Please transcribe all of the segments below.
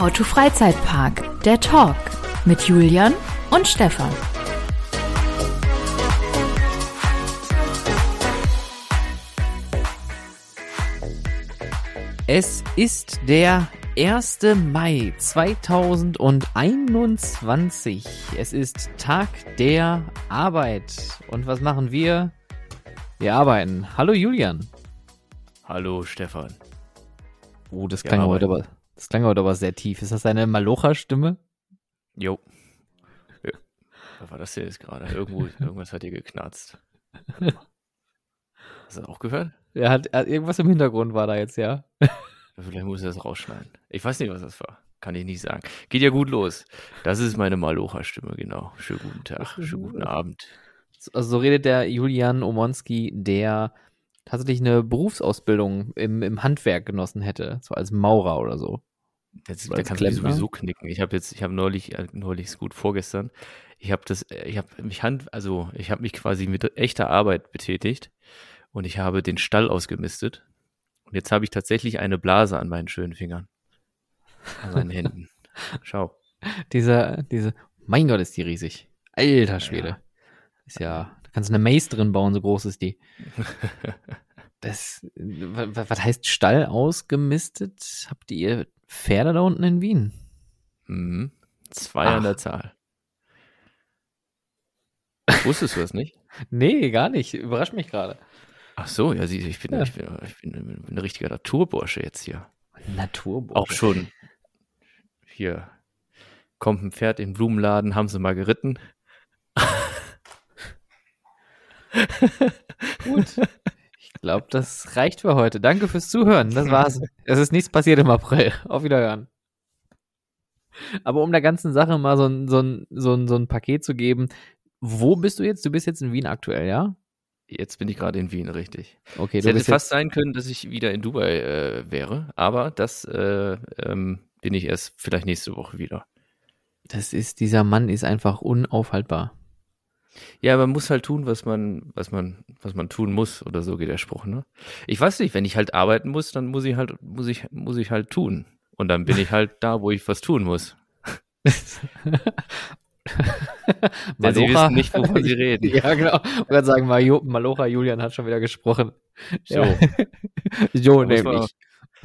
How to Freizeitpark, der Talk mit Julian und Stefan. Es ist der 1. Mai 2021. Es ist Tag der Arbeit. Und was machen wir? Wir arbeiten. Hallo Julian. Hallo Stefan. Oh, das klang, heute aber, das klang heute aber sehr tief. Ist das deine Malocha-Stimme? Jo. Ja. Was war das hier jetzt gerade? Irgendwo, irgendwas hat hier geknarzt. Hast du das auch gehört? Er hat, irgendwas im Hintergrund war da jetzt, ja. Vielleicht muss er das rausschneiden. Ich weiß nicht, was das war. Kann ich nicht sagen. Geht ja gut los. Das ist meine Malocha-Stimme, genau. Schönen guten Tag, schönen guten Abend. Also so redet der Julian Omonski, der tatsächlich eine Berufsausbildung im, im Handwerk genossen hätte, so als Maurer oder so. Das, da kannst du sowieso knicken. Ich habe jetzt, ich habe neulich, äh, neulich ist gut vorgestern, ich habe das, ich habe mich Hand, also ich habe mich quasi mit echter Arbeit betätigt und ich habe den Stall ausgemistet. Und jetzt habe ich tatsächlich eine Blase an meinen schönen Fingern. An meinen Händen. Schau. Diese, diese, mein Gott, ist die riesig. Alter Schwede. Ja. Ist ja, da kannst du eine Maze drin bauen, so groß ist die. Das, was heißt Stall ausgemistet? Habt ihr Pferde da unten in Wien? Mhm. Zwei Ach. an der Zahl. Wusstest du das nicht? nee, gar nicht. Überrascht mich gerade. Ach so, ja, ich bin, ja. ich bin, ich bin ein richtiger Naturbursche jetzt hier. Naturbursche. Auch schon. Hier kommt ein Pferd in den Blumenladen, haben sie mal geritten. Gut. Ich glaube, das reicht für heute. Danke fürs Zuhören. Das war's. Es ist nichts passiert im April. Auf Wiederhören. Aber um der ganzen Sache mal so ein, so ein, so ein, so ein Paket zu geben, wo bist du jetzt? Du bist jetzt in Wien aktuell, ja? Jetzt bin ich gerade in Wien, richtig. Okay, es hätte fast sein können, dass ich wieder in Dubai äh, wäre, aber das äh, ähm, bin ich erst vielleicht nächste Woche wieder. Das ist, dieser Mann ist einfach unaufhaltbar. Ja, man muss halt tun, was man, was man, was man tun muss, oder so geht der Spruch, ne? Ich weiß nicht, wenn ich halt arbeiten muss, dann muss ich halt, muss ich, muss ich halt tun. Und dann bin ich halt da, wo ich was tun muss. Malocha, sie wissen nicht, wovon sie reden. ja, genau. Ich würde sagen, Malocha Julian hat schon wieder gesprochen. So. so nämlich.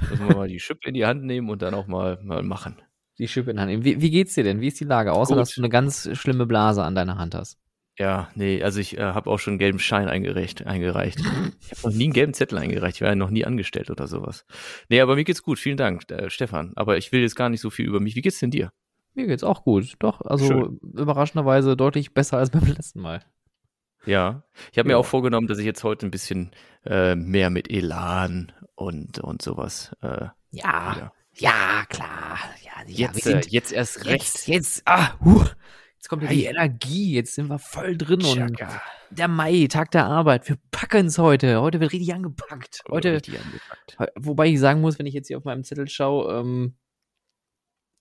Muss man mal die Schippe in die Hand nehmen und dann auch mal, mal machen. Die Schippe in die Hand nehmen. Wie, wie geht's dir denn? Wie ist die Lage? Außer, Gut. dass du eine ganz schlimme Blase an deiner Hand hast. Ja, nee, also ich äh, habe auch schon einen gelben Schein eingereicht. eingereicht. Ich habe noch nie einen gelben Zettel eingereicht. Ich war ja noch nie angestellt oder sowas. Nee, aber mir geht's gut. Vielen Dank, äh, Stefan. Aber ich will jetzt gar nicht so viel über mich. Wie geht's denn dir? Mir geht's auch gut. Doch, also Schön. überraschenderweise deutlich besser als beim letzten Mal. Ja, ich habe ja. mir auch vorgenommen, dass ich jetzt heute ein bisschen äh, mehr mit Elan und, und sowas. Äh, ja, ja, ja, klar. Ja, ja jetzt, sind, äh, jetzt erst recht. Jetzt, jetzt ah, huh, jetzt kommt ja die Energie. Jetzt sind wir voll drin Tschaka. und der Mai, Tag der Arbeit. Wir packen es heute. Heute wird richtig angepackt. Heute, richtig angepackt. Wobei ich sagen muss, wenn ich jetzt hier auf meinem Zettel schaue, ähm,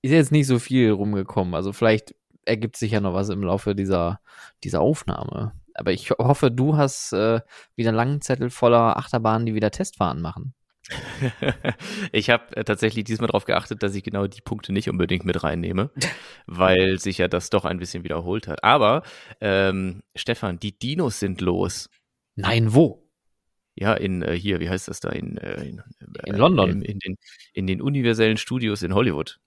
ist jetzt nicht so viel rumgekommen. Also vielleicht ergibt sich ja noch was im Laufe dieser, dieser Aufnahme. Aber ich hoffe, du hast äh, wieder einen langen Zettel voller Achterbahnen, die wieder Testfahren machen. ich habe äh, tatsächlich diesmal darauf geachtet, dass ich genau die Punkte nicht unbedingt mit reinnehme, weil sich ja das doch ein bisschen wiederholt hat. Aber ähm, Stefan, die Dinos sind los. Nein, wo? Ja, in äh, hier, wie heißt das da? In, äh, in, in London. In, in, den, in den universellen Studios in Hollywood.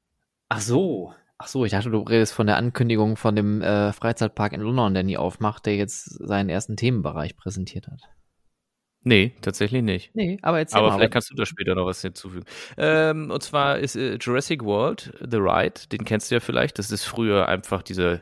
Ach so. Ach so, ich dachte, du redest von der Ankündigung von dem äh, Freizeitpark in London, der nie aufmacht, der jetzt seinen ersten Themenbereich präsentiert hat. Nee, tatsächlich nicht. Nee, aber jetzt. Aber vielleicht kannst du da später noch was hinzufügen. Ähm, und zwar ist äh, Jurassic World, The Ride, den kennst du ja vielleicht. Das ist früher einfach diese,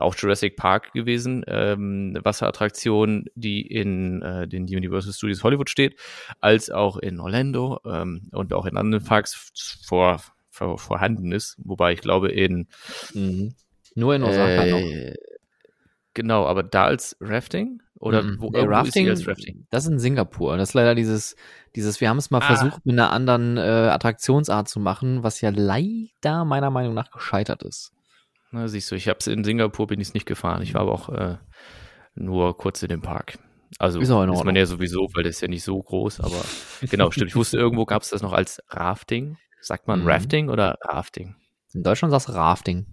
auch Jurassic Park gewesen, ähm, Wasserattraktion, die in äh, den Universal Studios Hollywood steht, als auch in Orlando ähm, und auch in anderen Parks vor vor, vorhanden ist. Wobei ich glaube in mhm. nur in Osaka äh, noch. Genau, aber da als Rafting oder mhm. wo, nee, Rafting, als Rafting? Das ist in Singapur. Das ist leider dieses, dieses. Wir haben es mal ah. versucht mit einer anderen äh, Attraktionsart zu machen, was ja leider meiner Meinung nach gescheitert ist. Na, siehst du, ich habe es in Singapur bin ich es nicht gefahren. Ich war aber auch äh, nur kurz in dem Park. Also ist, ist man ja sowieso, weil das ist ja nicht so groß, aber genau, stimmt. Ich wusste, irgendwo gab es das noch als Rafting. Sagt man mhm. Rafting oder Rafting? In Deutschland sagst du Rafting.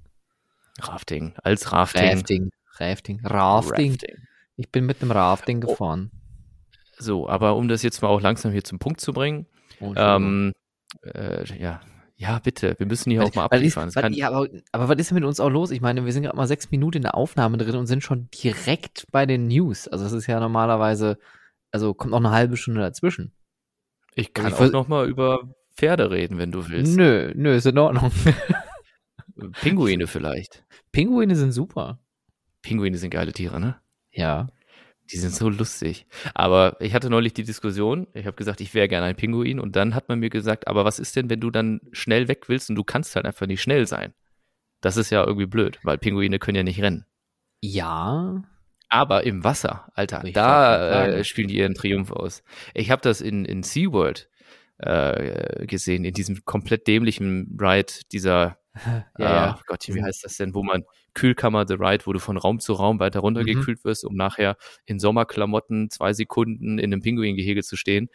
Rafting, als Rafting. Rafting, Rafting, Rafting. Rafting. Ich bin mit dem Rafting oh. gefahren. So, aber um das jetzt mal auch langsam hier zum Punkt zu bringen, oh, ähm, äh, ja, ja, bitte, wir müssen hier auch mal abliefern. Ist, was, ja, aber, aber, was ist denn mit uns auch los? Ich meine, wir sind gerade mal sechs Minuten in der Aufnahme drin und sind schon direkt bei den News. Also das ist ja normalerweise, also kommt noch eine halbe Stunde dazwischen. Ich kann also ich auch noch mal über Pferde reden, wenn du willst. Nö, nö, ist in Ordnung. Pinguine vielleicht. Pinguine sind super. Pinguine sind geile Tiere, ne? Ja. Die sind so lustig. Aber ich hatte neulich die Diskussion, ich habe gesagt, ich wäre gerne ein Pinguin und dann hat man mir gesagt, aber was ist denn, wenn du dann schnell weg willst und du kannst halt einfach nicht schnell sein? Das ist ja irgendwie blöd, weil Pinguine können ja nicht rennen. Ja. Aber im Wasser, Alter, ich da äh, spielen die ihren Triumph aus. Ich habe das in, in SeaWorld äh, gesehen, in diesem komplett dämlichen Ride dieser ja, äh, ja. Gott, wie heißt das denn, wo man Kühlkammer The Ride, wo du von Raum zu Raum weiter runtergekühlt mhm. wirst, um nachher in Sommerklamotten zwei Sekunden in einem Pinguingehege zu stehen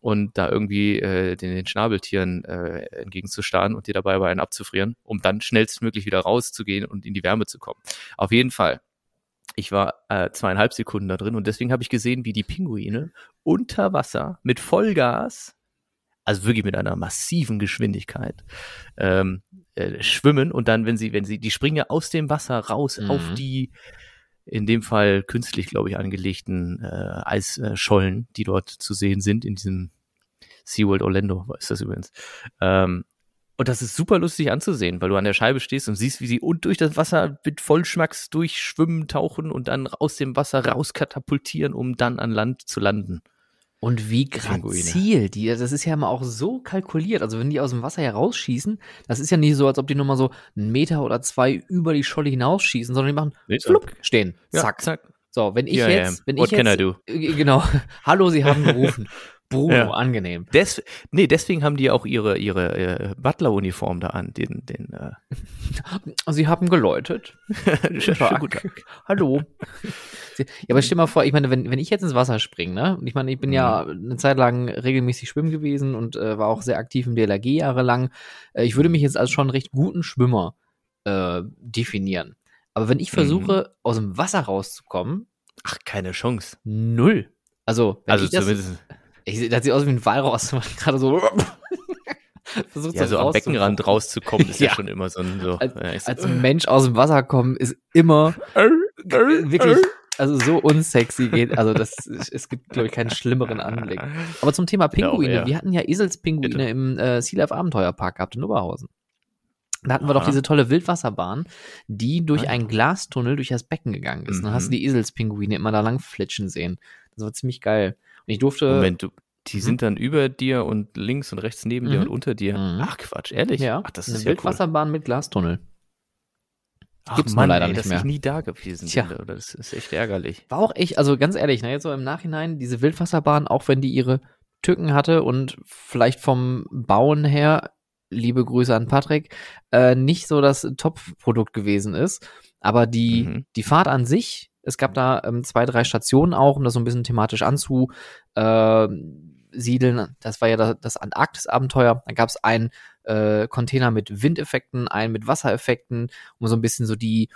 und da irgendwie äh, den, den Schnabeltieren äh, entgegenzustarren und dir dabei bei einen abzufrieren, um dann schnellstmöglich wieder rauszugehen und in die Wärme zu kommen. Auf jeden Fall. Ich war äh, zweieinhalb Sekunden da drin und deswegen habe ich gesehen, wie die Pinguine unter Wasser mit Vollgas also wirklich mit einer massiven Geschwindigkeit ähm, äh, schwimmen und dann, wenn sie, wenn sie, die springen ja aus dem Wasser raus mhm. auf die, in dem Fall künstlich, glaube ich, angelegten äh, Eisschollen, die dort zu sehen sind in diesem SeaWorld Orlando, ist das übrigens. Ähm, und das ist super lustig anzusehen, weil du an der Scheibe stehst und siehst, wie sie und durch das Wasser mit Vollschmacks durchschwimmen, tauchen und dann aus dem Wasser rauskatapultieren, um dann an Land zu landen. Und wie grazil die, das ist ja immer auch so kalkuliert. Also wenn die aus dem Wasser herausschießen, das ist ja nicht so, als ob die nur mal so einen Meter oder zwei über die Scholle hinausschießen, sondern die machen flupp, stehen, zack. Ja, zack. So, wenn ich yeah, jetzt, wenn What ich jetzt, äh, genau, hallo, Sie haben gerufen. Bruno, ja. angenehm. Des, nee, deswegen haben die auch ihre, ihre äh, Butler-Uniform da an, den, den, äh Sie haben geläutet. Hallo. Ja, aber stell mal vor, ich meine, wenn, wenn ich jetzt ins Wasser springe, ne? Und ich meine, ich bin mhm. ja eine Zeit lang regelmäßig schwimmen gewesen und äh, war auch sehr aktiv im DLRG jahrelang. Äh, ich würde mich jetzt als schon recht guten Schwimmer äh, definieren. Aber wenn ich mhm. versuche, mhm. aus dem Wasser rauszukommen. Ach, keine Chance. Null. Also, also zumindest. Ich, das sieht aus wie ein Walross, gerade so. Versucht ja, so am Beckenrand rauszukommen, ist ja. ja, schon immer so ein so. Als, als Mensch aus dem Wasser kommen ist immer wirklich also so unsexy geht. Also das, es gibt, glaube ich, keinen schlimmeren Anblick. Aber zum Thema Pinguine, genau, ja. wir hatten ja Eselspinguine Bitte. im äh, Sea Life Abenteuerpark gehabt in Oberhausen. Da hatten wir Aha. doch diese tolle Wildwasserbahn, die durch einen Glastunnel durch das Becken gegangen ist. Mhm. Dann hast du mhm. die Eselspinguine immer da lang flitschen sehen. Das war ziemlich geil. Und ich durfte. Moment, du, die mhm. sind dann über dir und links und rechts neben mhm. dir und unter dir. Mhm. Ach Quatsch, ehrlich? Ja, Ach, das ist eine ja Wildwasserbahn cool. mit Glastunnel. Ach, Gibt's Mann, leider ey, nicht mehr. dass ich nie da gewesen Tja. bin. Oder? Das ist echt ärgerlich. War auch echt, also ganz ehrlich, ne, jetzt so im Nachhinein, diese Wildwasserbahn, auch wenn die ihre Tücken hatte und vielleicht vom Bauen her, liebe Grüße an Patrick, äh, nicht so das Top-Produkt gewesen ist. Aber die, mhm. die Fahrt an sich, es gab da ähm, zwei, drei Stationen auch, um das so ein bisschen thematisch anzusiedeln. Äh, das war ja das, das Antarktis-Abenteuer. Da gab es einen äh, Container mit Windeffekten, einen mit Wassereffekten, um so ein bisschen so die,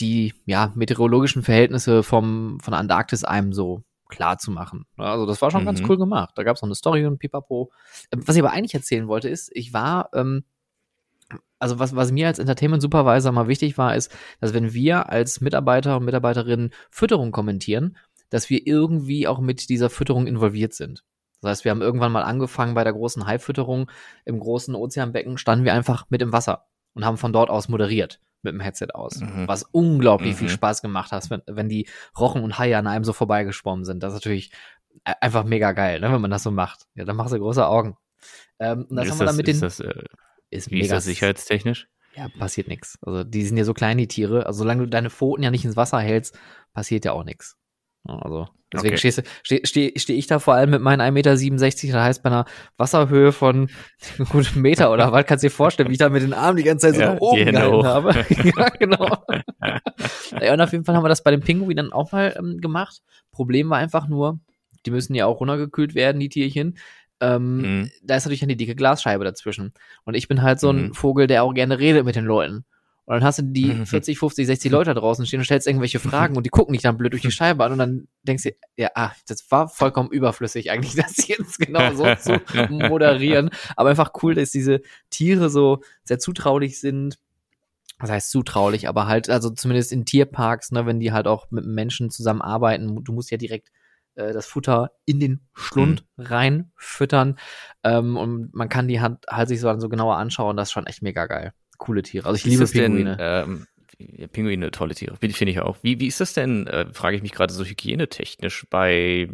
die ja, meteorologischen Verhältnisse vom, von Antarktis einem so klar zu machen. Also das war schon mhm. ganz cool gemacht. Da gab es noch eine Story und pipapo. Ähm, was ich aber eigentlich erzählen wollte, ist, ich war, ähm, also was, was mir als Entertainment Supervisor mal wichtig war, ist, dass wenn wir als Mitarbeiter und Mitarbeiterinnen Fütterung kommentieren, dass wir irgendwie auch mit dieser Fütterung involviert sind. Das heißt, wir haben irgendwann mal angefangen bei der großen Haifütterung im großen Ozeanbecken, standen wir einfach mit im Wasser und haben von dort aus moderiert mit dem Headset aus. Mhm. Was unglaublich mhm. viel Spaß gemacht hat, wenn, wenn die Rochen und Haie an einem so vorbeigeschwommen sind. Das ist natürlich e, einfach mega geil, ne, wenn man das so macht. Ja, dann machst du große Augen. Ähm, und das ist haben wir dann mit den. Das, äh, ist wie mega, ist das sicherheitstechnisch? Ja, passiert nichts. Also die sind ja so klein, die Tiere. Also solange du deine Pfoten ja nicht ins Wasser hältst, passiert ja auch nichts. Also deswegen okay. stehe steh, steh ich da vor allem mit meinen 1,67 Meter, das heißt bei einer Wasserhöhe von gut einem Meter oder was, kannst du dir vorstellen, wie ich da mit den Armen die ganze Zeit so ja, nach oben gehalten habe. ja, genau. ja, und auf jeden Fall haben wir das bei den Pinguinen auch mal ähm, gemacht. Problem war einfach nur, die müssen ja auch runtergekühlt werden, die Tierchen. Ähm, mhm. da ist natürlich eine dicke Glasscheibe dazwischen. Und ich bin halt so ein mhm. Vogel, der auch gerne redet mit den Leuten. Und dann hast du die 40, 50, 60 Leute da draußen stehen und stellst irgendwelche Fragen und die gucken dich dann blöd durch die Scheibe an und dann denkst du, ja, ach, das war vollkommen überflüssig eigentlich, das jetzt genau so zu moderieren. Aber einfach cool, dass diese Tiere so sehr zutraulich sind. Das heißt zutraulich, aber halt, also zumindest in Tierparks, ne, wenn die halt auch mit Menschen zusammenarbeiten, du musst ja direkt äh, das Futter in den Schlund mhm. reinfüttern. Ähm, und man kann die Hand halt sich so, so genauer anschauen, das ist schon echt mega geil coole Tiere. Also ich liebe Pinguine. Denn, ähm, Pinguine, tolle Tiere, finde ich auch. Wie, wie ist das denn, äh, frage ich mich gerade so hygienetechnisch bei,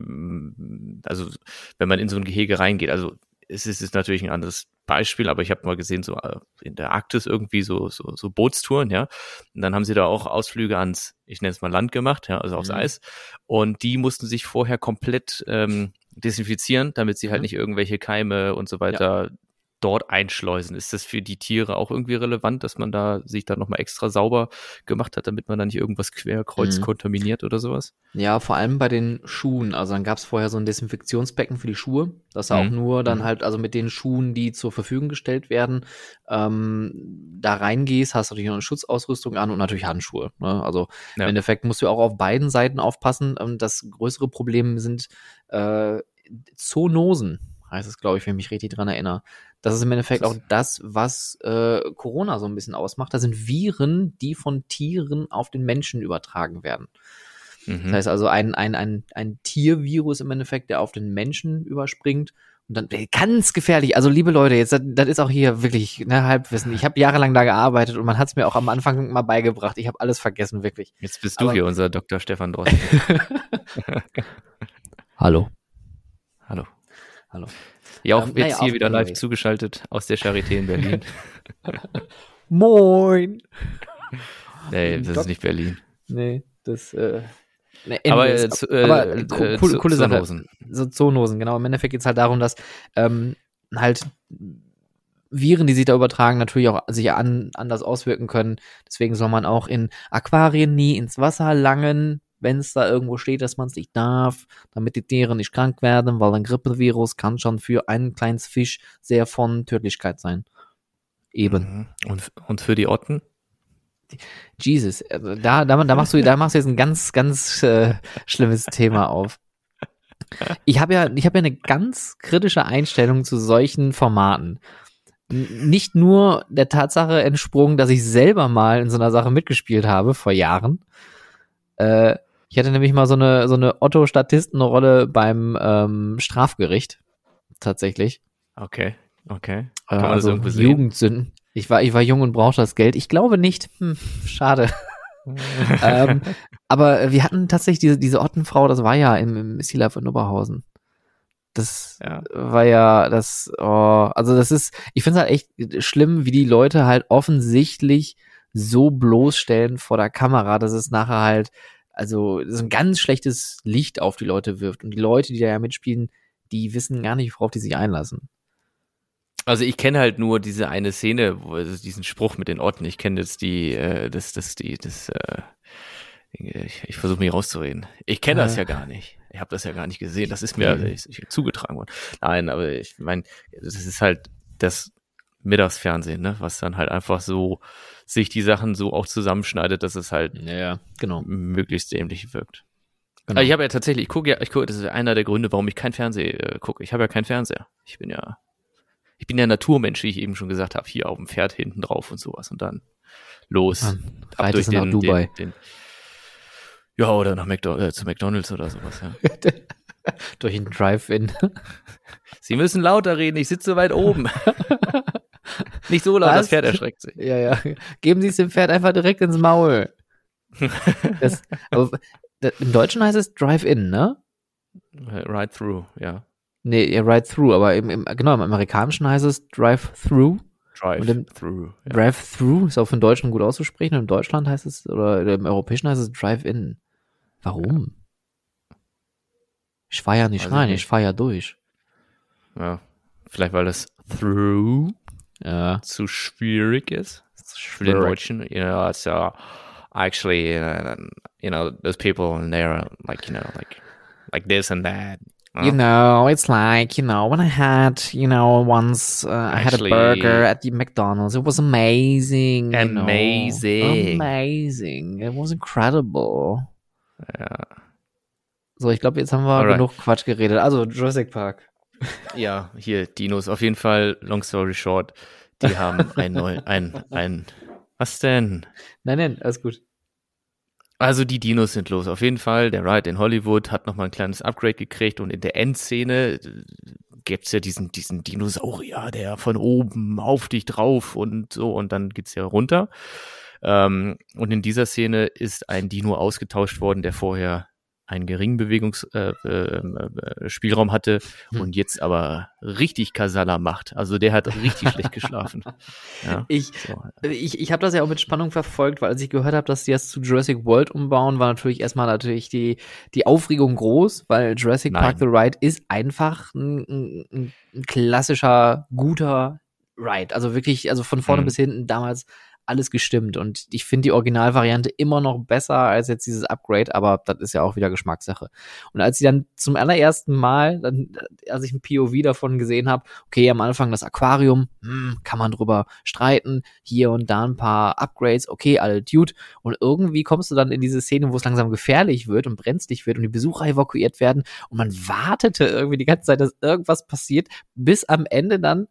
also wenn man in so ein Gehege reingeht, also es ist, ist natürlich ein anderes Beispiel, aber ich habe mal gesehen, so äh, in der Arktis irgendwie so, so, so Bootstouren, ja. Und dann haben sie da auch Ausflüge ans, ich nenne es mal Land gemacht, ja, also aufs mhm. Eis. Und die mussten sich vorher komplett ähm, desinfizieren, damit sie halt mhm. nicht irgendwelche Keime und so weiter ja dort einschleusen. Ist das für die Tiere auch irgendwie relevant, dass man da sich da nochmal extra sauber gemacht hat, damit man da nicht irgendwas querkreuz mhm. kontaminiert oder sowas? Ja, vor allem bei den Schuhen. Also dann gab es vorher so ein Desinfektionsbecken für die Schuhe, dass mhm. auch nur dann mhm. halt, also mit den Schuhen, die zur Verfügung gestellt werden, ähm, da reingehst, hast du natürlich noch eine Schutzausrüstung an und natürlich Handschuhe. Ne? Also ja. im Endeffekt musst du auch auf beiden Seiten aufpassen. Ähm, das größere Problem sind äh, Zoonosen heißt es, glaube ich, wenn ich mich richtig dran erinnere. Das ist im Endeffekt auch das, was äh, Corona so ein bisschen ausmacht. Das sind Viren, die von Tieren auf den Menschen übertragen werden. Mhm. Das heißt also ein, ein, ein, ein Tiervirus im Endeffekt, der auf den Menschen überspringt. Und dann ganz gefährlich. Also liebe Leute, jetzt das, das ist auch hier wirklich ne, Halbwissen. Ich habe jahrelang da gearbeitet und man hat es mir auch am Anfang mal beigebracht. Ich habe alles vergessen, wirklich. Jetzt bist du Aber, hier unser Dr. Stefan Drosten. Hallo. Hallo. Hallo. Ja, auch ähm, jetzt naja, hier wieder live zugeschaltet aus der Charité in Berlin. Moin! Nee, das ist nicht Berlin. Nee, das, äh, nee, aber, äh, zu, äh, aber äh, coole, coole, coole Sache. Zoonosen. So Zoonosen, genau. Im Endeffekt geht es halt darum, dass ähm, halt Viren, die sich da übertragen, natürlich auch sich an, anders auswirken können. Deswegen soll man auch in Aquarien nie ins Wasser langen, wenn es da irgendwo steht, dass man es nicht darf, damit die Tiere nicht krank werden, weil ein Grippevirus kann schon für einen kleinen Fisch sehr von Tödlichkeit sein. Eben. Mhm. Und, und für die Otten? Jesus, also da, da, da machst du, da machst du jetzt ein ganz, ganz äh, schlimmes Thema auf. Ich habe ja, ich habe ja eine ganz kritische Einstellung zu solchen Formaten. Nicht nur der Tatsache entsprungen, dass ich selber mal in so einer Sache mitgespielt habe vor Jahren, äh, ich hatte nämlich mal so eine, so eine Otto-Statistenrolle beim ähm, Strafgericht. Tatsächlich. Okay, okay. Äh, Kann man also Jugendsünden. Ich war, ich war jung und brauchte das Geld. Ich glaube nicht. Hm, schade. ähm, aber wir hatten tatsächlich diese, diese Ottenfrau, das war ja im, im Sea Life in Oberhausen. Das ja. war ja das, oh, also das ist, ich finde es halt echt schlimm, wie die Leute halt offensichtlich so bloßstellen vor der Kamera, dass es nachher halt also das ist ein ganz schlechtes Licht auf die Leute wirft. Und die Leute, die da ja mitspielen, die wissen gar nicht, worauf die sich einlassen. Also ich kenne halt nur diese eine Szene, wo also diesen Spruch mit den Orten. Ich kenne jetzt die, äh, das, das, die, das, äh, ich, ich versuche mich rauszureden. Ich kenne das ja gar nicht. Ich habe das ja gar nicht gesehen. Das ist mir mhm. ich, ich, zugetragen worden. Nein, aber ich meine, das ist halt das Mittagsfernsehen, ne, was dann halt einfach so sich die Sachen so auch zusammenschneidet, dass es halt ja, genau. möglichst dämlich wirkt. Genau. Also ich habe ja tatsächlich, ich gucke ja, ich gucke, das ist einer der Gründe, warum ich kein Fernseher äh, gucke. Ich habe ja keinen Fernseher. Ich bin ja, ich bin ja Naturmensch, wie ich eben schon gesagt habe, hier auf dem Pferd hinten drauf und sowas und dann los. Mann, ab durch den, Dubai. Den, den, ja, oder nach McDo äh, zu McDonalds oder sowas, ja. durch den Drive-In. Sie müssen lauter reden, ich sitze so weit oben. Nicht so laut, Was? das Pferd erschreckt sich. Ja, ja. Geben Sie es dem Pferd einfach direkt ins Maul. das, aber das, Im Deutschen heißt es Drive-In, ne? Ride through, ja. Nee, ja, Ride through, aber im, im, genau, im Amerikanischen heißt es Drive-Through. Drive-Through. Ja. Drive-Through ist auch für den Deutschen gut auszusprechen. Und Im Deutschland heißt es, oder im Europäischen heißt es Drive-In. Warum? Ich fahre ja nicht also rein, ich fahre ja durch. Ja, vielleicht weil das Through ja. zu schwierig ist für den Deutschen. You know, uh, actually, uh, you know, those people in there, like, you know, like, like this and that. You know, it's like, you know, when I had, you know, once uh, I had a burger at the McDonald's. It was amazing. Amazing. Know? Amazing. It was incredible. Ja. So, ich glaube, jetzt haben wir Alright. genug Quatsch geredet. Also, Jurassic Park. Ja, hier, Dinos. Auf jeden Fall, long story short, die haben ein neu, ein, ein, was denn? Nein, nein, alles gut. Also die Dinos sind los. Auf jeden Fall, der Ride in Hollywood hat nochmal ein kleines Upgrade gekriegt und in der Endszene äh, gibt's ja diesen, diesen Dinosaurier, der von oben auf dich drauf und so und dann geht's ja runter. Ähm, und in dieser Szene ist ein Dino ausgetauscht worden, der vorher einen geringen Bewegungsspielraum äh, äh, Spielraum hatte Hm. und jetzt aber richtig Kasala macht. Also der hat richtig schlecht geschlafen. Ja, Ich, so. ich, ich habe das ja auch mit Spannung verfolgt, weil als ich gehört habe, dass die jetzt zu Jurassic World umbauen, war natürlich erstmal natürlich die, die Aufregung groß, weil Jurassic Nein. Park The Ride ist einfach ein, ein, ein klassischer, guter Ride. Also wirklich, also von vorne Mhm. bis hinten damals alles gestimmt. Und ich finde die Originalvariante immer noch besser als jetzt dieses Upgrade, aber das ist ja auch wieder Geschmackssache. Und als sie dann zum allerersten Mal, dann, als ich ein POV davon gesehen habe, okay, am Anfang das Aquarium, hm, kann man drüber streiten, hier und da ein paar Upgrades, okay, alle Dude. Und irgendwie kommst du dann in diese Szene, wo es langsam gefährlich wird und brenzlig wird und die Besucher evakuiert werden und man wartete irgendwie die ganze Zeit, dass irgendwas passiert, bis am Ende dann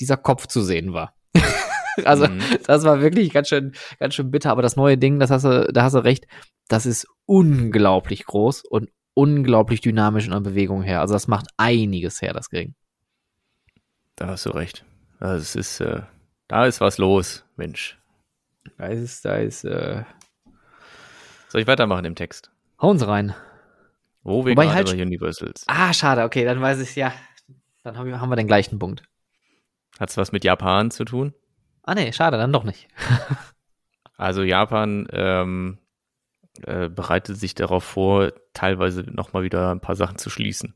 dieser Kopf zu sehen war. also, Mhm. das war wirklich ganz schön, ganz schön bitter. Aber das neue Ding, das hast du, da hast du recht, das ist unglaublich groß und unglaublich dynamisch in der Bewegung her. Also das macht einiges her, das Ding. Da hast du recht. Also es ist, äh, da ist was los, Mensch. Da ist, da ist, äh, Soll ich weitermachen im Text? hauen sie rein. Wo wir Wobei gerade halt- bei Universals. Ah, schade, okay, dann weiß ich, ja. Dann haben wir, haben wir den gleichen Punkt. Hat's was mit Japan zu tun? Ah, nee, schade, dann doch nicht. Also Japan ähm, äh, bereitet sich darauf vor, teilweise nochmal wieder ein paar Sachen zu schließen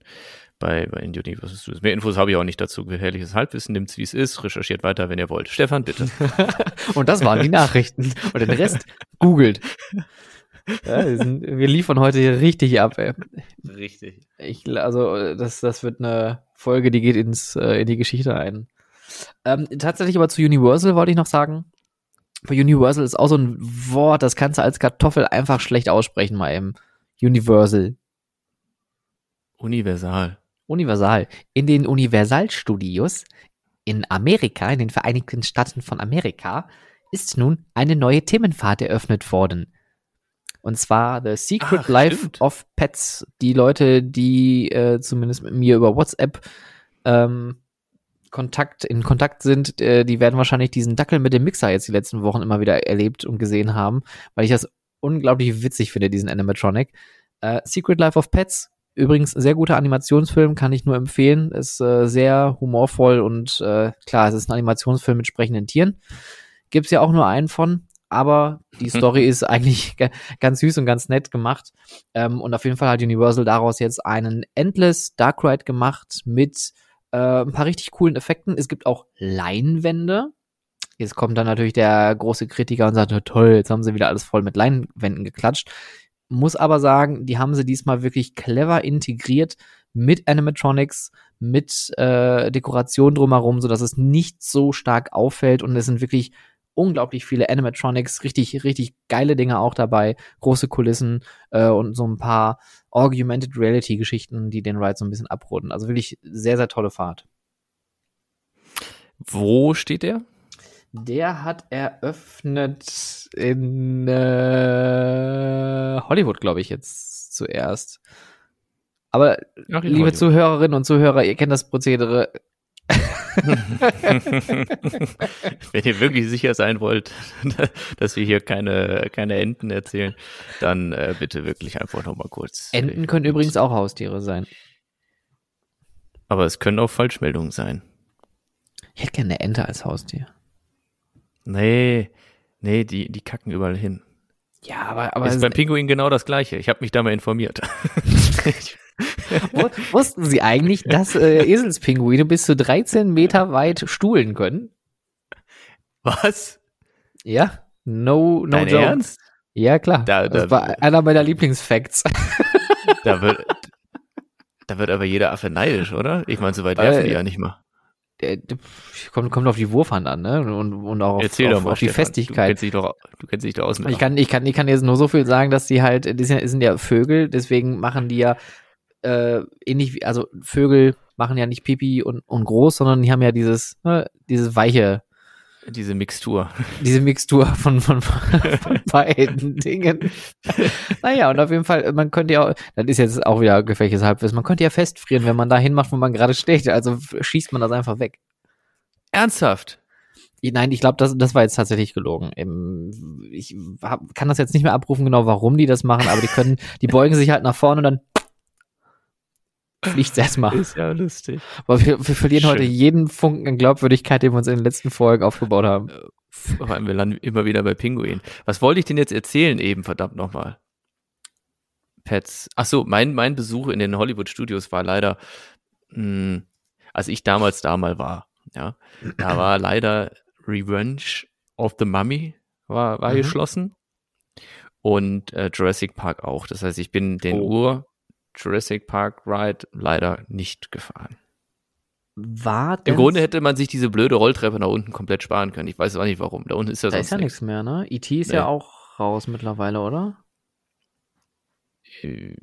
bei, bei in Universal Studios. Mehr Infos habe ich auch nicht dazu. Gefährliches Halbwissen, nimmt's wie es ist, recherchiert weiter, wenn ihr wollt. Stefan, bitte. Und das waren die Nachrichten. Und den Rest googelt. Ja, wir, sind, wir liefern heute hier richtig ab, ey. Richtig. Ich, also, das, das wird eine Folge, die geht ins, äh, in die Geschichte ein. Ähm, tatsächlich aber zu Universal wollte ich noch sagen. Bei Universal ist auch so ein Wort, das kannst du als Kartoffel einfach schlecht aussprechen, mal eben. Universal. Universal. Universal. In den Universal Studios in Amerika, in den Vereinigten Staaten von Amerika, ist nun eine neue Themenfahrt eröffnet worden. Und zwar The Secret Ach, Life stimmt. of Pets. Die Leute, die äh, zumindest mit mir über WhatsApp ähm, Kontakt, in Kontakt sind, äh, die werden wahrscheinlich diesen Dackel mit dem Mixer jetzt die letzten Wochen immer wieder erlebt und gesehen haben, weil ich das unglaublich witzig finde, diesen Animatronic. Äh, Secret Life of Pets, übrigens sehr guter Animationsfilm, kann ich nur empfehlen. Ist äh, sehr humorvoll und äh, klar, es ist ein Animationsfilm mit sprechenden Tieren. Gibt's ja auch nur einen von, aber die Story ist eigentlich ga- ganz süß und ganz nett gemacht. Ähm, und auf jeden Fall hat Universal daraus jetzt einen Endless Dark Ride gemacht mit äh, ein paar richtig coolen Effekten. Es gibt auch Leinwände. Jetzt kommt dann natürlich der große Kritiker und sagt, "Na toll, jetzt haben sie wieder alles voll mit Leinwänden geklatscht. Muss aber sagen, die haben sie diesmal wirklich clever integriert mit Animatronics, mit äh, Dekoration drumherum, sodass es nicht so stark auffällt und es sind wirklich unglaublich viele Animatronics, richtig, richtig geile Dinge auch dabei, große Kulissen äh, und so ein paar Augmented Reality Geschichten, die den Ride so ein bisschen abrunden. Also wirklich sehr, sehr tolle Fahrt. Wo steht der? Der hat eröffnet in äh, Hollywood, glaube ich, jetzt zuerst. Aber Ach, liebe Hollywood. Zuhörerinnen und Zuhörer, ihr kennt das Prozedere. Wenn ihr wirklich sicher sein wollt, dass wir hier keine, keine Enten erzählen, dann äh, bitte wirklich einfach nochmal kurz. Enten können übrigens auch Haustiere sein. Aber es können auch Falschmeldungen sein. Ich hätte gerne eine Ente als Haustier. Nee, nee, die, die kacken überall hin. Ja, aber, aber ist beim Pinguin genau das gleiche. Ich habe mich da mal informiert. Wussten Sie eigentlich, dass äh, Eselspinguine bis zu 13 Meter weit stuhlen können? Was? Ja? No, no Dein joke. Ernst? Ja, klar. Da- das da- war einer meiner Lieblingsfacts. Da, wird, da wird aber jeder Affe neidisch, oder? Ich meine, so weit werfen die ja nicht mal. Der, kommt, kommt auf die Wurfhand an, ne? Und, und auch auf, Erzähl auf, mal, auf die Stefan. Festigkeit. Du kennst dich doch, du kennst dich doch aus. Ich kann, ich kann, ich kann jetzt nur so viel sagen, dass die halt, die sind ja Vögel, deswegen machen die ja äh, ähnlich wie, also Vögel machen ja nicht Pipi und, und groß, sondern die haben ja dieses, äh, dieses weiche, Diese Mixtur. diese Mixtur von, von, von beiden Dingen. naja, und auf jeden Fall, man könnte ja, auch- das ist jetzt auch wieder gefährliches Halbwissen, man könnte ja festfrieren, wenn man da hinmacht, wo man gerade steht. Also schießt man das einfach weg. Ernsthaft? Nein, ich glaube, das, das war jetzt tatsächlich gelogen. Ich hab, kann das jetzt nicht mehr abrufen, genau warum die das machen, aber die können, die beugen sich halt nach vorne und dann fliegt erstmal. Ist ja lustig. Aber wir, wir verlieren Schön. heute jeden Funken an Glaubwürdigkeit, den wir uns in den letzten Folgen aufgebaut haben. Vor allem, wir landen immer wieder bei Pinguin. Was wollte ich denn jetzt erzählen eben, verdammt nochmal? Pets. Ach so, mein, mein Besuch in den Hollywood-Studios war leider, mh, als ich damals da mal war, ja, da war leider Revenge of the Mummy war, war Mhm. geschlossen und äh, Jurassic Park auch. Das heißt, ich bin den Oh. Ur Jurassic Park Ride leider nicht gefahren. War Im Grunde hätte man sich diese blöde Rolltreppe nach unten komplett sparen können. Ich weiß auch nicht warum. Da unten ist ja da sonst ist ja nichts. mehr, ne? E.T. ist Nee. ja auch raus mittlerweile, oder? Äh,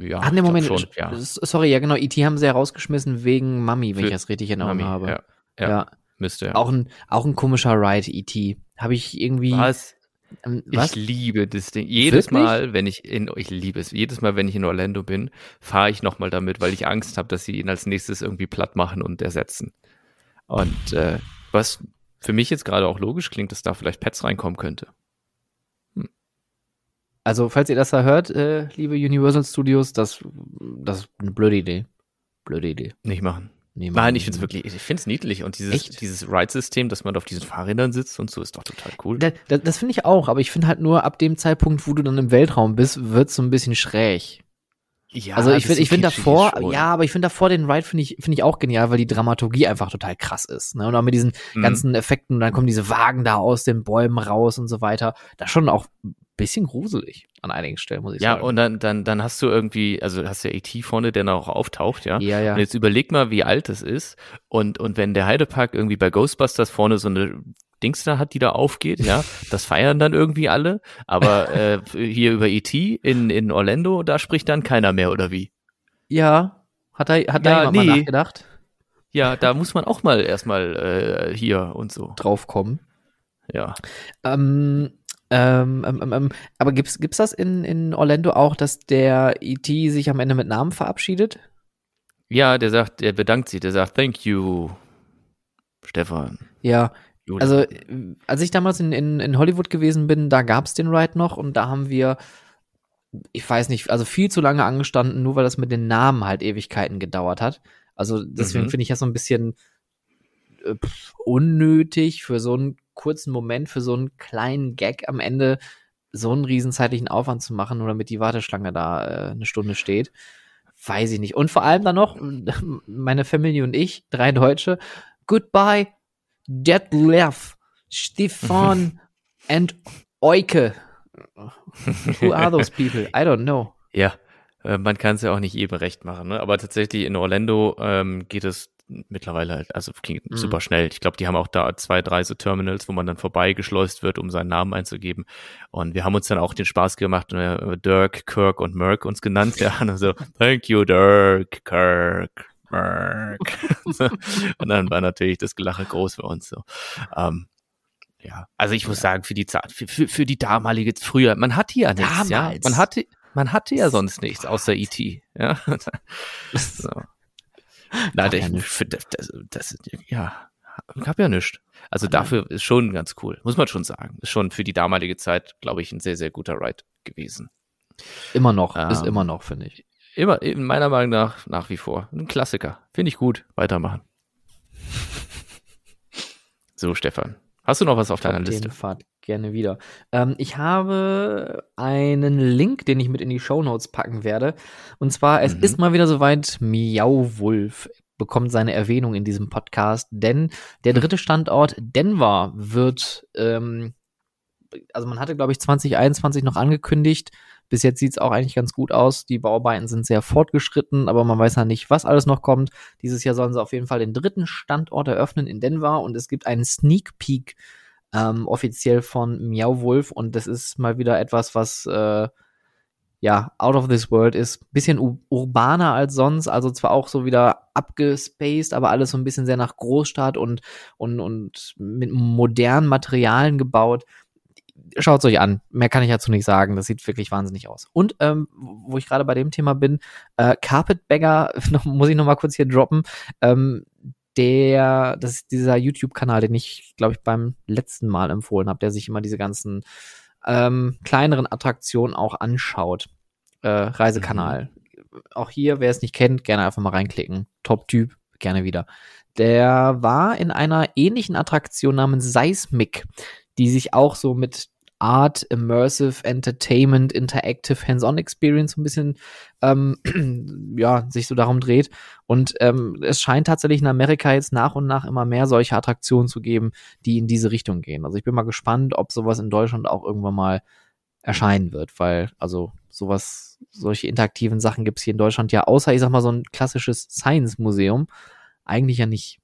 Ja, Ach nee, Moment. Schon, ja. Sorry, ja genau, E.T. haben sie ja rausgeschmissen wegen Mami, wenn Für ich das richtig in Mami, habe. Ja, ja, müsste ja. Auch ein, auch ein komischer Ride, E.T. Habe ich irgendwie. was? Ähm, was? Ich liebe das Ding. Jedes Wirklich? Mal, wenn ich in, ich liebe es, jedes Mal, wenn ich in Orlando bin, fahre ich nochmal damit, weil ich Angst habe, dass sie ihn als nächstes irgendwie platt machen und ersetzen. Und äh, was für mich jetzt gerade auch logisch klingt, dass da vielleicht Pets reinkommen könnte. Also, falls ihr das da hört, äh, liebe Universal Studios, das, das ist eine blöde Idee. Blöde Idee. Nicht machen. Nee, Nein, ich finde es wirklich, ich finde es niedlich und dieses, Echt? dieses Ride-System, dass man auf diesen Fahrrädern sitzt und so, ist doch total cool. Da, da, das finde ich auch, aber ich finde halt nur ab dem Zeitpunkt, wo du dann im Weltraum bist, wird so ein bisschen schräg. Ja, also ich finde, ich finde davor, schon. ja, aber ich finde davor den Ride finde ich, finde ich auch genial, weil die Dramaturgie einfach total krass ist. Ne? Und auch mit diesen Mhm. ganzen Effekten dann kommen diese Wagen da aus den Bäumen raus und so weiter. Ist schon auch bisschen gruselig an einigen Stellen, muss ich Ja, sagen. und dann, dann, dann hast du irgendwie, also hast du ja E.T. vorne, der dann auch auftaucht, ja. ja, ja. Und jetzt überleg mal, wie alt das ist. Und, und wenn der Heidepark irgendwie bei Ghostbusters vorne so eine Dings da hat, die da aufgeht, ja, das feiern dann irgendwie alle. Aber äh, hier über E.T. in, in Orlando, da spricht dann keiner mehr, oder wie? Ja, hat da, hat da Ja, jemand mal nee. nachgedacht? Ja, da muss man auch mal erstmal äh, hier und so. Draufkommen. Ja. Ähm, ähm, ähm, ähm, ähm, aber gibt's, gibt's das in, in Orlando auch, dass der E.T. sich am Ende mit Namen verabschiedet? Ja, der sagt, der bedankt sich, der sagt, thank you, Stefan. Ja, Julian. also als ich damals in, in, in Hollywood gewesen bin, da gab's den Ride noch und da haben wir, ich weiß nicht, also viel zu lange angestanden, nur weil das mit den Namen halt Ewigkeiten gedauert hat. Also deswegen Mhm. finde ich das so ein bisschen äh, unnötig für so einen kurzen Moment, für so einen kleinen Gag am Ende so einen riesen zeitlichen Aufwand zu machen, nur damit die Warteschlange da äh, eine Stunde steht. Weiß ich nicht. Und vor allem dann noch, meine Familie und ich, drei Deutsche, goodbye, Detlef, Stefan and Euke. Who are those people? I don't know. Ja, äh, man kann es ja auch nicht jedem recht machen, ne? aber tatsächlich in Orlando ähm, geht es mittlerweile halt, also klingt Mhm. super schnell. Ich glaube, die haben auch da zwei, drei so Terminals, wo man dann vorbeigeschleust wird, um seinen Namen einzugeben. Und wir haben uns dann auch den Spaß gemacht, äh, Dirk, Kirk und Merck uns genannt. Ja, und so, thank you, Dirk, Kirk, Merck. So. und dann war natürlich das Gelache groß für uns so. Ähm, ja, also ich muss sagen, für die Zeit, für, für, für die damalige, früher, man hatte ja nichts, ja. Damals. Man hatte, man hatte ja sonst nichts außer E.T., ja. so. Na, Gab ja ich, für, das, das, ja, gab ja nichts. Also dafür ist schon ganz cool, muss man schon sagen. Ist schon für die damalige Zeit, glaube ich, ein sehr, sehr guter Ride gewesen. Immer noch, ist Ähm, immer noch, finde ich. Immer, in meiner Meinung nach, nach wie vor. Ein Klassiker. Finde ich gut. Weitermachen. So, Stefan. Hast du noch was auf deiner Liste? Fahrt gerne wieder. Ähm, ich habe einen Link, den ich mit in die Shownotes packen werde. Und zwar, es Mhm. ist mal wieder soweit, Miauwulf bekommt seine Erwähnung in diesem Podcast, denn der dritte Standort Denver wird, ähm, also man hatte, glaube ich, 2021 noch angekündigt, Bis jetzt sieht es auch eigentlich ganz gut aus. Die Bauarbeiten sind sehr fortgeschritten, aber man weiß ja nicht, was alles noch kommt. Dieses Jahr sollen sie auf jeden Fall den dritten Standort eröffnen in Denver und es gibt einen Sneak Peek ähm, offiziell von Meow Wolf und das ist mal wieder etwas, was äh, ja, out of this world ist. Bisschen urbaner als sonst, also zwar auch so wieder abgespaced, aber alles so ein bisschen sehr nach Großstadt und, und, und mit modernen Materialien gebaut. Schaut es euch an. Mehr kann ich dazu nicht sagen. Das sieht wirklich wahnsinnig aus. Und ähm, wo ich gerade bei dem Thema bin, äh, Carpetbagger, muss ich noch mal kurz hier droppen. Ähm, der, das ist dieser YouTube-Kanal, den ich, glaube ich, beim letzten Mal empfohlen habe, der sich immer diese ganzen ähm, kleineren Attraktionen auch anschaut. Äh, Reisekanal. Mhm. Auch hier, wer es nicht kennt, gerne einfach mal reinklicken. Top-Typ, gerne wieder. Der war in einer ähnlichen Attraktion namens Seismic, die sich auch so mit Art, Immersive, Entertainment, Interactive, Hands-on Experience so ein bisschen ähm, ja, sich so darum dreht. Und ähm, es scheint tatsächlich in Amerika jetzt nach und nach immer mehr solche Attraktionen zu geben, die in diese Richtung gehen. Also ich bin mal gespannt, ob sowas in Deutschland auch irgendwann mal erscheinen wird, weil, also sowas, solche interaktiven Sachen gibt es hier in Deutschland ja, außer ich sag mal so ein klassisches Science-Museum, eigentlich ja nicht.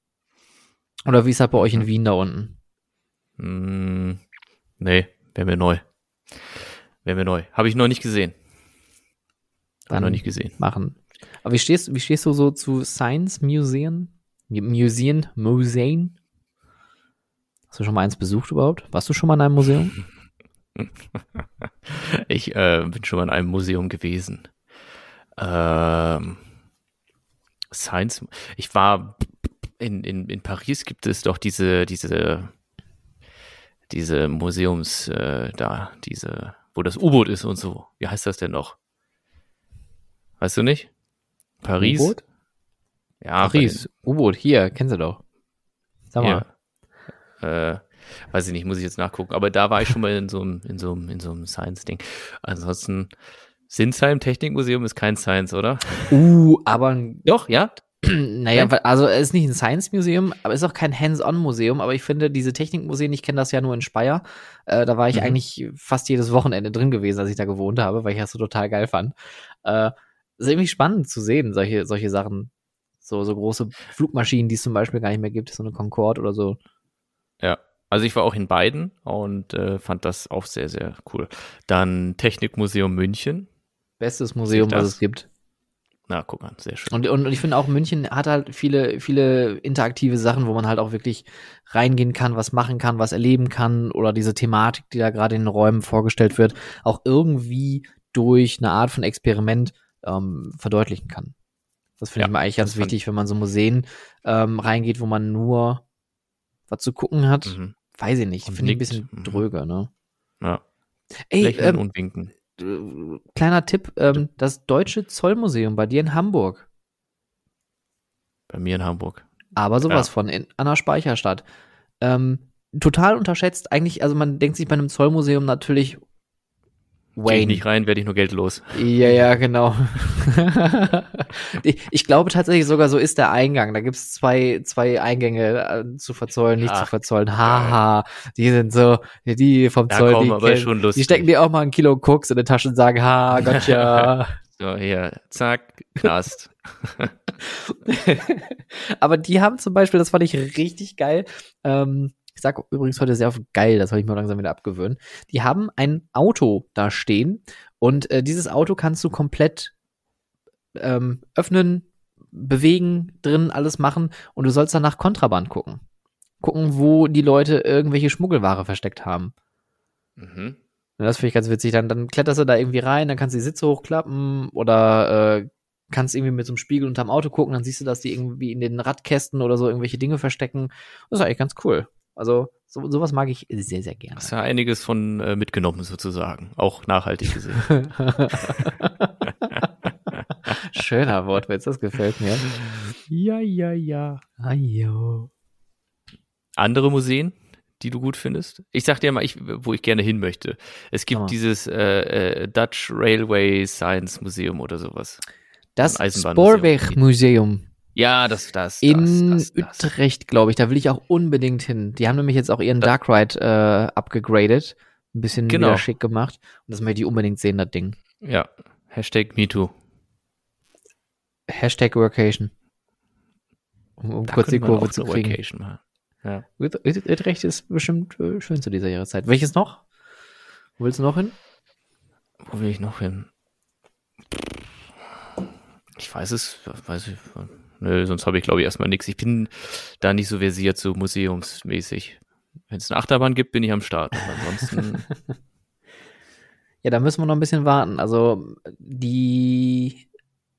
Oder wie ist das bei euch in mhm. Wien da unten? Mm, nee, Wäre mir neu. Wäre mir neu. Habe ich noch nicht gesehen. Habe noch nicht gesehen. Machen. Aber wie stehst, wie stehst du so zu Science Museum? Museum? Museen? Hast du schon mal eins besucht überhaupt? Warst du schon mal in einem Museum? ich äh, bin schon mal in einem Museum gewesen. Ähm, Science. Ich war in, in, in Paris gibt es doch diese, diese diese Museums äh, da, diese, wo das U-Boot ist und so. Wie heißt das denn noch? Weißt du nicht? Paris? U-Boot? Ja, Paris, U-Boot, hier, kennst du doch. Sag mal. Äh, weiß ich nicht, muss ich jetzt nachgucken. Aber da war ich schon mal in so einem, in so einem, in so einem Science-Ding. Ansonsten, Sinsheim Technikmuseum ist kein Science, oder? Uh, aber. Doch, ja, naja, also es ist nicht ein Science Museum, aber es ist auch kein Hands-on-Museum. Aber ich finde, diese Technikmuseen, ich kenne das ja nur in Speyer. Äh, da war ich mhm. eigentlich fast jedes Wochenende drin gewesen, als ich da gewohnt habe, weil ich das so total geil fand. Äh, ist irgendwie spannend zu sehen, solche, solche Sachen. So, so große Flugmaschinen, die es zum Beispiel gar nicht mehr gibt, so eine Concorde oder so. Ja, also ich war auch in beiden und äh, fand das auch sehr, sehr cool. Dann Technikmuseum München. Bestes Museum, was es gibt. Na, guck mal, sehr schön. Und, und, und ich finde auch, München hat halt viele, viele interaktive Sachen, wo man halt auch wirklich reingehen kann, was machen kann, was erleben kann oder diese Thematik, die da gerade in den Räumen vorgestellt wird, auch irgendwie durch eine Art von Experiment ähm, verdeutlichen kann. Das finde ja, ich mir eigentlich ganz wichtig, wenn man so Museen ähm, reingeht, wo man nur was zu gucken hat. Mhm. Weiß ich nicht. Finde ich ein bisschen mhm. dröge, ne? Ja. Ey, ähm, und winken kleiner Tipp, ähm, das Deutsche Zollmuseum bei dir in Hamburg. Bei mir in Hamburg. Aber sowas ja. von, in einer Speicherstadt. Ähm, total unterschätzt. Eigentlich, also man denkt sich bei einem Zollmuseum natürlich, Wayne. Geh ich nicht rein, werde ich nur Geld los. Ja, ja, genau. ich, ich, glaube tatsächlich sogar, so ist der Eingang. Da gibt's zwei, zwei Eingänge äh, zu verzollen, nicht Ach, zu verzollen. Haha, die sind so, die vom ja, Zoll, komm, die, aber schon lustig. die stecken dir auch mal ein Kilo Koks in die Tasche und sagen, ha, gotcha. so, hier, zack, Knast. aber die haben zum Beispiel, das fand ich richtig geil, ähm, ich sage übrigens heute sehr oft geil, das soll ich mir langsam wieder abgewöhnen. Die haben ein Auto da stehen und äh, dieses Auto kannst du komplett ähm, öffnen, bewegen, drin alles machen und du sollst dann nach Kontraband gucken. Gucken, wo die Leute irgendwelche Schmuggelware versteckt haben. Mhm. Und das finde ich ganz witzig. Dann, dann kletterst du da irgendwie rein, dann kannst du die Sitze hochklappen oder äh, kannst irgendwie mit so einem Spiegel unterm Auto gucken, dann siehst du, dass die irgendwie in den Radkästen oder so irgendwelche Dinge verstecken. Das ist eigentlich ganz cool. Also so, sowas mag ich sehr, sehr gerne. Hast ja einiges von äh, mitgenommen sozusagen, auch nachhaltig gesehen. Schöner Wortwitz, das gefällt mir. Ja, ja, ja. Ajo. Andere Museen, die du gut findest? Ich sag dir mal, ich, wo ich gerne hin möchte. Es gibt oh. dieses äh, äh, Dutch Railway Science Museum oder sowas. Das Spoorwegmuseum. Ja, das, das. In das, das, das. Utrecht, glaube ich. Da will ich auch unbedingt hin. Die haben nämlich jetzt auch ihren Dark Ride äh, abgegradet. Ein bisschen genau. schick gemacht. Und das möchte ich unbedingt sehen, das Ding. Ja, Hashtag MeToo. Hashtag Workation. Um, um kurz die Kurve zu kriegen. Workation machen. Ja. Utrecht ist bestimmt äh, schön zu dieser Jahreszeit. Welches noch? Wo willst du noch hin? Wo will ich noch hin? Ich weiß es, weiß ich. Nö, sonst habe ich glaube ich erstmal nichts. Ich bin da nicht so versiert, so museumsmäßig. Wenn es eine Achterbahn gibt, bin ich am Start. ansonsten. ja, da müssen wir noch ein bisschen warten. Also die,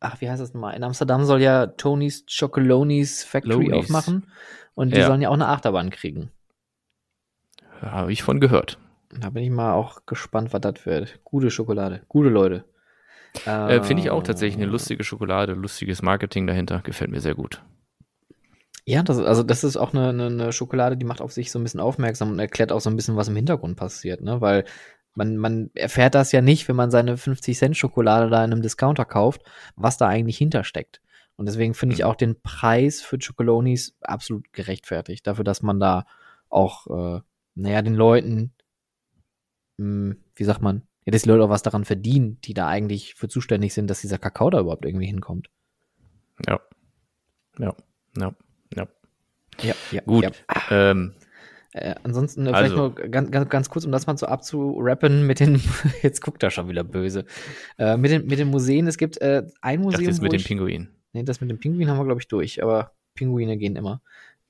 ach, wie heißt das nochmal? In Amsterdam soll ja Tony's Chocolonis Factory Lonies. aufmachen und die ja. sollen ja auch eine Achterbahn kriegen. Habe ich von gehört. Da bin ich mal auch gespannt, was das wird. Gute Schokolade, gute Leute. Äh, Finde ich auch tatsächlich eine lustige Schokolade, lustiges Marketing dahinter. Gefällt mir sehr gut. Ja, das, also das ist auch eine, eine, eine, Schokolade, die macht auf sich so ein bisschen aufmerksam und erklärt auch so ein bisschen, was im Hintergrund passiert, ne? Weil man, man erfährt das ja nicht, wenn man seine 50-Cent-Schokolade da in einem Discounter kauft, was da eigentlich hintersteckt. Und deswegen finde ich mhm. auch den Preis für Chocolonis absolut gerechtfertigt. Dafür, dass man da auch, äh, naja, den Leuten, mh, hm, wie sagt man, ja, dass die Leute auch was daran verdienen, die da eigentlich für zuständig sind, dass dieser Kakao da überhaupt irgendwie hinkommt. Ja. Ja. Ja. Ja. Ja, ja Gut. Ja. Ähm, äh, ansonsten äh, vielleicht also. nur ganz, ganz, ganz kurz, um das mal so abzurappen mit den, jetzt guckt er schon wieder böse, äh, mit, den, mit den Museen. Es gibt äh, ein Museum. Das mit dem Pinguin. Nee, das mit dem Pinguin haben wir, glaube ich, durch, aber Pinguine gehen immer.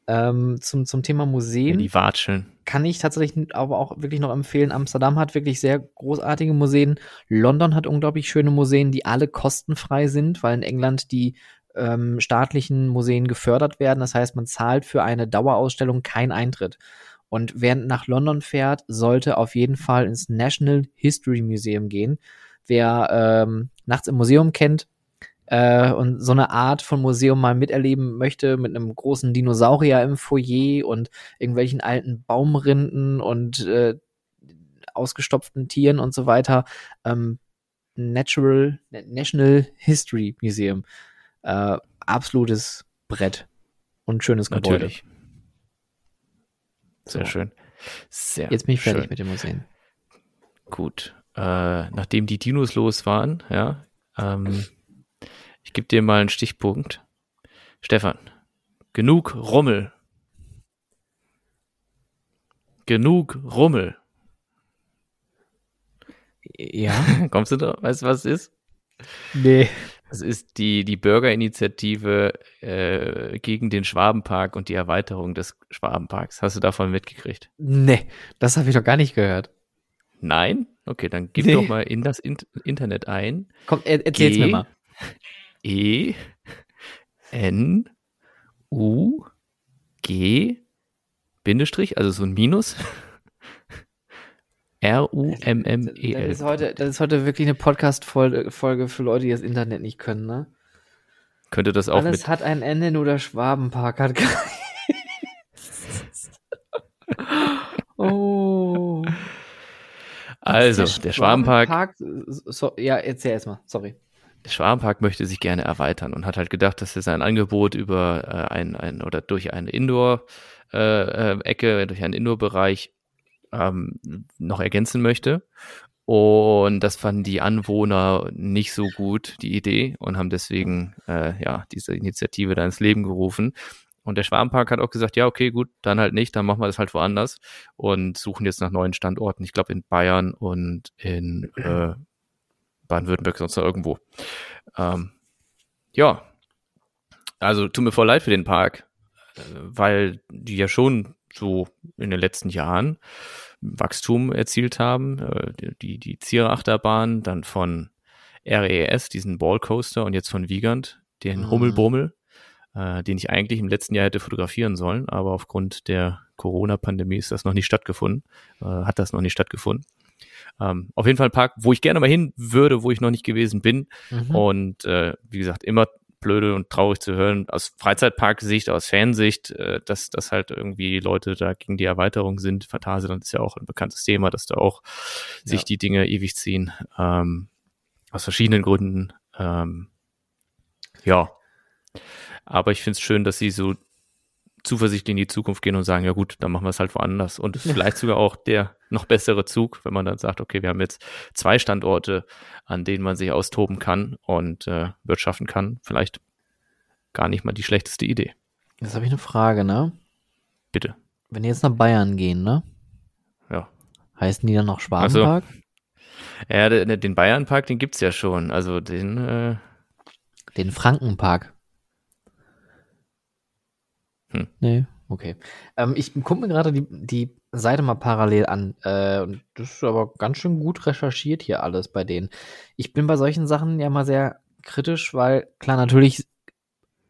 Ähm, zum, zum Thema Museen. die Watscheln. Kann ich tatsächlich aber auch wirklich noch empfehlen. Amsterdam hat wirklich sehr großartige Museen. London hat unglaublich schöne Museen, die alle kostenfrei sind, weil in England die ähm, staatlichen Museen gefördert werden. Das heißt, man zahlt für eine Dauerausstellung keinen Eintritt. Und wer nach London fährt, sollte auf jeden Fall ins National History Museum gehen. Wer ähm, nachts im Museum kennt, äh, und so eine Art von Museum mal miterleben möchte, mit einem großen Dinosaurier im Foyer und irgendwelchen alten Baumrinden und äh, ausgestopften Tieren und so weiter. Ähm, Natural National History Museum. Äh, absolutes Brett und schönes Gebäude. Natürlich. Sehr so. schön. Sehr Jetzt bin ich fertig schön. mit dem Museum. Gut. Äh, nachdem die Dinos los waren, ja, ähm, ich gebe dir mal einen Stichpunkt. Stefan, genug Rummel. Genug Rummel. Ja. Kommst du da? Weißt du, was es ist? Nee. Das ist die, die Bürgerinitiative äh, gegen den Schwabenpark und die Erweiterung des Schwabenparks. Hast du davon mitgekriegt? Nee, das habe ich doch gar nicht gehört. Nein? Okay, dann gib nee. doch mal in das in Internet ein. Komm, er erzähl's mir mal. E N U G Bindestrich, also so ein Minus. R-U-M-M-E-L. Das ist, heute, das ist heute wirklich eine Podcast-Folge für Leute, die das Internet nicht können, ne? Könnte das auch Alles hat ein Ende, nur der Schwabenpark hat kein. oh. Also, der, der Schwabenpark. Schwabenpark so, ja, erzähl erstmal, sorry. Der Schwabenpark möchte sich gerne erweitern und hat halt gedacht, dass er sein Angebot über äh, ein, ein oder durch eine Indoor-Ecke, äh, durch einen Indoor-Bereich ähm, noch ergänzen möchte. Und das fanden die Anwohner nicht so gut, die Idee, und haben deswegen äh, ja diese Initiative da ins Leben gerufen. Und der Schwabenpark hat auch gesagt, ja, okay, gut, dann halt nicht, dann machen wir das halt woanders und suchen jetzt nach neuen Standorten. Ich glaube in Bayern und in äh, Baden-Württemberg, sonst noch irgendwo. Ähm, ja, also tut mir voll leid für den Park, äh, weil die ja schon so in den letzten Jahren Wachstum erzielt haben. Äh, die, die Zierachterbahn, dann von RES, diesen Ballcoaster und jetzt von Wiegand, den mhm. Hummelbummel, äh, den ich eigentlich im letzten Jahr hätte fotografieren sollen, aber aufgrund der Corona-Pandemie ist das noch nicht stattgefunden, äh, hat das noch nicht stattgefunden. Ähm, auf jeden Fall ein Park, wo ich gerne mal hin würde, wo ich noch nicht gewesen bin. Mhm. Und äh, wie gesagt, immer blöde und traurig zu hören, aus Freizeitparksicht, aus Fansicht, äh, dass, dass halt irgendwie Leute da gegen die Erweiterung sind. Phantasialand ist ja auch ein bekanntes Thema, dass da auch ja. sich die Dinge ewig ziehen. Ähm, aus verschiedenen Gründen. Ähm, ja. Aber ich finde es schön, dass sie so zuversichtlich in die Zukunft gehen und sagen, ja gut, dann machen wir es halt woanders. Und vielleicht sogar auch der noch bessere Zug, wenn man dann sagt, okay, wir haben jetzt zwei Standorte, an denen man sich austoben kann und äh, wirtschaften kann. Vielleicht gar nicht mal die schlechteste Idee. Jetzt habe ich eine Frage, ne? Bitte. Wenn die jetzt nach Bayern gehen, ne? Ja. Heißen die dann noch Schwabenpark? Also, ja, den Bayernpark, den gibt's ja schon. Also den. Äh den Frankenpark. Hm. Nee, okay. Ähm, ich gucke mir gerade die, die Seite mal parallel an. Äh, und das ist aber ganz schön gut recherchiert hier alles bei denen. Ich bin bei solchen Sachen ja mal sehr kritisch, weil klar, natürlich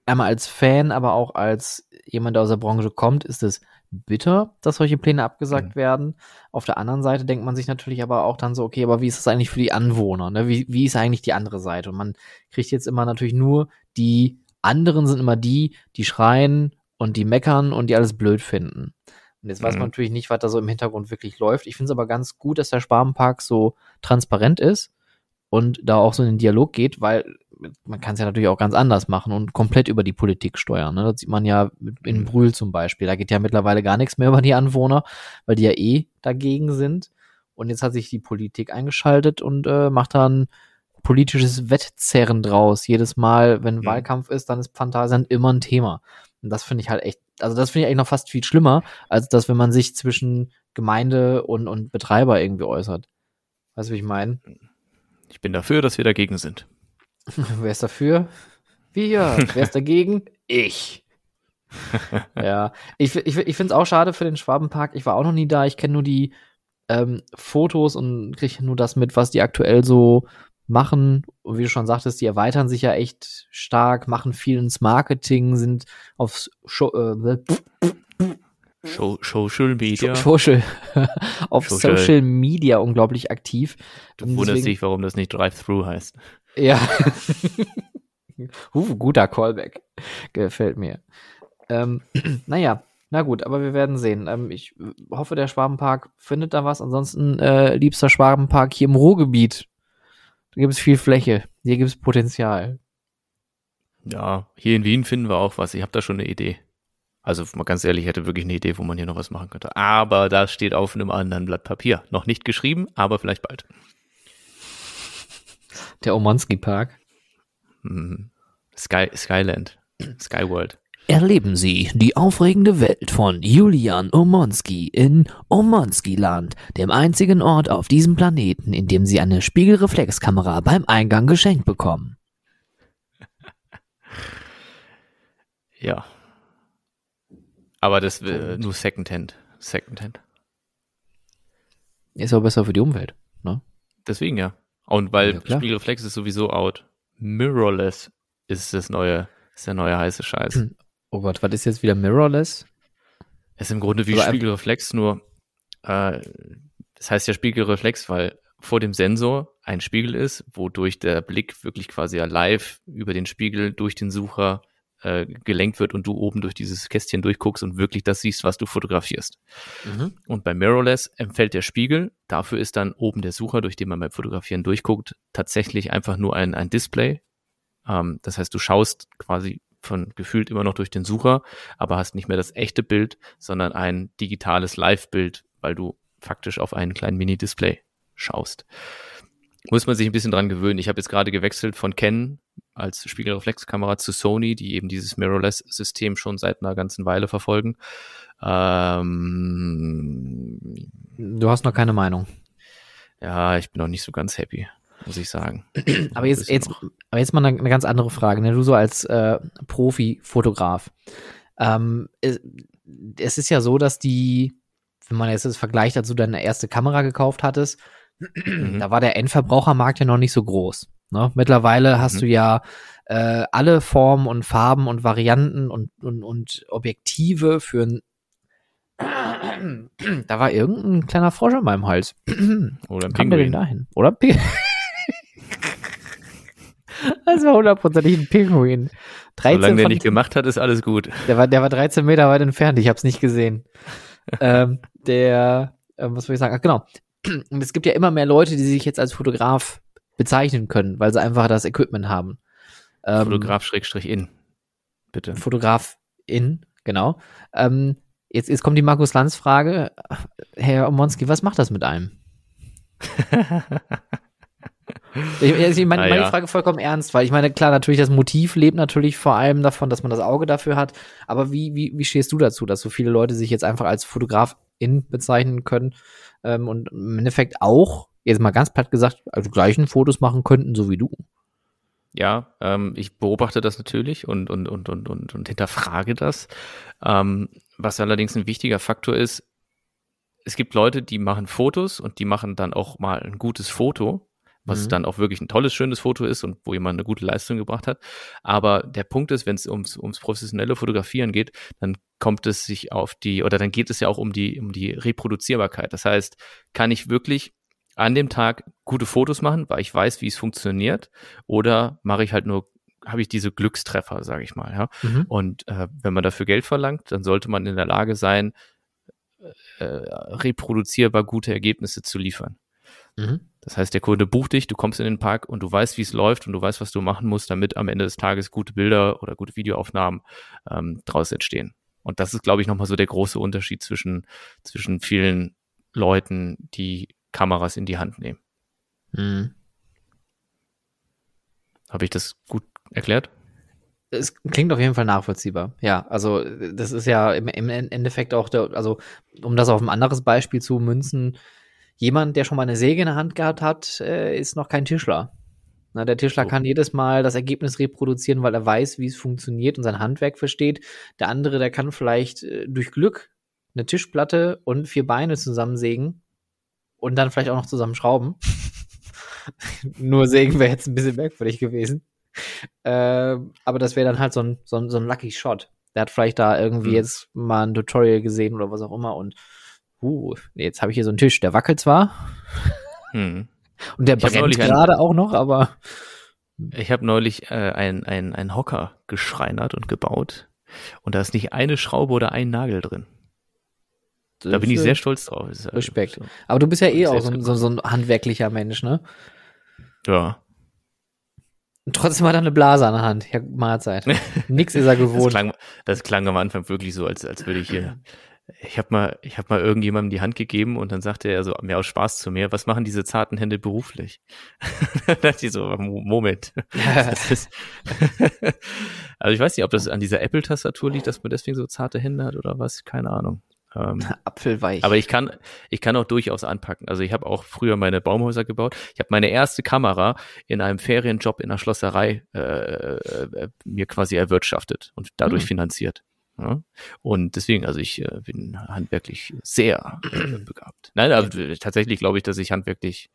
einmal als Fan, aber auch als jemand, der aus der Branche kommt, ist es bitter, dass solche Pläne abgesagt mhm. werden. Auf der anderen Seite denkt man sich natürlich aber auch dann so, okay, aber wie ist das eigentlich für die Anwohner? Ne? Wie, wie ist eigentlich die andere Seite? Und man kriegt jetzt immer natürlich nur die anderen sind immer die, die schreien und die meckern und die alles blöd finden. Und jetzt mhm. weiß man mhm. natürlich nicht, was da so im Hintergrund wirklich läuft. Ich finde es aber ganz gut, dass der Sparmenpark so transparent ist und da auch so in den Dialog geht, weil man kann es ja natürlich auch ganz anders machen und komplett über die Politik steuern. Ne? Das sieht man ja in mhm. Brühl zum Beispiel. Da geht ja mittlerweile gar nichts mehr über die Anwohner, weil die ja eh dagegen sind. Und jetzt hat sich die Politik eingeschaltet und äh, macht dann politisches Wettzerren draus. Jedes Mal, wenn mhm. Wahlkampf ist, dann ist Phantasialand immer ein Thema. Und das finde ich halt echt, also das finde ich eigentlich noch fast viel schlimmer, als das, wenn man sich zwischen Gemeinde und, und Betreiber irgendwie äußert. Weißt du, wie ich meine? Ich bin dafür, dass wir dagegen sind. Wer ist dafür? Wir. Wer ist dagegen? Ich. ja, ich, ich, ich finde es auch schade für den Schwabenpark. Ich war auch noch nie da. Ich kenne nur die ähm, Fotos und kriege nur das mit, was die aktuell so machen. Und wie du schon sagtest, die erweitern sich ja echt stark, machen viel ins Marketing, sind auf Show, äh, Show, Social Media. Social. auf Social. Social. Media unglaublich aktiv. Du wunderst deswegen, dich, warum das nicht Drive-Thru heißt. Ja. uh, guter Callback. Gefällt mir. Ähm, naja, na gut, aber wir werden sehen. Ähm, ich hoffe, der Schwabenpark findet da was. Ansonsten, äh, liebster Schwabenpark hier im Ruhrgebiet. Da gibt es viel Fläche. Hier gibt es Potenzial. Ja, hier in Wien finden wir auch was. Ich habe da schon eine Idee. Also mal ganz ehrlich, ich hätte wirklich eine Idee, wo man hier noch was machen könnte. Aber das steht auf einem anderen Blatt Papier. Noch nicht geschrieben, aber vielleicht bald. Der Omonski Park. Mhm. Sky, Skyland. Skyworld. Erleben Sie die aufregende Welt von Julian Omonski in Omonski-Land, dem einzigen Ort auf diesem Planeten, in dem Sie eine Spiegelreflexkamera beim Eingang geschenkt bekommen. Ja, aber das äh, nur Secondhand. Secondhand. Ist auch besser für die Umwelt, ne? Deswegen ja. Und weil ja, Spiegelreflex ist sowieso out. Mirrorless ist das neue, ist der neue heiße Scheiß. Oh Gott, was ist jetzt wieder Mirrorless? Es ist im Grunde wie Aber Spiegelreflex, nur äh, das heißt ja Spiegelreflex, weil vor dem Sensor ein Spiegel ist, wodurch der Blick wirklich quasi ja live über den Spiegel durch den Sucher äh, gelenkt wird und du oben durch dieses Kästchen durchguckst und wirklich das siehst, was du fotografierst. Mhm. Und bei Mirrorless empfällt der Spiegel. Dafür ist dann oben der Sucher, durch den man beim Fotografieren durchguckt, tatsächlich einfach nur ein, ein Display. Ähm, das heißt, du schaust quasi von gefühlt immer noch durch den Sucher, aber hast nicht mehr das echte Bild, sondern ein digitales Live-Bild, weil du faktisch auf einen kleinen Mini-Display schaust. Muss man sich ein bisschen dran gewöhnen. Ich habe jetzt gerade gewechselt von Canon als Spiegelreflexkamera zu Sony, die eben dieses Mirrorless-System schon seit einer ganzen Weile verfolgen. Ähm, du hast noch keine Meinung. Ja, ich bin noch nicht so ganz happy, muss ich sagen. aber jetzt, jetzt, aber jetzt mal eine, eine, ganz andere Frage. Ne? Du so als äh, Profi-Fotograf. Ähm, es, es ist ja so, dass die, wenn man jetzt das vergleicht, als du deine erste Kamera gekauft hattest, mhm. da war der Endverbrauchermarkt ja noch nicht so groß. Ne? Mittlerweile hast mhm. du ja äh, alle Formen und Farben und Varianten und, und, und Objektive für ein da war irgendein kleiner Frosch in meinem Hals. Oder ein Kam der denn dahin? Oder Pinguin? Das war hundertprozentig ein Pinguin. 13 Solange der nicht gemacht hat, ist alles gut. Der war, der war 13 Meter weit entfernt, ich habe es nicht gesehen. ähm, der, äh, was soll ich sagen? Ach, genau. Und es gibt ja immer mehr Leute, die sich jetzt als Fotograf bezeichnen können, weil sie einfach das Equipment haben. Ähm, Fotograf Schrägstrich in. Bitte. Fotograf in, Genau. Ähm, jetzt, jetzt kommt die Markus Lanz-Frage. Herr Omonski, was macht das mit einem? Ich, ich meine, ah, meine ja. Frage vollkommen ernst, weil ich meine, klar, natürlich, das Motiv lebt natürlich vor allem davon, dass man das Auge dafür hat. Aber wie, wie, wie stehst du dazu, dass so viele Leute sich jetzt einfach als Fotografin bezeichnen können ähm, und im Endeffekt auch, jetzt mal ganz platt gesagt, also gleichen Fotos machen könnten, so wie du? Ja, ähm, ich beobachte das natürlich und, und, und, und, und, und hinterfrage das. Ähm, was allerdings ein wichtiger Faktor ist, es gibt Leute, die machen Fotos und die machen dann auch mal ein gutes Foto was mhm. dann auch wirklich ein tolles, schönes Foto ist und wo jemand eine gute Leistung gebracht hat. Aber der Punkt ist, wenn es ums, ums professionelle Fotografieren geht, dann kommt es sich auf die, oder dann geht es ja auch um die, um die Reproduzierbarkeit. Das heißt, kann ich wirklich an dem Tag gute Fotos machen, weil ich weiß, wie es funktioniert, oder mache ich halt nur habe ich diese Glückstreffer, sage ich mal. Ja? Mhm. Und äh, wenn man dafür Geld verlangt, dann sollte man in der Lage sein, äh, reproduzierbar gute Ergebnisse zu liefern. Mhm. Das heißt, der Kunde bucht dich, du kommst in den Park und du weißt, wie es läuft und du weißt, was du machen musst, damit am Ende des Tages gute Bilder oder gute Videoaufnahmen ähm, draus entstehen. Und das ist, glaube ich, nochmal so der große Unterschied zwischen, zwischen vielen Leuten, die Kameras in die Hand nehmen. Mhm. Habe ich das gut erklärt? Es klingt auf jeden Fall nachvollziehbar. Ja, also das ist ja im, im Endeffekt auch der, also um das auf ein anderes Beispiel zu münzen, jemand, der schon mal eine Säge in der Hand gehabt hat, äh, ist noch kein Tischler. Na, der Tischler so. kann jedes Mal das Ergebnis reproduzieren, weil er weiß, wie es funktioniert und sein Handwerk versteht. Der andere, der kann vielleicht äh, durch Glück eine Tischplatte und vier Beine zusammensägen und dann vielleicht auch noch zusammenschrauben. Nur sägen wäre jetzt ein bisschen merkwürdig gewesen. Äh, aber das wäre dann halt so ein, so, ein, so ein Lucky Shot. Der hat vielleicht da irgendwie mhm. jetzt mal ein Tutorial gesehen oder was auch immer und uh, jetzt habe ich hier so einen Tisch, der wackelt zwar. Hm. Und der brennt gerade auch noch, aber. Ich habe neulich äh, ein, ein, ein Hocker geschreinert und gebaut. Und da ist nicht eine Schraube oder ein Nagel drin. Das da bin ich sehr stolz drauf. Respekt. So. Aber du bist ja eh auch so, so, so, ein handwerklicher Mensch, ne? Ja. Und trotzdem hat er eine Blase an der Hand. Ja, Mahlzeit. Nix ist er gewohnt. Das klang, das klang am Anfang wirklich so, als, als würde ich hier ich habe mal, ich habe mal irgendjemandem die Hand gegeben und dann sagte er so mir aus Spaß zu mir, was machen diese zarten Hände beruflich? da dachte ich so, Moment. ist, also ich weiß nicht, ob das an dieser Apple-Tastatur liegt, dass man deswegen so zarte Hände hat oder was, keine Ahnung. Ähm, Apfelweich. Aber ich kann, ich kann auch durchaus anpacken. Also ich habe auch früher meine Baumhäuser gebaut. Ich habe meine erste Kamera in einem Ferienjob in einer Schlosserei äh, äh, mir quasi erwirtschaftet und dadurch mhm. finanziert. Ja? Und deswegen, also ich äh, bin handwerklich sehr begabt. Nein, aber tatsächlich glaube ich, dass ich handwerklich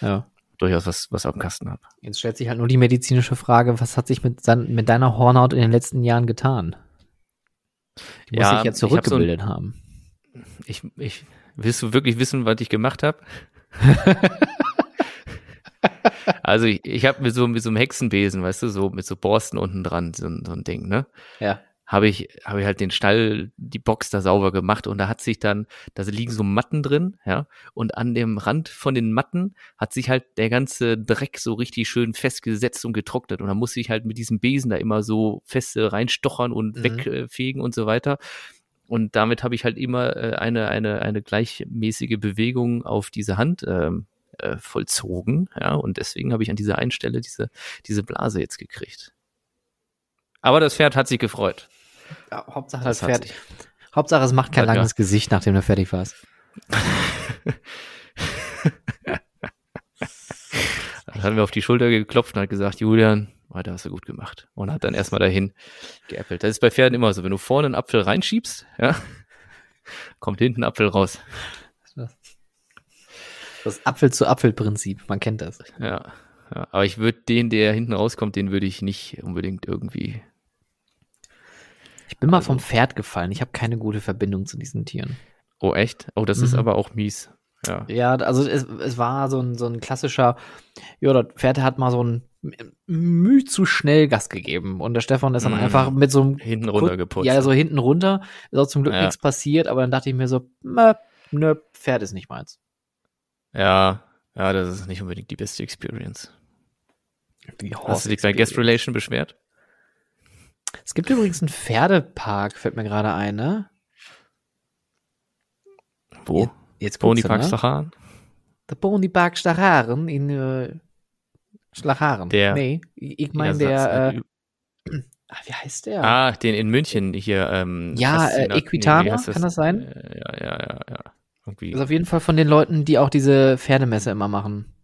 ja. durchaus was, was auf dem Kasten habe. Jetzt stellt sich halt nur die medizinische Frage, was hat sich mit, mit deiner Hornhaut in den letzten Jahren getan? Die muss ja, sich ja zurückgebildet so ein, haben. Ich, ich, willst du wirklich wissen, was ich gemacht habe? also ich, ich habe mit so, mit so einem Hexenbesen, weißt du, so mit so Borsten unten dran, so, so ein Ding, ne? Ja habe ich, habe ich halt den Stall, die Box da sauber gemacht und da hat sich dann, da liegen so Matten drin, ja, und an dem Rand von den Matten hat sich halt der ganze Dreck so richtig schön festgesetzt und getrocknet und da muss ich halt mit diesem Besen da immer so feste reinstochern und mhm. wegfegen und so weiter. Und damit habe ich halt immer äh, eine, eine, eine gleichmäßige Bewegung auf diese Hand ähm, äh, vollzogen, ja, und deswegen habe ich an dieser einen Stelle diese, diese Blase jetzt gekriegt. Aber das Pferd hat sich gefreut. Ja, Hauptsache das, das Pferd. Hauptsache es macht kein ja, langes ja. Gesicht, nachdem du fertig warst. dann hat mir auf die Schulter geklopft und hat gesagt, Julian, weiter hast du gut gemacht. Und hat dann erstmal dahin geäppelt. Das ist bei Pferden immer so. Wenn du vorne einen Apfel reinschiebst, ja, kommt hinten ein Apfel raus. Das Apfel zu Apfel-Prinzip, man kennt das. Ja, ja aber ich würde den, der hinten rauskommt, den würde ich nicht unbedingt irgendwie ich bin mal vom Pferd gefallen. Ich habe keine gute Verbindung zu diesen Tieren. Oh, echt? Oh, das mhm. ist aber auch mies. Ja, ja also es, es war so ein, so ein klassischer, ja, das Pferd hat mal so ein müh zu schnell Gas gegeben. Und der Stefan ist dann mm. einfach mit so einem. Hinten runter geputzt. Ja, so hinten runter. Ist auch zum Glück ja. nichts passiert, aber dann dachte ich mir so, nö, nö, Pferd ist nicht meins. Ja, ja, das ist nicht unbedingt die beste Experience. Wie Hast du dich bei Guest Relation beschwert? Es gibt übrigens einen Pferdepark, fällt mir gerade ein, ne? Wo? Jetzt, jetzt Ponypark ne? Stacharen? Der Ponypark Stacharen in äh, Schlacharen. Der- Nee, ich meine Ja, der, sag's halt äh, ach, wie heißt der? Ah, den in München hier. Ähm, Ja, äh, Equitana, heißt kann das sein? Äh, ja, ja, ja, ja. Irgendwie. ist auf jeden Fall von den Leuten, die auch diese Pferdemesse immer machen.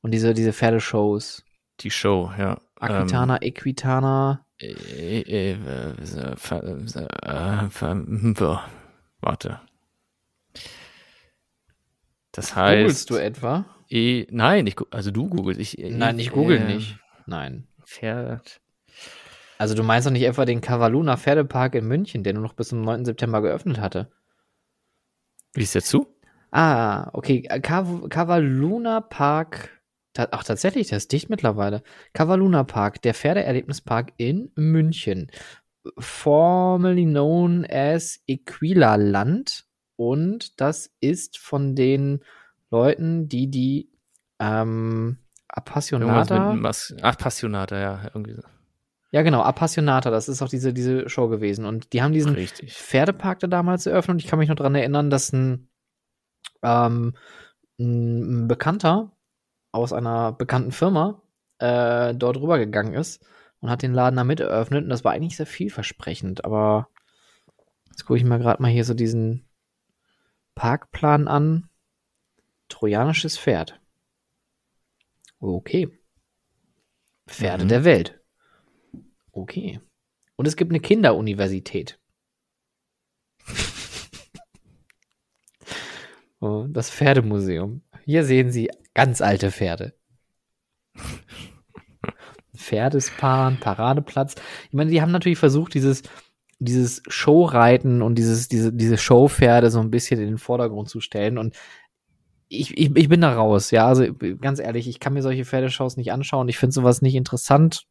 Und diese, diese Pferdeshows. die Show, ja. Aquitana, Equitana. Ähm, äh, warte. Das heißt. Googlest du etwa? E, nein, ich, also du googelst. Ich, Nein, ich google äh, nicht. Nein. Pferd. Also du meinst doch nicht etwa den Cavaluna Pferdepark in München, der nur noch bis zum 9. September geöffnet hatte? Wie ist der zu? Ah, okay. Cav Cavaluna Park. Ach, tatsächlich, der ist dicht mittlerweile. Cavaluna Park, der Pferdeerlebnispark in München. Formerly known as Equila Land. Und das ist von den Leuten, die die ähm, Appassionata. Mas Ach, Passionata, ja. Irgendwie so. Ja, genau, Appassionata, das ist auch diese, diese Show gewesen. Und die haben diesen Richtig. Pferdepark da damals eröffnet und ich kann mich noch daran erinnern, dass ein, ähm, ein Bekannter aus einer bekannten Firma äh, dort rübergegangen ist und hat den Laden da mit eröffnet und das war eigentlich sehr vielversprechend, aber jetzt gucke ich mir gerade mal hier so diesen Parkplan an. Trojanisches Pferd. Okay. Pferde Mhm. der Welt. Okay. Und es gibt eine Kinderuniversität. Oh, Das Pferdemuseum. Hier sehen Sie ganz alte Pferde. Pferdespaar, Paradeplatz. Ich meine, die haben natürlich versucht, dieses, dieses Showreiten und dieses, diese, diese Showpferde so ein bisschen in den Vordergrund zu stellen. Und ich, ich, ich bin da raus, ja. Also ganz ehrlich, ich kann mir solche Pferdeshows nicht anschauen. Ich finde sowas nicht interessant.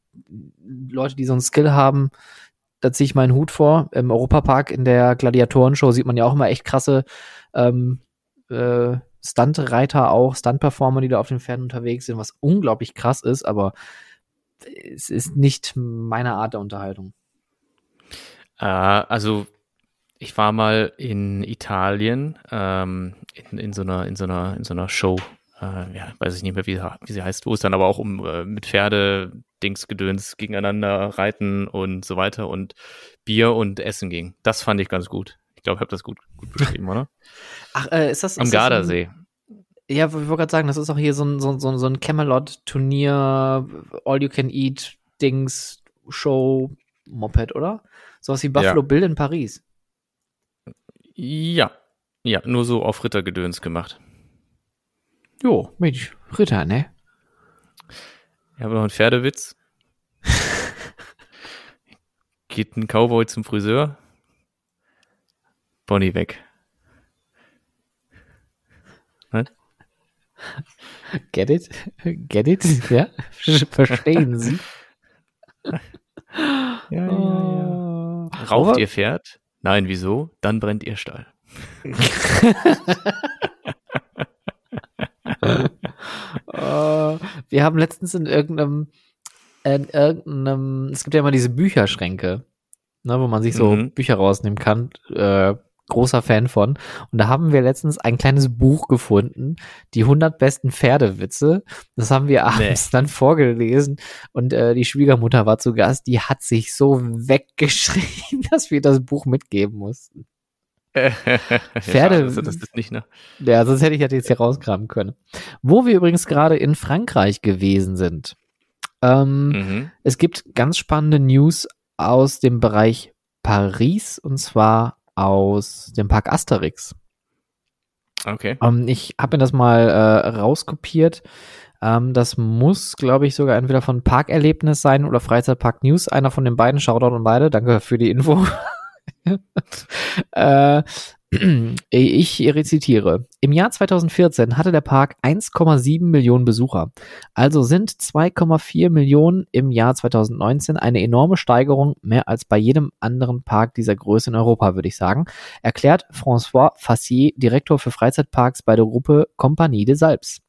Leute, die so einen Skill haben, da ziehe ich meinen Hut vor. Im Europapark in der Gladiatorenshow sieht man ja auch immer echt krasse ähm, äh, Stuntreiter auch, Stuntperformer, die da auf den Pferden unterwegs sind, was unglaublich krass ist, aber es ist nicht meine Art der Unterhaltung. Äh, also, ich war mal in Italien ähm, in, in, so einer, in, so einer, in so einer Show. Äh, ja, weiß ich nicht mehr, wie, wie sie heißt, wo es dann aber auch um äh, mit Pferde, Dingsgedöns gegeneinander reiten und so weiter und Bier und Essen ging. Das fand ich ganz gut. Ich glaube, ich habe das gut, gut beschrieben, oder? Ach, äh, ist das Am ist das ein- Gardasee. Ja, ich wollte gerade sagen, das ist auch hier so ein, so, so, so ein Camelot-Turnier, All-You-Can-Eat-Dings, Show, Moped, oder? Sowas wie Buffalo Ja. Bill in Paris. Ja. Ja, nur so auf Rittergedöns gemacht. Jo, Mensch, Ritter, ne? Ich habe noch einen Pferdewitz. Geht ein Cowboy zum Friseur. Bonnie weg. Get it? Get it? Ja? Verstehen Sie? Ja, Oh. Raucht Aber- ihr Pferd? Nein, wieso? Dann brennt ihr Stall. Äh, wir haben letztens in irgendeinem, in irgendeinem, es gibt ja immer diese Bücherschränke, ne, wo man sich so Mhm. Bücher rausnehmen kann. Äh, großer Fan von. Und da haben wir letztens ein kleines Buch gefunden, die 100 besten Pferdewitze. Das haben wir abends dann vorgelesen und äh, die Schwiegermutter war zu Gast. Die hat sich so weggeschrien, dass wir das Buch mitgeben mussten. Pferde- Ja, also das ist nicht, ne? Ja, sonst hätte ich das jetzt hier rauskramen können. Wo wir übrigens gerade in Frankreich gewesen sind. Ähm, Mhm. Es gibt ganz spannende News aus dem Bereich Paris und zwar aus dem Park Asterix. Okay. Ähm, ich habe mir das mal äh, rauskopiert. Ähm, das muss, glaube ich, sogar entweder von Parkerlebnis sein oder Freizeitpark News. Einer von den beiden. Shoutout und beide. Danke für die Info. äh, ich rezitiere. Im Jahr 2014 hatte der Park 1,7 Millionen Besucher. Also sind 2,4 Millionen im Jahr 2019 eine enorme Steigerung, mehr als bei jedem anderen Park dieser Größe in Europa, würde ich sagen, erklärt François Fassier, Direktor für Freizeitparks bei der Gruppe Compagnie des Alpes.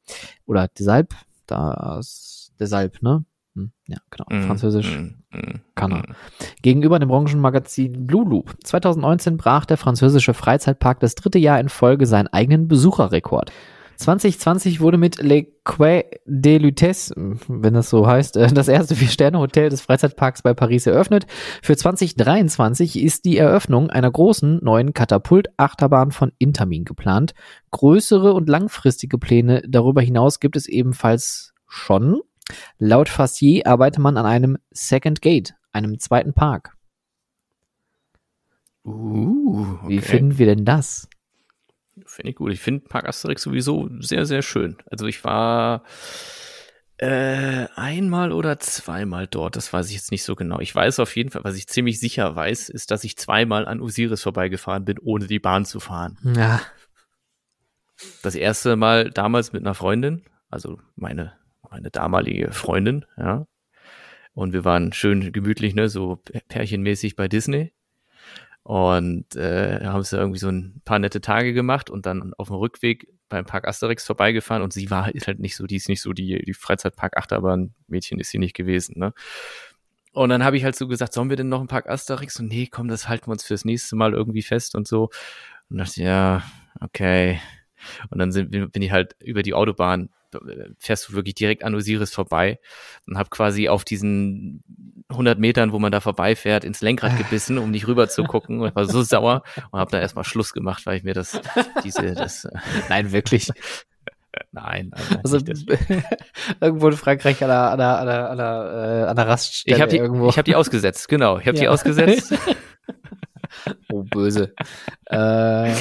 Oder des Alpes, das, des Alpes, ne? Hm, ja, genau. Mm, Französisch mm, mm, kann er. Mm. Gegenüber dem Branchenmagazin Blue Loop. 2019 brach der französische Freizeitpark das dritte Jahr in Folge seinen eigenen Besucherrekord. 2020 wurde mit Le Quai de Lutèce, wenn das so heißt, äh, das erste Vier-Sterne-Hotel des Freizeitparks bei Paris eröffnet. Für 2023 ist die Eröffnung einer großen neuen Katapult-Achterbahn von Intermin geplant. Größere und langfristige Pläne darüber hinaus gibt es ebenfalls schon. Laut Fassier arbeitet man an einem Second Gate, einem zweiten Park. Uh, okay. Wie finden wir denn das? Finde ich gut. Ich finde Park Asterix sowieso sehr, sehr schön. Also ich war äh, einmal oder zweimal dort, das weiß ich jetzt nicht so genau. Ich weiß auf jeden Fall, was ich ziemlich sicher weiß, ist, dass ich zweimal an Osiris vorbeigefahren bin, ohne die Bahn zu fahren. Ja. Das erste Mal damals mit einer Freundin, also meine meine damalige Freundin, ja. Und wir waren schön gemütlich, ne, so pärchenmäßig bei Disney. Und äh, haben es irgendwie so ein paar nette Tage gemacht und dann auf dem Rückweg beim Park Asterix vorbeigefahren und sie war halt nicht so, die ist nicht so die, die Freizeitpark-Achterbahn-Mädchen ist sie nicht gewesen, ne? Und dann habe ich halt so gesagt, sollen wir denn noch einen Park Asterix? Und nee, komm, das halten wir uns fürs nächste Mal irgendwie fest und so. Und dachte, ja, okay. Und dann sind, bin ich halt über die Autobahn fährst du wirklich direkt an Osiris vorbei und habe quasi auf diesen 100 Metern, wo man da vorbeifährt, ins Lenkrad gebissen, um nicht rüber zu gucken. Und war so sauer und habe da erstmal Schluss gemacht, weil ich mir das, diese, das. Nein, wirklich. Nein, also, irgendwo in Frankreich an der, an der, an der, an der, äh, Raststelle ich hab die. Ich habe die ausgesetzt, genau. Ich habe ja. die ausgesetzt. oh, böse. äh,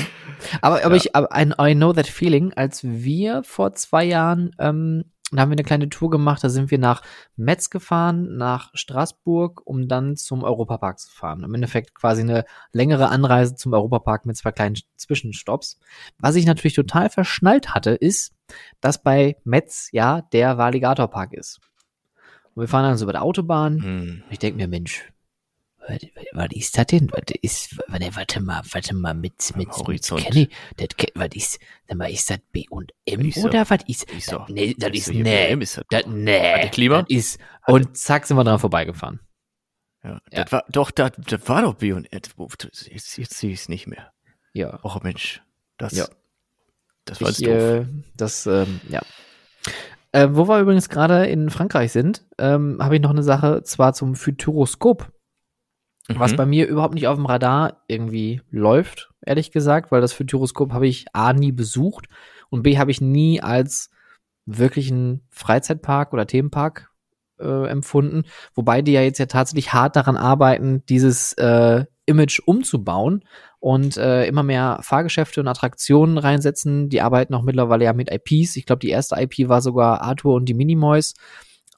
aber, aber ja. ich, aber I, I know that feeling, als wir vor zwei Jahren, ähm, da haben wir eine kleine Tour gemacht, da sind wir nach Metz gefahren, nach Straßburg, um dann zum Europapark zu fahren. Im Endeffekt quasi eine längere Anreise zum Europapark mit zwei kleinen Zwischenstopps. Was ich natürlich total verschnallt hatte, ist, dass bei Metz ja der Valigator ist. Und wir fahren dann so über der Autobahn. Hm. Ich denke mir, Mensch, was, ist das denn? Was ist, warte, warte mal, warte mal, mit, mit, Horizont. mit Kenny, das, was ist, sag mal, ist das B und M so, oder was ist? Ist so, nee, das ist, nee, M ist das, das, nee, das Klima? das ist, und zack, sind wir dran vorbeigefahren. Ja, ja. Das war, doch, das, das war doch B und M, jetzt, jetzt sehe ich es nicht mehr. Ja. Och Mensch, das, ja. das war ich, jetzt doof. Äh, das, ähm, ja. Äh, wo wir übrigens gerade in Frankreich sind, ähm, habe ich noch eine Sache, zwar zum Futuroskop Mhm. Was bei mir überhaupt nicht auf dem Radar irgendwie läuft, ehrlich gesagt, weil das Futuroskop habe ich A nie besucht und B habe ich nie als wirklichen Freizeitpark oder Themenpark äh, empfunden, wobei die ja jetzt ja tatsächlich hart daran arbeiten, dieses äh, Image umzubauen und äh, immer mehr Fahrgeschäfte und Attraktionen reinsetzen. Die arbeiten auch mittlerweile ja mit IPs. Ich glaube, die erste IP war sogar Arthur und die Minimoys.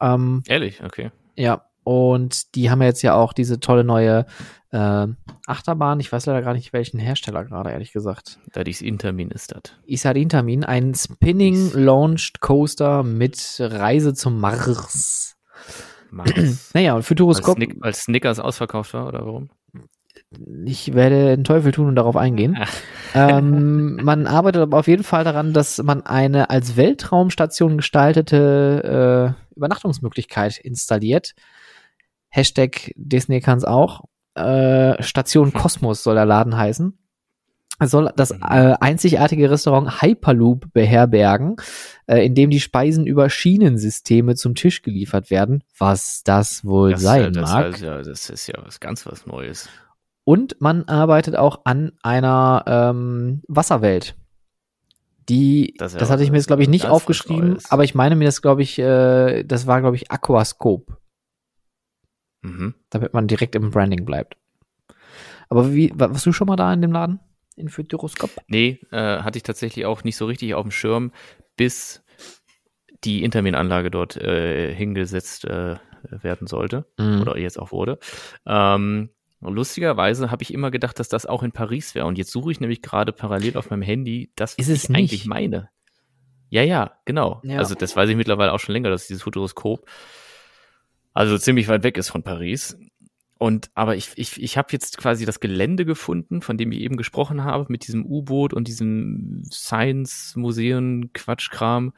Ähm, Ehrlich, okay. Ja, und die haben jetzt ja auch diese tolle neue äh, Achterbahn. Ich weiß leider gar nicht, welchen Hersteller gerade, ehrlich gesagt. Da ist Intermin ist das. Isar Intermin, ein Spinning Launched Coaster mit Reise zum Mars. Mars. naja, und Futuroskop. Als, als Snickers ausverkauft war, oder warum? ich werde den Teufel tun und darauf eingehen. ähm, man arbeitet aber auf jeden Fall daran, dass man eine als Weltraumstation gestaltete äh, Übernachtungsmöglichkeit installiert. Hashtag Disney kann es auch. Äh, Station Kosmos soll der Laden heißen. Soll das mhm. äh, einzigartige Restaurant Hyperloop beherbergen, äh, in dem die Speisen über Schienensysteme zum Tisch geliefert werden, was das wohl das, sein das mag. Heißt, ja, das ist ja was ganz was Neues. Und man arbeitet auch an einer ähm, Wasserwelt. Die, das, das hatte ich mir jetzt, glaube ich, nicht aufgeschrieben, aber ich meine mir das, glaube ich, äh, das war, glaube ich, Aquascope. Mhm. Damit man direkt im Branding bleibt. Aber wie, warst du schon mal da in dem Laden? In Futuroskop? Nee, äh, hatte ich tatsächlich auch nicht so richtig auf dem Schirm, bis die Intermin-Anlage dort äh, hingesetzt äh, werden sollte. Mhm. Oder jetzt auch wurde. Ähm, lustigerweise habe ich immer gedacht, dass das auch in Paris wäre. Und jetzt suche ich nämlich gerade parallel auf meinem Handy das, was ich nicht? eigentlich meine. Ja, ja, genau. Ja. Also das weiß ich mittlerweile auch schon länger, dass dieses Futuroskop also ziemlich weit weg ist von Paris. Und aber ich, ich, ich habe jetzt quasi das Gelände gefunden, von dem ich eben gesprochen habe, mit diesem U-Boot und diesem Science-Museum, Quatschkram.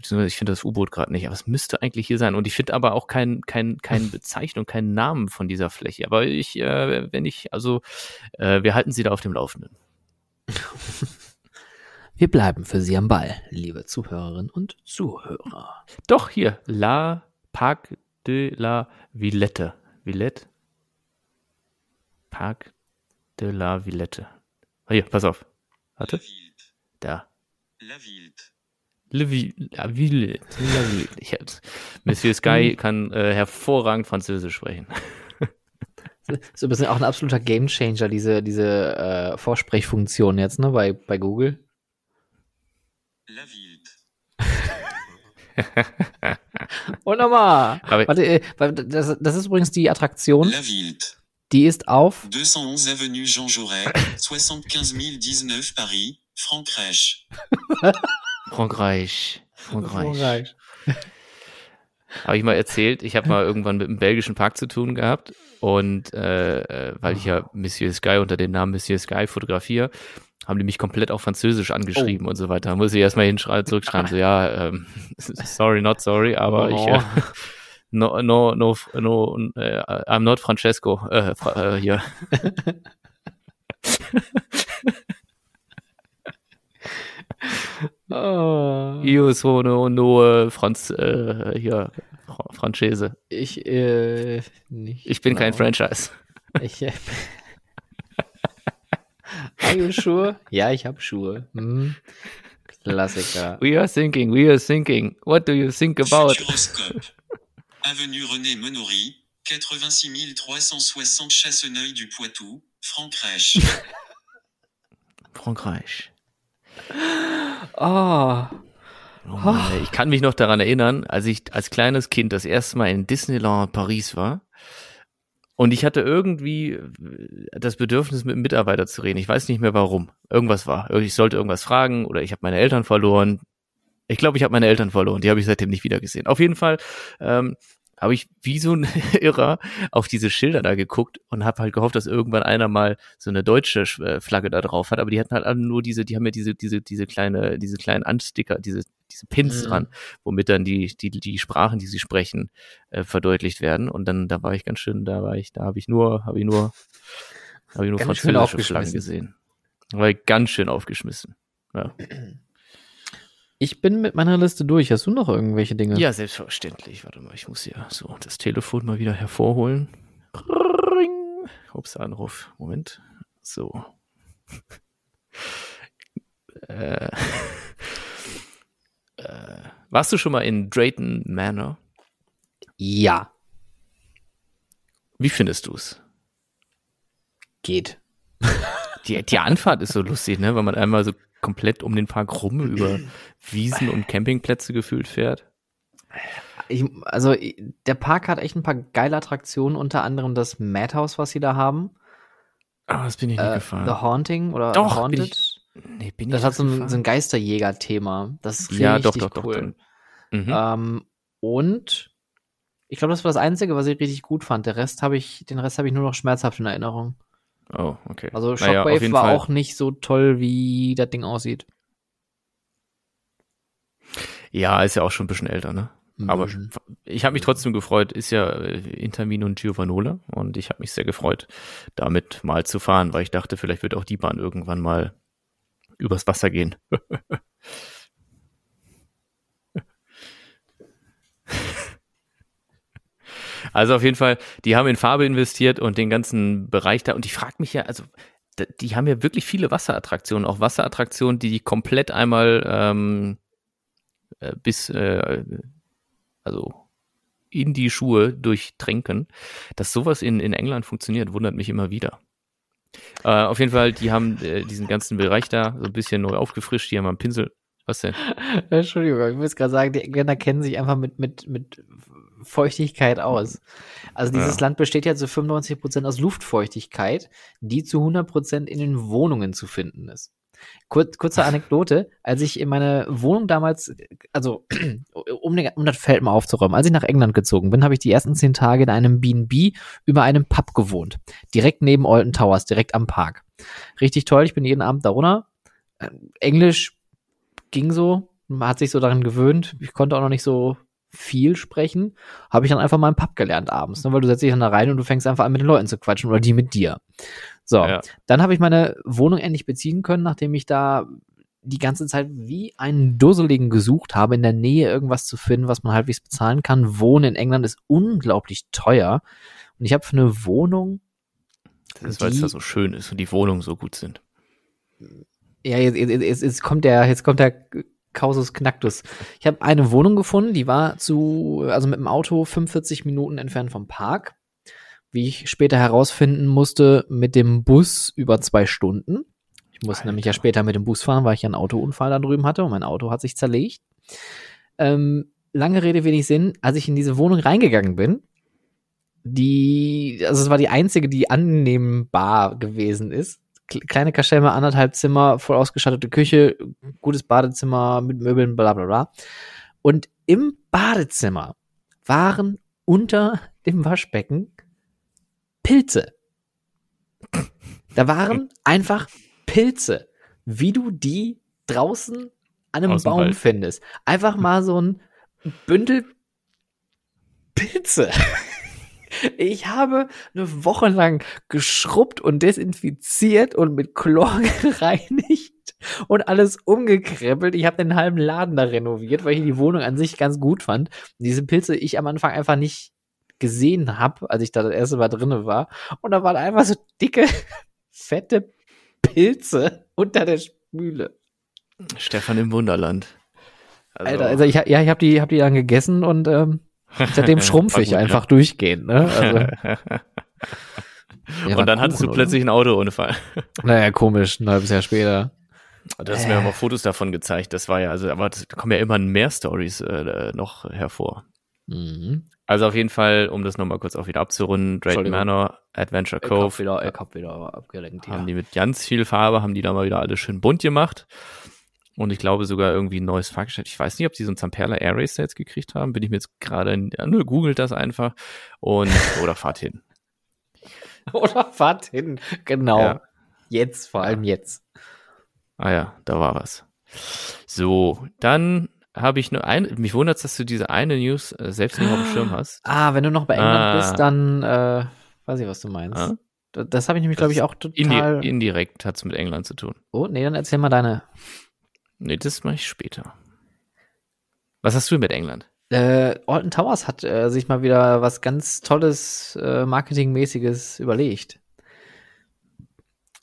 Ich finde das U-Boot gerade nicht, aber es müsste eigentlich hier sein. Und ich finde aber auch kein, kein, keine Bezeichnung, keinen Namen von dieser Fläche. Aber ich, äh, wenn ich, also, äh, wir halten Sie da auf dem Laufenden. Wir bleiben für Sie am Ball, liebe Zuhörerinnen und Zuhörer. Doch, hier, La Parc de la Villette. Villette? Parc de la Villette. Hier, pass auf. Warte. Da. La Villette. La Villette. La Villette. Ich hätte. Monsieur Sky kann äh, hervorragend Französisch sprechen. So ein bisschen auch ein absoluter Gamechanger, diese, diese äh, Vorsprechfunktion jetzt, ne, bei, bei Google. La Villette. Und nochmal. Warte, äh, das, das ist übrigens die Attraktion. Die ist auf 211 Avenue Jean Jaurès, 75019 Paris, Frankreich. Frankreich. Frankreich. Frankreich. Habe ich mal erzählt, ich habe mal irgendwann mit einem belgischen Park zu tun gehabt und äh, äh weil ich ja Monsieur Sky unter dem Namen Monsieur Sky fotografiere, haben die mich komplett auf Französisch angeschrieben oh. und so weiter. Da muss ich erstmal hinschreiben, zurückschreiben, so ja, ähm, sorry, not sorry, aber oh. ich äh, no, no, no, no, uh, I'm not Francesco, äh, äh, hier. oh. Io sono no Franz, äh, hier, Franchese. Ich, äh, nicht. Ich bin genau. kein Franchise. Ich, äh, Are you sure? Ja, ich habe Schuhe. Hm. Klassiker. We are thinking, we are thinking. What do you think about? Avenue René Menory, 86 360 Chasseneuil du Poitou, Frankreich. Frankreich. Oh. oh ich kann mich noch daran erinnern, als ich als kleines Kind das erste Mal in Disneyland Paris war. Und ich hatte irgendwie das Bedürfnis, mit einem Mitarbeiter zu reden. Ich weiß nicht mehr warum. Irgendwas war. Ich sollte irgendwas fragen oder ich habe meine Eltern verloren. Ich glaube, ich habe meine Eltern verloren. Die habe ich seitdem nicht wieder gesehen. Auf jeden Fall ähm, habe ich wie so ein Irrer auf diese Schilder da geguckt und habe halt gehofft, dass irgendwann einer mal so eine deutsche äh, Flagge da drauf hat. Aber die hatten halt alle nur diese, die haben ja diese, diese, diese kleine, diese kleinen Ansticker, diese, diese Pins mhm. dran, womit dann die, die, die Sprachen, die sie sprechen, äh, verdeutlicht werden. Und dann, da war ich ganz schön, da war ich, da habe ich nur, habe ich nur, habe ich nur ganz französische Flaggen gesehen. Da war ich ganz schön aufgeschmissen. Ja. Ich bin mit meiner Liste durch. Hast du noch irgendwelche Dinge? Ja, selbstverständlich. Warte mal, ich muss hier so das Telefon mal wieder hervorholen. Ring. Ups, Anruf. Moment. So. äh, äh, warst du schon mal in Drayton Manor? Ja. Wie findest du es? Geht. Die, die Anfahrt ist so lustig, ne? Weil man einmal so komplett um den Park rum über Wiesen und Campingplätze gefühlt fährt? Ich, also der Park hat echt ein paar geile Attraktionen, unter anderem das Madhouse, was sie da haben. Ah, oh, das bin ich nicht äh, gefahren. The Haunting oder doch, Haunted. Ich, nee, bin das hat so ein, so ein Geisterjäger-Thema. Das ist ja, richtig doch, doch, cool. Doch, mhm. ähm, und ich glaube, das war das Einzige, was ich richtig gut fand. Der Rest habe ich, den Rest habe ich nur noch schmerzhaft in Erinnerung. Oh, okay. Also Shockwave naja, war Fall. auch nicht so toll, wie das Ding aussieht. Ja, ist ja auch schon ein bisschen älter, ne? Aber mhm. ich habe mich trotzdem gefreut, ist ja äh, Intermin und Giovanola und ich habe mich sehr gefreut, damit mal zu fahren, weil ich dachte, vielleicht wird auch die Bahn irgendwann mal übers Wasser gehen. Also auf jeden Fall, die haben in Farbe investiert und den ganzen Bereich da. Und ich frage mich ja, also die haben ja wirklich viele Wasserattraktionen, auch Wasserattraktionen, die komplett einmal ähm, äh, bis, äh, also in die Schuhe durchtränken. Dass sowas in, in England funktioniert, wundert mich immer wieder. Äh, auf jeden Fall, die haben äh, diesen ganzen Bereich da so ein bisschen neu aufgefrischt. Die haben einen Pinsel. Was denn? Entschuldigung, ich muss gerade sagen, die Engländer kennen sich einfach mit, mit, mit Feuchtigkeit aus. Also dieses ja. Land besteht ja zu 95 Prozent aus Luftfeuchtigkeit, die zu 100 Prozent in den Wohnungen zu finden ist. Kur kurze Anekdote, als ich in meine Wohnung damals, also um, den, um das Feld mal aufzuräumen, als ich nach England gezogen bin, habe ich die ersten zehn Tage in einem B&B über einem Pub gewohnt. Direkt neben Alton Towers, direkt am Park. Richtig toll, ich bin jeden Abend da runter. Äh, Englisch ging so, man hat sich so daran gewöhnt. Ich konnte auch noch nicht so viel sprechen. Habe ich dann einfach mal im Pub gelernt abends, ne? weil du setzt dich dann da rein und du fängst einfach an mit den Leuten zu quatschen oder die mit dir. So, ja. dann habe ich meine Wohnung endlich beziehen können, nachdem ich da die ganze Zeit wie einen Dusseligen gesucht habe, in der Nähe irgendwas zu finden, was man halbwegs bezahlen kann. Wohnen in England ist unglaublich teuer. Und ich habe für eine Wohnung. Das ist, weil es da so schön ist und die Wohnungen so gut sind. Ja, jetzt, jetzt, jetzt kommt der, jetzt kommt der Kausus Knacktus. Ich habe eine Wohnung gefunden, die war zu, also mit dem Auto 45 Minuten entfernt vom Park. Wie ich später herausfinden musste, mit dem Bus über zwei Stunden. Ich musste nämlich ja später mit dem Bus fahren, weil ich ja einen Autounfall da drüben hatte und mein Auto hat sich zerlegt. Ähm, lange Rede, wenig Sinn. Als ich in diese Wohnung reingegangen bin, die, also es war die einzige, die annehmbar gewesen ist. Kleine Kaschemme, anderthalb Zimmer, voll ausgestattete Küche, gutes Badezimmer mit Möbeln, bla bla bla. Und im Badezimmer waren unter dem Waschbecken Pilze. Da waren einfach Pilze, wie du die draußen an einem Baum Wald. findest. Einfach mal so ein Bündel Pilze. Ich habe eine Woche lang geschrubbt und desinfiziert und mit Chlor gereinigt und alles umgekrempelt. Ich habe den halben Laden da renoviert, weil ich die Wohnung an sich ganz gut fand. Und diese Pilze ich am Anfang einfach nicht gesehen habe, als ich da das erste Mal drinne war. Und da waren einfach so dicke, fette Pilze unter der Spüle. Stefan im Wunderland. Also. Alter, also ich, ja, ich habe die, hab die dann gegessen und ähm, seitdem schrumpfe ich einfach ja. durchgehend. Ne? Also, ja, und dann Kuchen, hattest du plötzlich oder? einen Autounfall. Naja, komisch, ein halbes Jahr später. Du hast äh. mir aber Fotos davon gezeigt. Das war ja, also, aber da kommen ja immer mehr Stories äh, noch hervor. Mhm. Also auf jeden Fall, um das nochmal kurz auch wieder abzurunden, Drayton Manor, Adventure Cove. Ich hab wieder, ich hab wieder abgelenkt, ja. Haben die mit ganz viel Farbe, haben die da mal wieder alles schön bunt gemacht. Und ich glaube sogar irgendwie ein neues Fahrgeschäft. Ich weiß nicht, ob sie so ein Zamperla Air Race jetzt gekriegt haben. Bin ich mir jetzt gerade, ja, nur googelt das einfach. Und, oder fahrt hin. oder fahrt hin, genau. Ja. Jetzt, vor allem jetzt. Ah ja, da war was. So, dann habe ich nur ein, mich wundert, dass du diese eine News äh, selbst nicht auf dem Schirm hast. Ah, wenn du noch bei England ah. bist, dann äh, weiß ich, was du meinst. Ah. Das habe ich nämlich, glaube ich, auch total. Indi indirekt hat es mit England zu tun. Oh, nee, dann erzähl mal deine. Nee, das mache ich später. Was hast du mit England? Äh, Alton Towers hat äh, sich mal wieder was ganz Tolles, äh, Marketingmäßiges überlegt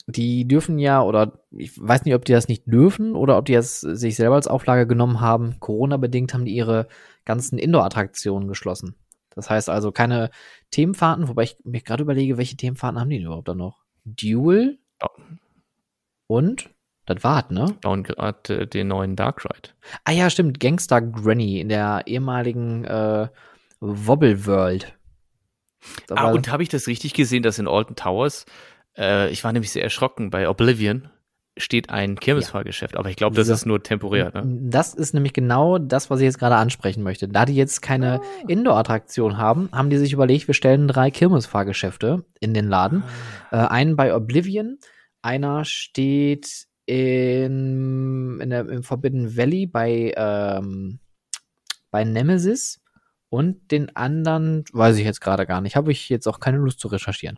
die dürfen ja, oder ich weiß nicht, ob die das nicht dürfen oder ob die das sich selber als Auflage genommen haben. Corona-bedingt haben die ihre ganzen Indoor-Attraktionen geschlossen. Das heißt also keine Themenfahrten, wobei ich mir gerade überlege, welche Themenfahrten haben die überhaupt dann noch? Duel oh. und das war's, ne? Bauen gerade den neuen Dark Ride. Ah ja, stimmt, Gangster Granny in der ehemaligen äh, Wobble World. ah, und habe ich das richtig gesehen, dass in Alton Towers äh, ich war nämlich sehr erschrocken. Bei Oblivion steht ein Kirmesfahrgeschäft, ja. aber ich glaube, das ist nur temporär. Ne? Das ist nämlich genau das, was ich jetzt gerade ansprechen möchte. Da die jetzt keine ah. Indoor-Attraktion haben, haben die sich überlegt, wir stellen drei Kirmesfahrgeschäfte in den Laden. Ah. Äh, einen bei Oblivion, einer steht in, in der, im Forbidden Valley bei, ähm, bei Nemesis und den anderen weiß ich jetzt gerade gar nicht. Habe ich jetzt auch keine Lust zu recherchieren.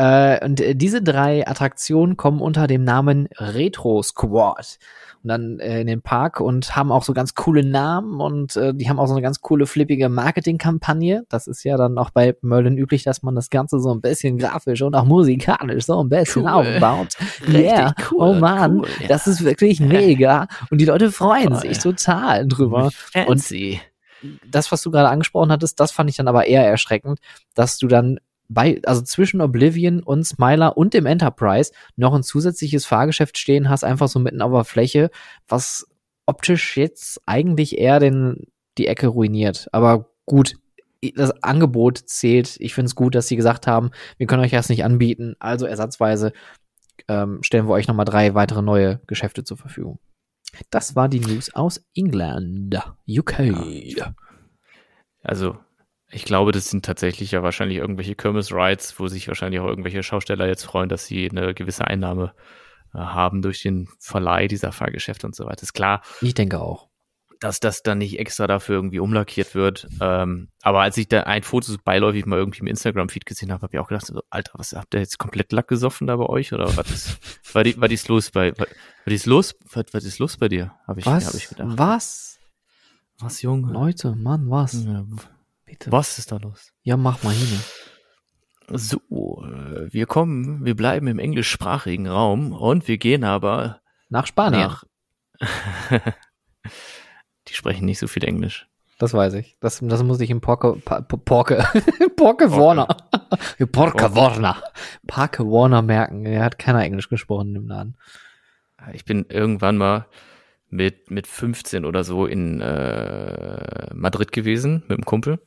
Äh, und äh, diese drei Attraktionen kommen unter dem Namen Retro Squad. Und dann äh, in den Park und haben auch so ganz coole Namen und äh, die haben auch so eine ganz coole flippige Marketingkampagne. Das ist ja dann auch bei Merlin üblich, dass man das Ganze so ein bisschen grafisch und auch musikalisch so ein bisschen cool. aufbaut. Yeah, cool, oh man, cool, ja. das ist wirklich mega und die Leute freuen oh, sich total drüber. Fancy. Und das, was du gerade angesprochen hattest, das fand ich dann aber eher erschreckend, dass du dann bei, also zwischen Oblivion und Smiler und dem Enterprise noch ein zusätzliches Fahrgeschäft stehen hast, einfach so mitten auf der Fläche, was optisch jetzt eigentlich eher den, die Ecke ruiniert. Aber gut, das Angebot zählt. Ich finde es gut, dass sie gesagt haben, wir können euch das nicht anbieten, also ersatzweise ähm, stellen wir euch nochmal drei weitere neue Geschäfte zur Verfügung. Das war die News aus England, UK. Also ich glaube, das sind tatsächlich ja wahrscheinlich irgendwelche Kirmes-Rides, wo sich wahrscheinlich auch irgendwelche Schausteller jetzt freuen, dass sie eine gewisse Einnahme äh, haben durch den Verleih dieser Fahrgeschäfte und so weiter. Ist klar. Ich denke auch. dass das dann nicht extra dafür irgendwie umlackiert wird. Ähm, aber als ich da ein Foto beiläufig mal irgendwie im Instagram-Feed gesehen habe, habe ich auch gedacht, so, Alter, was habt ihr jetzt komplett Lack gesoffen da bei euch? Oder was ist, war, die, war dies los bei, war, war dies los? Was, was ist los bei dir? Hab ich, was? Hab ich gedacht. Was? Was, Junge? Leute, Mann, was? Ja, Bitte. Was ist da los? Ja, mach mal hin. So, wir kommen, wir bleiben im englischsprachigen Raum und wir gehen aber nach Spanien. Nach Die sprechen nicht so viel Englisch. Das weiß ich. Das, das muss ich in Porke, Porke, Porke Warner. Porke Warner. Parke Warner merken. Er hat keiner Englisch gesprochen im Laden. Ich bin irgendwann mal mit, mit 15 oder so in äh, Madrid gewesen mit einem Kumpel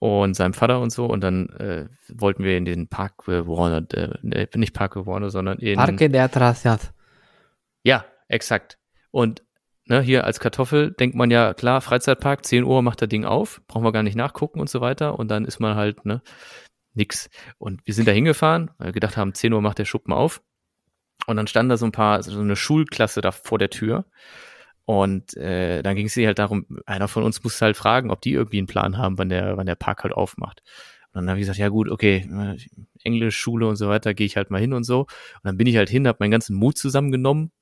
und seinem Vater und so und dann äh, wollten wir in den Parque Warner, äh, nicht Parque Warner, sondern in Parque de Atrasiat. Ja, exakt. Und ne, hier als Kartoffel denkt man ja, klar, Freizeitpark, 10 Uhr macht das Ding auf, brauchen wir gar nicht nachgucken und so weiter. Und dann ist man halt, ne, nix. Und wir sind da hingefahren, weil wir gedacht haben, 10 Uhr macht der Schuppen auf. Und dann stand da so ein paar, so eine Schulklasse da vor der Tür. Und äh, dann ging es halt darum, einer von uns musste halt fragen, ob die irgendwie einen Plan haben, wann der, wann der Park halt aufmacht. Und dann habe ich gesagt, ja gut, okay, äh, Englisch, Schule und so weiter, gehe ich halt mal hin und so. Und dann bin ich halt hin, habe meinen ganzen Mut zusammengenommen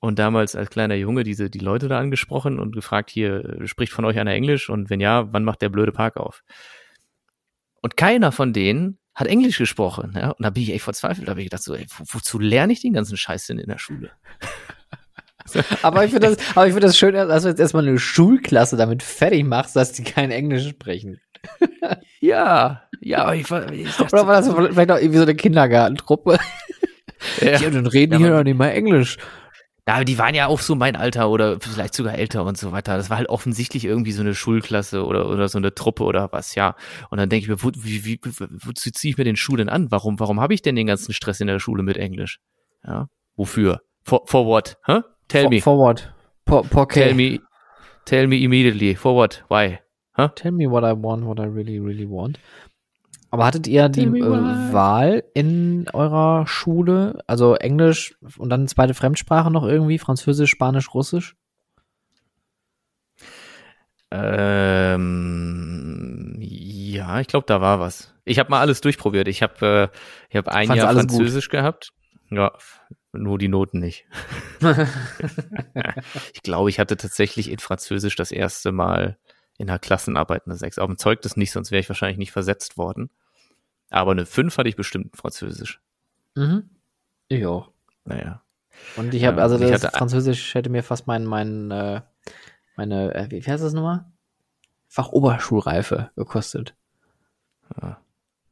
und damals als kleiner Junge diese die Leute da angesprochen und gefragt, hier spricht von euch einer Englisch und wenn ja, wann macht der blöde Park auf? Und keiner von denen hat Englisch gesprochen. Ja? Und da bin ich echt verzweifelt. Da habe ich gedacht, so, ey, wo, wozu lerne ich den ganzen Scheiß denn in der Schule? aber ich finde das, aber ich finde das schön, dass du jetzt erstmal eine Schulklasse damit fertig machst, dass die kein Englisch sprechen. ja, ja, aber ich, ich dachte, Oder war das vielleicht auch irgendwie so eine Kindergartentruppe? Ja, ja dann reden ja, hier doch nicht mal Englisch. Ja, die waren ja auch so mein Alter oder vielleicht sogar älter und so weiter. Das war halt offensichtlich irgendwie so eine Schulklasse oder, oder so eine Truppe oder was, ja. Und dann denke ich mir, wo, wie, wie, wozu ziehe ich mir den Schuh denn an? Warum, warum habe ich denn den ganzen Stress in der Schule mit Englisch? Ja, wofür? For, for what? Huh? Tell for, me. For what? For, for Tell me, tell me immediately. For what? Why? Huh? Tell me what I want, what I really, really want. Aber hattet ihr die äh, Wahl in eurer Schule? Also Englisch und dann zweite Fremdsprache noch irgendwie? Französisch, Spanisch, Russisch? Ähm, ja, ich glaube, da war was. Ich habe mal alles durchprobiert. Ich habe äh, ich hab ein Jahr Französisch gut? gehabt. Ja, nur die Noten nicht. ich glaube, ich hatte tatsächlich in Französisch das erste Mal in der Klassenarbeit eine 6. Auf dem Zeugnis nicht, sonst wäre ich wahrscheinlich nicht versetzt worden. Aber eine 5 hatte ich bestimmt in Französisch. Mhm. Ich auch. Naja. Und ich habe, also das hatte, Französisch hätte mir fast mein, mein, äh, meine, äh, wie heißt das nochmal? Fachoberschulreife gekostet. Ja.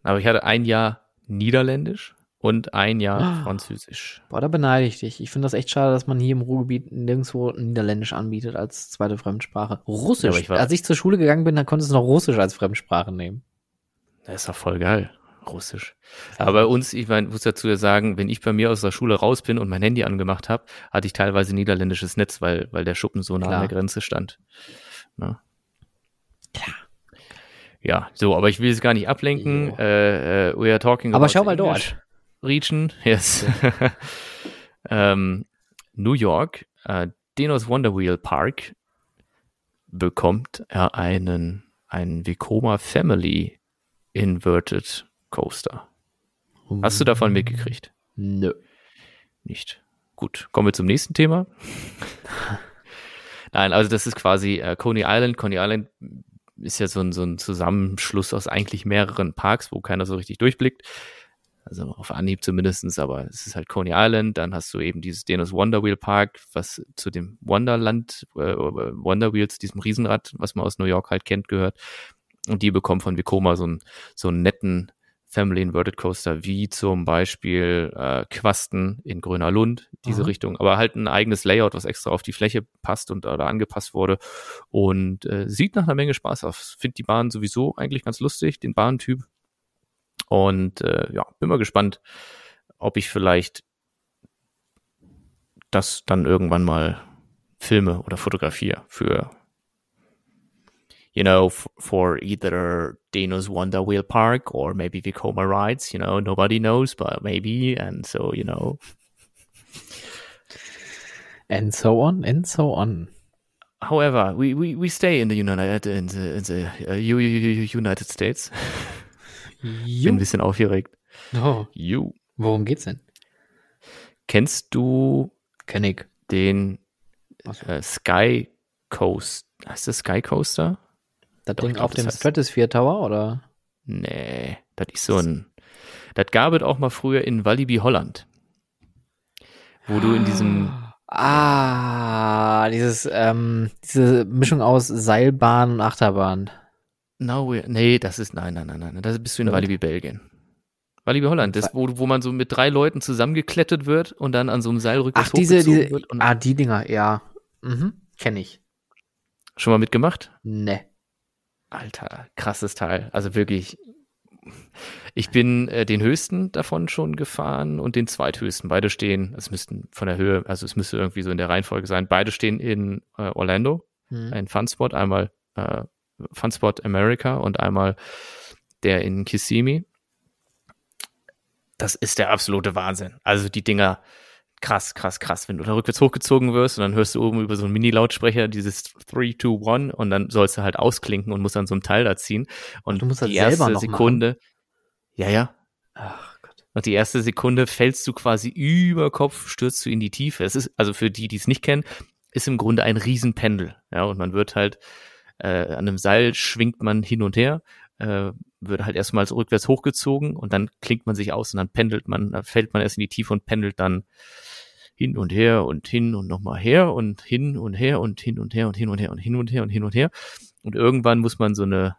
Aber ich hatte ein Jahr Niederländisch und ein Jahr ah. Französisch. Boah, da beneide ich dich. Ich finde das echt schade, dass man hier im Ruhrgebiet nirgendwo Niederländisch anbietet als zweite Fremdsprache. Russisch. Ja, ich war, Als ich zur Schule gegangen bin, dann konntest du noch Russisch als Fremdsprache nehmen. Das ist doch voll geil. Russisch. Aber bei uns, ich meine, muss dazu ja sagen, wenn ich bei mir aus der Schule raus bin und mein Handy angemacht habe, hatte ich teilweise niederländisches Netz, weil, weil der Schuppen so nah Klar. an der Grenze stand. Na? Klar. Ja, so, aber ich will es gar nicht ablenken. Äh, äh, we are talking aber schau mal dort. Region, yes. ähm, New York, äh, Dinos Wonder Wheel Park bekommt er einen, einen Vekoma Family Inverted Coaster. Hast du davon mitgekriegt? Nö. Nicht. Gut, kommen wir zum nächsten Thema. Nein, also das ist quasi äh, Coney Island. Coney Island ist ja so ein, so ein Zusammenschluss aus eigentlich mehreren Parks, wo keiner so richtig durchblickt. Also auf Anhieb zumindestens, aber es ist halt Coney Island. Dann hast du eben dieses Dennis Wonder Wheel Park, was zu dem Wonderland, äh, Wonder Wheels, diesem Riesenrad, was man aus New York halt kennt, gehört. Und die bekommen von Vekoma so einen, so einen netten Family Inverted Coaster, wie zum Beispiel äh, Quasten in Gröner Lund, diese Aha. Richtung, aber halt ein eigenes Layout, was extra auf die Fläche passt und oder angepasst wurde und äh, sieht nach einer Menge Spaß aus. Finde die Bahn sowieso eigentlich ganz lustig, den Bahntyp. Und äh, ja, bin mal gespannt, ob ich vielleicht das dann irgendwann mal filme oder fotografiere für you know, for either Dino's Wonder Wheel Park or maybe Vekoma rides. You know, nobody knows, but maybe. And so, you know. And so on and so on. however, we, we, we stay in the United, in the, in the uh, United States. Ich Bin ein bisschen aufgeregt. Oh. You. Worum geht's denn? Kennst du Kenn ich. den äh, Sky Coast? Heißt das Sky Coaster? Das Doch, Ding glaub, auf dem Stratosphere Tower, oder? Nee, das ist so ein. Das gab es auch mal früher in Walibi Holland. Wo du in diesem. Ah, dieses, ähm, diese Mischung aus Seilbahn und Achterbahn. No, nee, das ist, nein, nein, nein, nein, das bist du in ja. Walibi Belgien. Walibi Holland, das, wo, wo man so mit drei Leuten zusammengeklettet wird und dann an so einem Seil rückwärts Ach, diese, diese, wird. ah, die Dinger, ja. Mhm, kenne ich. Schon mal mitgemacht? Nee. Alter, krasses Teil. Also wirklich. Ich bin äh, den höchsten davon schon gefahren und den zweithöchsten. Beide stehen, es müssten von der Höhe, also es müsste irgendwie so in der Reihenfolge sein. Beide stehen in äh, Orlando, mhm. ein Funspot, einmal äh, Funspot America und einmal der in Kissimmee. Das ist der absolute Wahnsinn. Also die Dinger, krass, krass, krass. Wenn du da rückwärts hochgezogen wirst und dann hörst du oben über so einen Mini-Lautsprecher dieses 3, 2, 1 und dann sollst du halt ausklinken und musst dann so ein Teil da ziehen. Und du musst die erste Sekunde, ja, ja. Ach Gott. Und die erste Sekunde fällst du quasi über Kopf, stürzt du in die Tiefe. Es ist, also für die, die es nicht kennen, ist im Grunde ein Riesenpendel. Ja, und man wird halt äh, an einem Seil schwingt man hin und her, äh, wird halt erstmal so rückwärts hochgezogen und dann klingt man sich aus und dann pendelt man, dann fällt man erst in die Tiefe und pendelt dann hin und her und hin und nochmal her und hin und her und hin und her und hin und her und hin und her und hin und her. Und irgendwann muss man so eine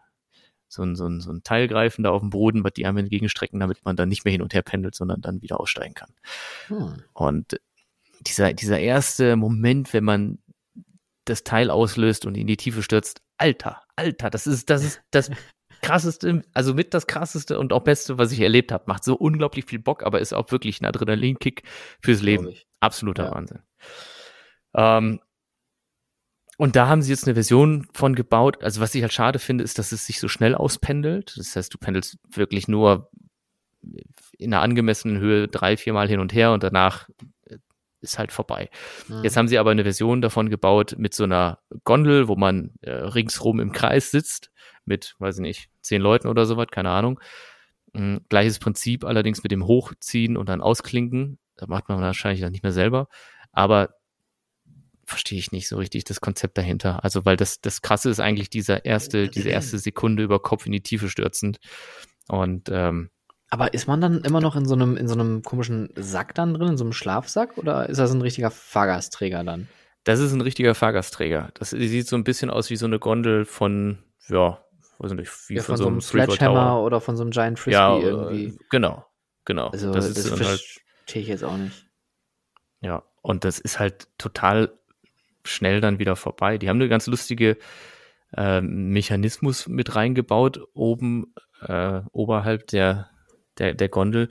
so ein, so ein, so ein Teil greifen da auf dem Boden, was die Arme entgegenstrecken, damit man dann nicht mehr hin und her pendelt, sondern dann wieder aussteigen kann. Hm. Und dieser, dieser erste Moment, wenn man das Teil auslöst und in die Tiefe stürzt, Alter, Alter, das ist, das ist das krasseste, also mit das krasseste und auch beste, was ich erlebt habe. Macht so unglaublich viel Bock, aber ist auch wirklich ein Adrenalinkick fürs Leben. Absoluter ja. Wahnsinn. Ähm, und da haben sie jetzt eine Version von gebaut. Also was ich halt schade finde, ist, dass es sich so schnell auspendelt. Das heißt, du pendelst wirklich nur in einer angemessenen Höhe drei, viermal hin und her und danach ist halt vorbei. Mhm. Jetzt haben sie aber eine Version davon gebaut mit so einer Gondel, wo man äh, ringsrum im Kreis sitzt, mit, weiß ich nicht, zehn Leuten oder sowas, keine Ahnung. Mhm, gleiches Prinzip, allerdings mit dem Hochziehen und dann Ausklinken. Da macht man wahrscheinlich dann nicht mehr selber. Aber verstehe ich nicht so richtig das Konzept dahinter. Also, weil das, das krasse ist eigentlich dieser erste, diese erste Sekunde über Kopf in die Tiefe stürzend. Und ähm, aber ist man dann immer noch in so einem, in so einem komischen Sack dann drin, in so einem Schlafsack? Oder ist das ein richtiger Fahrgastträger dann? Das ist ein richtiger Fahrgastträger. Das sieht so ein bisschen aus wie so eine Gondel von, ja, weiß nicht, wie ja, von, von, so einem Sledgehammer oder von so einem Giant Frisbee ja, irgendwie. Genau, genau. Also, das, das halt verstehe ich jetzt auch nicht. Ja, und das ist halt total schnell dann wieder vorbei. Die haben eine ganz lustige äh, Mechanismus mit reingebaut, oben äh, oberhalb der der, der Gondel,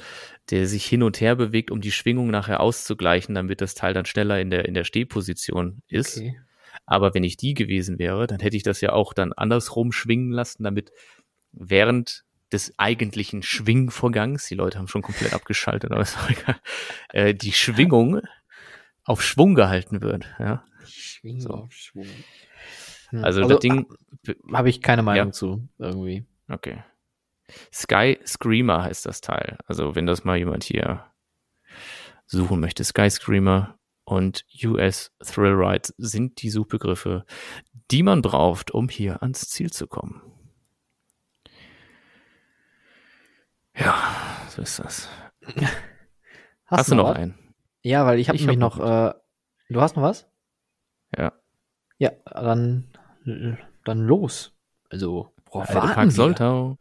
der sich hin und her bewegt, um die Schwingung nachher auszugleichen, damit das Teil dann schneller in der, in der Stehposition ist. Okay. Aber wenn ich die gewesen wäre, dann hätte ich das ja auch dann andersrum schwingen lassen, damit während des eigentlichen Schwingvorgangs, die Leute haben schon komplett abgeschaltet, aber ist egal, äh, die Schwingung auf Schwung gehalten wird. Ja. Schwingung so. auf Schwung. Hm. Also, also das Ding habe ich keine Meinung ja. zu irgendwie. Okay. Sky Screamer heißt das Teil. Also wenn das mal jemand hier suchen möchte, Sky Screamer und US Thrill Ride sind die Suchbegriffe, die man braucht, um hier ans Ziel zu kommen. Ja, so ist das. Hast, hast du noch, noch einen? Ja, weil ich habe nämlich hab noch. Äh, du hast noch was? Ja. Ja, dann dann los. Also, worauf warten wir?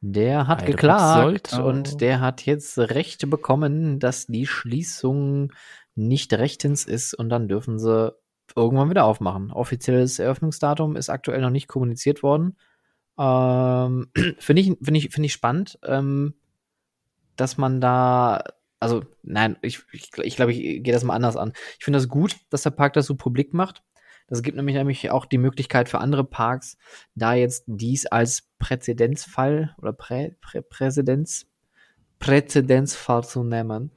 Der hat Heide geklagt und der hat jetzt Recht bekommen, dass die Schließung nicht rechtens ist und dann dürfen sie irgendwann wieder aufmachen. Offizielles Eröffnungsdatum ist aktuell noch nicht kommuniziert worden. Ähm, finde ich, finde ich, finde ich spannend, ähm, dass man da, also nein, ich, ich, ich glaube, ich gehe das mal anders an. Ich finde das gut, dass der Park das so publik macht. Das gibt nämlich, nämlich auch die Möglichkeit für andere Parks, da jetzt dies als Präzedenzfall oder Prä, Prä, Präzedenz, Präzedenzfall zu nehmen,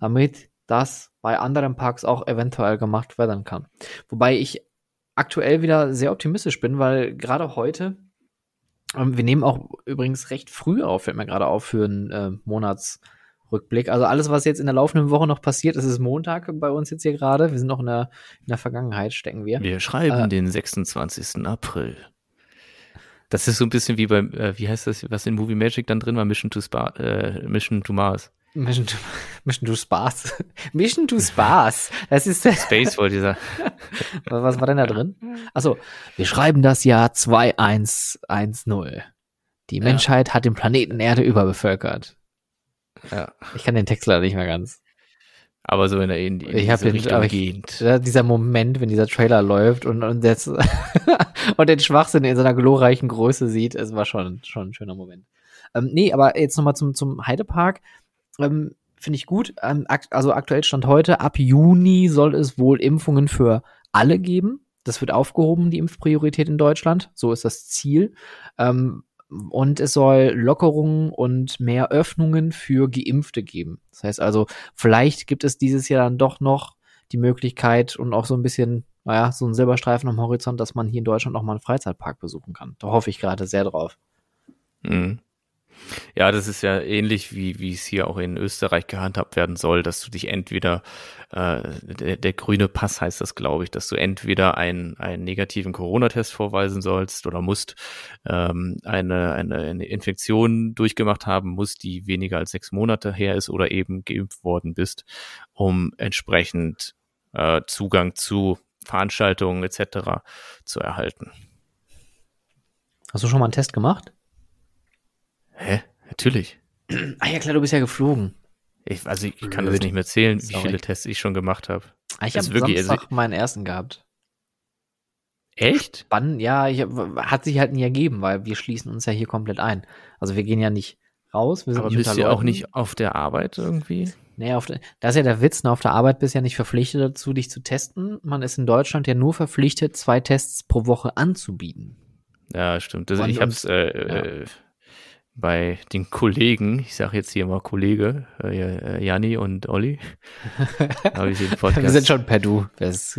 damit das bei anderen Parks auch eventuell gemacht werden kann. Wobei ich aktuell wieder sehr optimistisch bin, weil gerade heute, ähm, wir nehmen auch übrigens recht früh auf, fällt mir gerade auf, für einen äh, Monatsrückblick. Also alles, was jetzt in der laufenden Woche noch passiert, ist es Montag bei uns jetzt hier gerade. Wir sind noch in der, in der Vergangenheit, stecken wir. Wir schreiben äh, den 26. April. Das ist so ein bisschen wie beim, äh, wie heißt das, was in Movie Magic dann drin war, Mission to, Spa äh, Mission to Mars. Mission to, Mission to Spaß. Mission to Spaß. Das ist Space wollte sagen. Was war denn da drin? Achso, wir schreiben das Jahr 2110. Die Menschheit ja. hat den Planeten Erde überbevölkert. Ja. Ich kann den Text leider nicht mehr ganz. Aber so in der in, in ich habe den Richtung ich, gehend. dieser Moment, wenn dieser Trailer läuft und und jetzt und den Schwachsinn in seiner glorreichen Größe sieht, es war schon schon ein schöner Moment. Ähm, nee, aber jetzt nochmal zum zum Heidepark. Ähm, Finde ich gut. Ähm, akt also aktuell stand heute, ab Juni soll es wohl Impfungen für alle geben. Das wird aufgehoben, die Impfpriorität in Deutschland. So ist das Ziel. Ähm, und es soll Lockerungen und mehr Öffnungen für Geimpfte geben. Das heißt also, vielleicht gibt es dieses Jahr dann doch noch die Möglichkeit und auch so ein bisschen, naja, so ein Silberstreifen am Horizont, dass man hier in Deutschland auch mal einen Freizeitpark besuchen kann. Da hoffe ich gerade sehr drauf. Mhm. Ja, das ist ja ähnlich wie wie es hier auch in Österreich gehandhabt werden soll, dass du dich entweder äh, der, der grüne Pass heißt das, glaube ich, dass du entweder einen einen negativen Corona-Test vorweisen sollst oder musst ähm, eine, eine eine Infektion durchgemacht haben musst, die weniger als sechs Monate her ist oder eben geimpft worden bist, um entsprechend äh, Zugang zu Veranstaltungen etc. zu erhalten. Hast du schon mal einen Test gemacht? Hä? Natürlich. Ah ja, klar, du bist ja geflogen. Ich, also ich Blöd. kann das nicht mehr zählen, wie viele Tests ich schon gemacht habe. Ah, ich habe Samstag also, meinen ersten gehabt. Echt? Spannend, ja, ich, hat sich halt nie ergeben, weil wir schließen uns ja hier komplett ein. Also wir gehen ja nicht raus. Wir sind Aber bist du auch nicht auf der Arbeit irgendwie? Nee, auf der, das ist ja der Witz, ne, auf der Arbeit bist du ja nicht verpflichtet dazu, dich zu testen. Man ist in Deutschland ja nur verpflichtet, zwei Tests pro Woche anzubieten. Ja, stimmt. Also ich habe es äh, ja. Äh, bei den Kollegen, ich sage jetzt hier mal Kollege, äh, Janni und Olli. Wir sind schon per Du. Das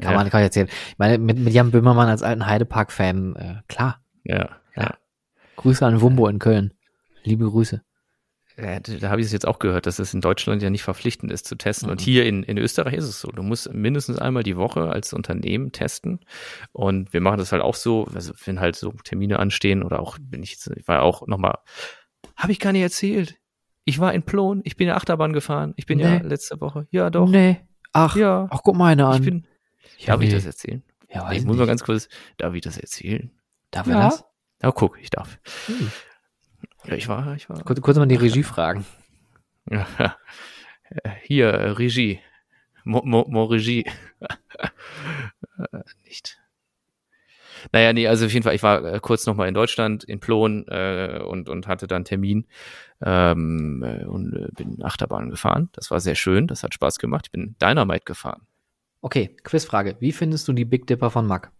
kann ja. man kann ich erzählen. Ich meine, mit, mit Jan Böhmermann als alten Heidepark-Fan, äh, klar. Ja, ja. Grüße an Wumbo in Köln. Liebe Grüße äh, da habe ich es jetzt auch gehört, dass es in Deutschland ja nicht verpflichtend ist zu testen. Mhm. Und hier in, in Österreich ist es so. Du musst mindestens einmal die Woche als Unternehmen testen. Und wir machen das halt auch so, also wenn halt so Termine anstehen oder auch, wenn ich jetzt, ich war auch nochmal, habe ich gar nicht erzählt. Ich war in Plon, ich bin in Achterbahn gefahren. Ich bin nee. ja letzte Woche. Ja, doch. Nee. Ach, ja. Ach, guck mal eine an. Ich bin, ja, darf nee. ich das erzählen? Ja, weiß ich muss nicht. mal ganz kurz, darf ich das erzählen? Darf ja. er das? Ja, guck, ich darf. Hm. Ja, ich war, ich war. Kurz, kurz mal die Regie fragen. Ja, hier, äh, Regie. Mo, Mo, Mo Regie. Nicht. Naja, nee, also auf jeden Fall, ich war äh, kurz nochmal in Deutschland, in Plon äh, und, und hatte dann Termin ähm, äh, und äh, bin Achterbahn gefahren. Das war sehr schön, das hat Spaß gemacht. Ich bin Dynamite gefahren. Okay, Quizfrage. Wie findest du die Big Dipper von Mack?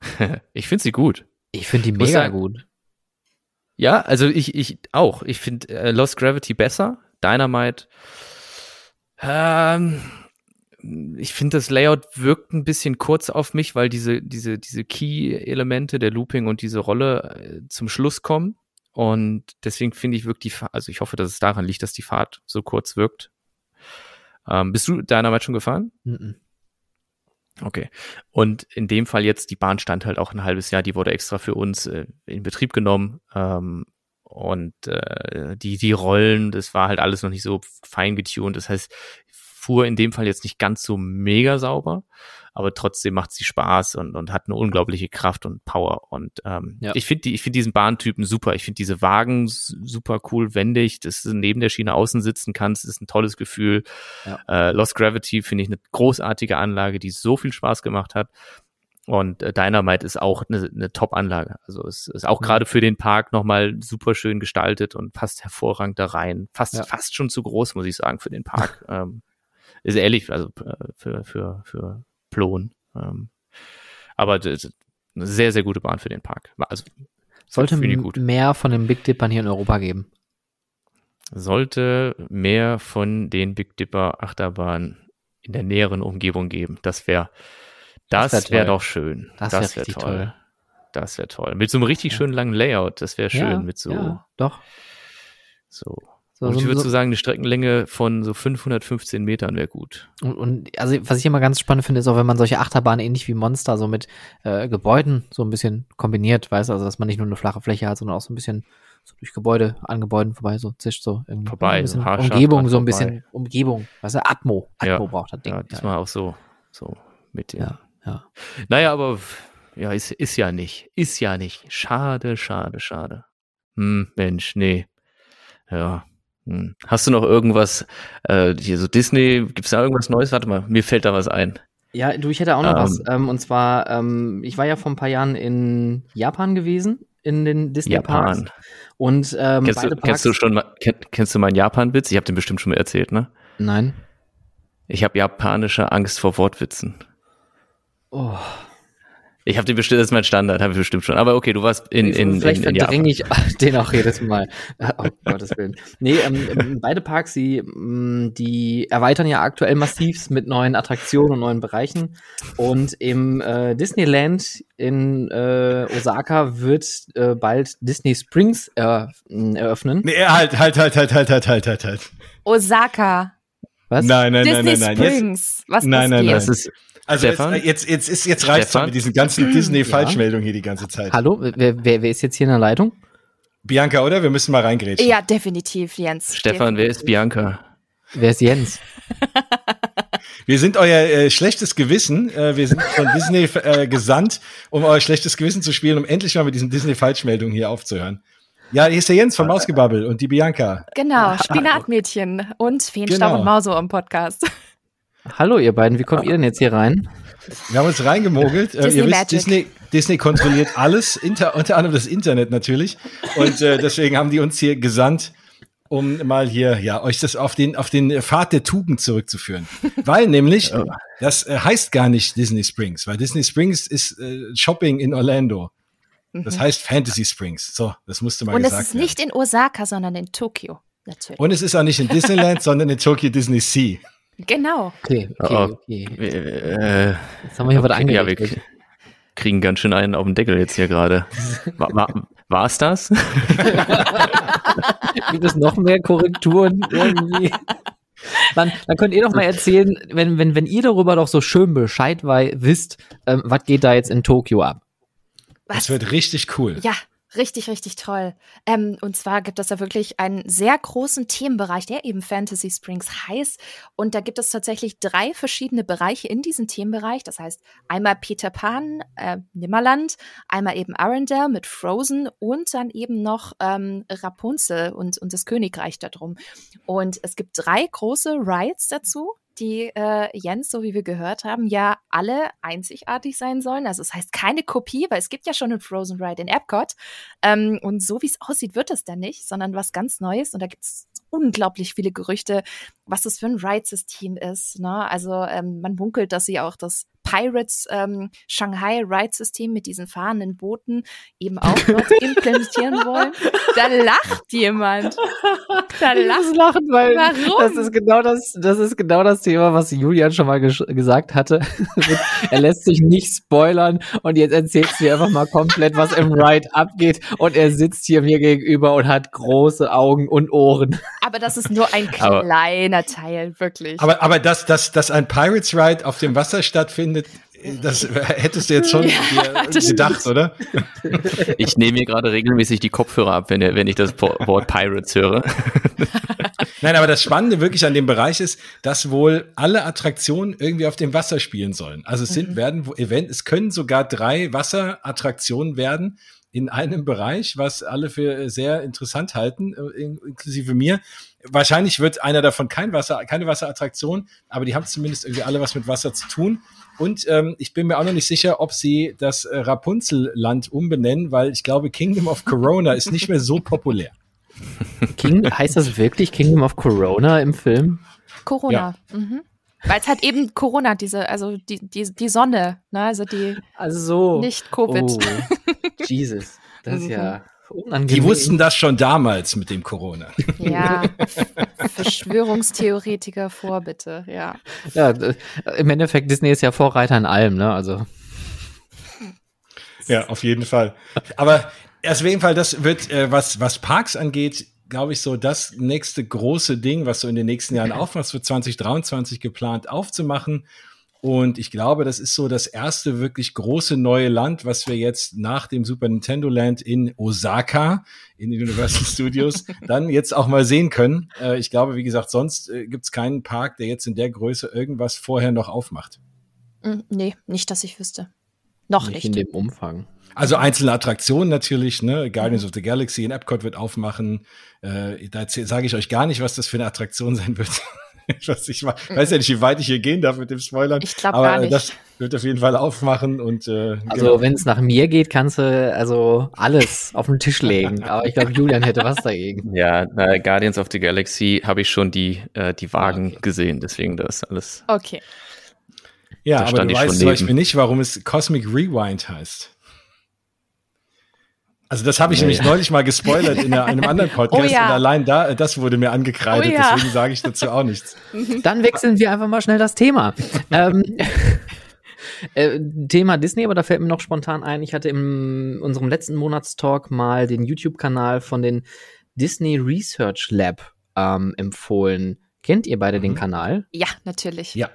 ich finde sie gut. Ich finde die mega sagen, gut. Ja, also ich, ich auch. Ich finde äh, Lost Gravity besser. Dynamite. Ähm, ich finde, das Layout wirkt ein bisschen kurz auf mich, weil diese, diese, diese Key-Elemente, der Looping und diese Rolle äh, zum Schluss kommen. Und deswegen finde ich, wirkt die Fahrt, also ich hoffe, dass es daran liegt, dass die Fahrt so kurz wirkt. Ähm, bist du Dynamite schon gefahren? -mm. Okay. Und in dem Fall jetzt, die Bahn stand halt auch ein halbes Jahr, die wurde extra für uns äh, in Betrieb genommen. Ähm, und äh, die, die Rollen, das war halt alles noch nicht so fein getuned. Das heißt, fuhr in dem Fall jetzt nicht ganz so mega sauber aber trotzdem macht sie Spaß und, und hat eine unglaubliche Kraft und Power. Und ähm, ja. ich finde die, ich finde diesen Bahntypen super. Ich finde diese Wagen super cool, wendig, dass du neben der Schiene außen sitzen kannst, ist ein tolles Gefühl. Ja. Äh, Lost Gravity finde ich eine großartige Anlage, die so viel Spaß gemacht hat. Und äh, Dynamite ist auch eine, eine Top-Anlage. Also es ist auch mhm. gerade für den Park nochmal super schön gestaltet und passt hervorragend da rein. Fast, ja. fast schon zu groß, muss ich sagen, für den Park. ähm, ist ehrlich, also äh, für, für, für Plon. Ähm, aber eine sehr, sehr gute Bahn für den Park. Also, Sollte mehr von den Big Dippern hier in Europa geben. Sollte mehr von den Big Dipper Achterbahnen in der näheren Umgebung geben. Das wäre Das, das wäre wär doch schön. Das, das wäre wär toll. toll. Das wäre toll. Mit so einem richtig schönen langen Layout. Das wäre schön. Ja, mit so. Ja, doch. So. So, und ich würde so sagen, eine Streckenlänge von so 515 Metern wäre gut. Und, und, also was ich immer ganz spannend finde, ist auch, wenn man solche Achterbahnen ähnlich wie Monster so mit äh, Gebäuden so ein bisschen kombiniert, weißt du, also dass man nicht nur eine flache Fläche hat, sondern auch so ein bisschen so durch Gebäude, an Gebäuden vorbei, so zischt so irgendwie. Vorbei, ein bisschen Umgebung, so ein bisschen Umgebung, weißt du, Atmo, Atmo ja, braucht das Ding. Ja, diesmal ja. auch so, so mit dem. Ja, ja. Naja, aber ja, ist, ist ja nicht, ist ja nicht. Schade, schade, schade. Hm, Mensch, nee. Ja. Hast du noch irgendwas, äh, hier so Disney, gibt es da irgendwas Neues? Warte mal, mir fällt da was ein. Ja, du, ich hätte auch noch ähm, was. Ähm, und zwar, ähm, ich war ja vor ein paar Jahren in Japan gewesen, in den Disney Parks. Japan. Und ähm, kennst, du, kennst du schon mal, kenn, kennst du meinen Japan-Witz? Ich habe den bestimmt schon mal erzählt, ne? Nein. Ich habe japanische Angst vor Wortwitzen. Oh. Ich habe den bestimmt, das ist mein Standard, habe ich bestimmt schon. Aber okay, du warst in in Vielleicht in, in verdränge ich den auch jedes Mal. oh Gottes Willen. Nee, ähm, ähm, beide Parks, die, mm, die erweitern ja aktuell massiv mit neuen Attraktionen und neuen Bereichen. Und im äh, Disneyland in äh, Osaka wird äh, bald Disney Springs äh, eröffnen. Nee, halt, halt, halt, halt, halt, halt, halt, halt, halt. Osaka. Was? Nein, nein, Disney nein, nein, nein. Springs. Jetzt, Was nein, nein, nein. Das ist also jetzt, jetzt, jetzt, ist, jetzt reicht's mit diesen ganzen Disney-Falschmeldungen hier die ganze Zeit. Hallo, wer, wer, wer ist jetzt hier in der Leitung? Bianca, oder? Wir müssen mal reingrätschen. Ja, definitiv, Jens. Stefan, definitiv. wer ist Bianca? Wer ist Jens? Wir sind euer äh, schlechtes Gewissen. Äh, wir sind von Disney äh, gesandt, um euer schlechtes Gewissen zu spielen, um endlich mal mit diesen Disney-Falschmeldungen hier aufzuhören. Ja, hier ist der Jens von Mausgebabbel und die Bianca. Genau, Spinatmädchen und Feenstaub genau. und Mauso im Podcast. Hallo ihr beiden, wie kommt ihr denn jetzt hier rein? Wir haben uns reingemogelt. Äh, ihr wisst, Disney, Disney kontrolliert alles, inter, unter anderem das Internet natürlich. Und äh, deswegen haben die uns hier gesandt, um mal hier, ja, euch das auf den, auf den Pfad der Tugend zurückzuführen. Weil nämlich, das äh, heißt gar nicht Disney Springs, weil Disney Springs ist äh, Shopping in Orlando. Das mhm. heißt Fantasy Springs. So, das musste mal Und gesagt werden. Und es ist nicht in Osaka, sondern in Tokio. Natürlich. Und es ist auch nicht in Disneyland, sondern in Tokyo Disney Sea. Genau. Okay, okay, oh, okay. Äh, jetzt haben wir hier okay, was angerichtet. Ja, wir kriegen ganz schön einen auf den Deckel jetzt hier gerade. War, war, war's das? Gibt es noch mehr Korrekturen irgendwie? Dann, dann könnt ihr doch mal erzählen, wenn, wenn, wenn ihr darüber doch so schön Bescheid wisst, ähm, was geht da jetzt in Tokio ab? Was? Das wird richtig cool. Ja, Richtig, richtig toll. Ähm, und zwar gibt es da wirklich einen sehr großen Themenbereich, der eben Fantasy Springs heißt. Und da gibt es tatsächlich drei verschiedene Bereiche in diesem Themenbereich. Das heißt einmal Peter Pan, äh, Nimmerland, einmal eben Arendelle mit Frozen und dann eben noch ähm, Rapunzel und, und das Königreich darum. Und es gibt drei große Rides dazu die äh, Jens, so wie wir gehört haben, ja alle einzigartig sein sollen. Also es das heißt keine Kopie, weil es gibt ja schon einen Frozen Ride in Epcot. Ähm, und so wie es aussieht, wird es dann nicht, sondern was ganz Neues. Und da gibt es unglaublich viele Gerüchte, was das für ein Ride-System ist. Ne? Also ähm, man munkelt, dass sie auch das Pirates ähm, Shanghai Ride-System mit diesen fahrenden Booten eben auch dort implementieren wollen. Da lacht jemand. Da lacht lachen, weil Warum? das ist genau das, das ist genau das Thema, was Julian schon mal gesagt hatte. er lässt sich nicht spoilern und jetzt erzählt sie einfach mal komplett, was im Ride abgeht und er sitzt hier mir gegenüber und hat große Augen und Ohren. Aber das ist nur ein kleiner aber, Teil, wirklich. Aber, aber dass, dass, dass ein Pirates Ride auf dem Wasser stattfindet, das hättest du jetzt schon gedacht, oder? Ich nehme mir gerade regelmäßig die Kopfhörer ab, wenn, wenn ich das Wort Pirates höre. Nein, aber das Spannende wirklich an dem Bereich ist, dass wohl alle Attraktionen irgendwie auf dem Wasser spielen sollen. Also es sind, mhm. werden Event, es können sogar drei Wasserattraktionen werden in einem Bereich, was alle für sehr interessant halten, äh, inklusive mir. Wahrscheinlich wird einer davon kein Wasser, keine Wasserattraktion, aber die haben zumindest irgendwie alle was mit Wasser zu tun. Und ähm, ich bin mir auch noch nicht sicher, ob sie das äh, Rapunzelland umbenennen, weil ich glaube, Kingdom of Corona ist nicht mehr so populär. King, heißt das wirklich Kingdom of Corona im Film? Corona. Ja. Mhm. Weil es halt eben Corona, diese, also die, die, die Sonne, ne? Also die also so. nicht Covid. Oh, Jesus. Das ist ja. Unangenehm. Die wussten das schon damals mit dem Corona. Ja, Verschwörungstheoretiker vor, bitte, ja. Ja, im Endeffekt, Disney ist ja Vorreiter in allem, ne? Also. Ja, auf jeden Fall. Aber auf jeden Fall, das wird, äh, was, was Parks angeht, glaube ich, so das nächste große Ding, was so in den nächsten Jahren aufmacht, für 2023 geplant aufzumachen. Und ich glaube, das ist so das erste wirklich große neue Land, was wir jetzt nach dem Super Nintendo Land in Osaka, in den Universal Studios, dann jetzt auch mal sehen können. Äh, ich glaube, wie gesagt, sonst äh, gibt es keinen Park, der jetzt in der Größe irgendwas vorher noch aufmacht. Mm, nee, nicht, dass ich wüsste. Noch nicht. nicht. in dem Umfang. Also einzelne Attraktionen natürlich, ne? Guardians of the Galaxy in Epcot wird aufmachen. Äh, da sage ich euch gar nicht, was das für eine Attraktion sein wird. ich weiß ja nicht, wie weit ich hier gehen darf mit dem Spoilern. Ich glaube gar nicht. Das wird auf jeden Fall aufmachen und äh, also genau. wenn es nach mir geht, kannst du also alles auf den Tisch legen. Aber ich glaube, Julian hätte was dagegen. Ja, na, Guardians of the Galaxy habe ich schon die äh, die Wagen okay. gesehen, deswegen das alles. Okay. Ja, da aber du weißt zum Beispiel nicht, warum es Cosmic Rewind heißt. Also das habe ich nee. nämlich neulich mal gespoilert in einem anderen Podcast oh ja. und allein da, das wurde mir angekreidet, oh ja. deswegen sage ich dazu auch nichts. Dann wechseln wir einfach mal schnell das Thema. ähm, äh, Thema Disney, aber da fällt mir noch spontan ein, ich hatte in unserem letzten Monatstalk mal den YouTube-Kanal von den Disney Research Lab ähm, empfohlen. Kennt ihr beide mhm. den Kanal? Ja, natürlich. Ja.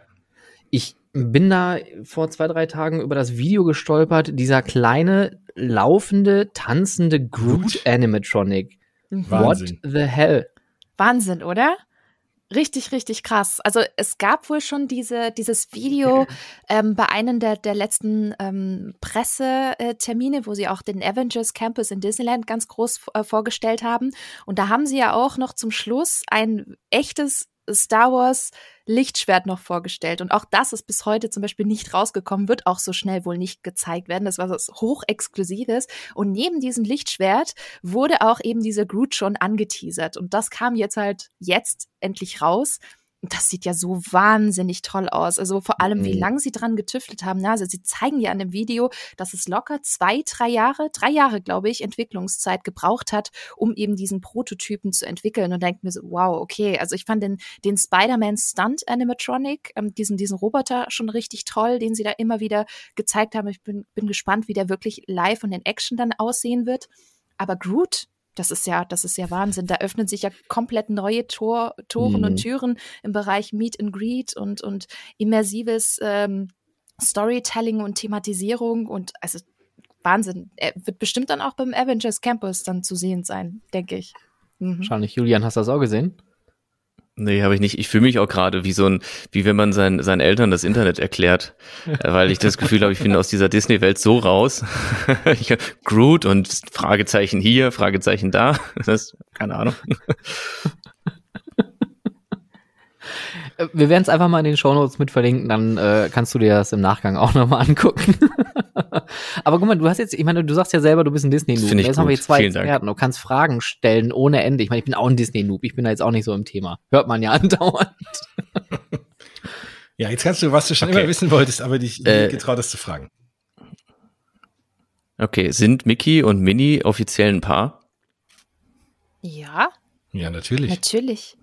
Ich bin da vor zwei, drei Tagen über das Video gestolpert, dieser kleine, laufende, tanzende Groot Animatronic. Mhm. What the hell? Wahnsinn, oder? Richtig, richtig krass. Also es gab wohl schon diese, dieses Video ähm, bei einem der, der letzten ähm, Pressetermine, wo sie auch den Avengers Campus in Disneyland ganz groß äh, vorgestellt haben. Und da haben sie ja auch noch zum Schluss ein echtes Star Wars Lichtschwert noch vorgestellt. Und auch das ist bis heute zum Beispiel nicht rausgekommen, wird auch so schnell wohl nicht gezeigt werden. Das war was hochexklusives. Und neben diesem Lichtschwert wurde auch eben dieser Groot schon angeteasert. Und das kam jetzt halt jetzt endlich raus das sieht ja so wahnsinnig toll aus. Also vor allem, wie mhm. lange sie dran getüftelt haben. Also sie zeigen ja an dem Video, dass es locker zwei, drei Jahre, drei Jahre, glaube ich, Entwicklungszeit gebraucht hat, um eben diesen Prototypen zu entwickeln. Und denkt mir so, wow, okay. Also ich fand den, den Spider-Man Stunt Animatronic, ähm, diesen, diesen Roboter schon richtig toll, den sie da immer wieder gezeigt haben. Ich bin, bin gespannt, wie der wirklich live und in Action dann aussehen wird. Aber Groot, das ist ja, das ist ja Wahnsinn. Da öffnen sich ja komplett neue Tor, Toren mhm. und Türen im Bereich Meet and Greet und, und immersives ähm, Storytelling und Thematisierung und also Wahnsinn. Er wird bestimmt dann auch beim Avengers Campus dann zu sehen sein, denke ich. Mhm. Wahrscheinlich, Julian, hast du das auch gesehen? Nee, habe ich nicht. Ich fühle mich auch gerade wie so ein, wie wenn man seinen, seinen Eltern das Internet erklärt, äh, weil ich das Gefühl habe, ich bin aus dieser Disney-Welt so raus. Groot und Fragezeichen hier, Fragezeichen da. Das keine Ahnung. Wir werden es einfach mal in den Shownotes mit verlinken, dann äh, kannst du dir das im Nachgang auch nochmal angucken. Aber guck mal, du hast jetzt, ich meine, du sagst ja selber, du bist ein Disney-Noob. Jetzt gut. haben wir jetzt zwei Vielen Experten. Dank. Du kannst Fragen stellen ohne Ende. Ich meine, ich bin auch ein Disney-Noob. Ich bin da jetzt auch nicht so im Thema. Hört man ja andauernd. ja, jetzt kannst du, was du schon okay. immer wissen wolltest, aber dich äh, getraut hast zu fragen. Okay, sind Mickey und Minnie offiziell ein Paar? Ja. Ja, natürlich. Natürlich.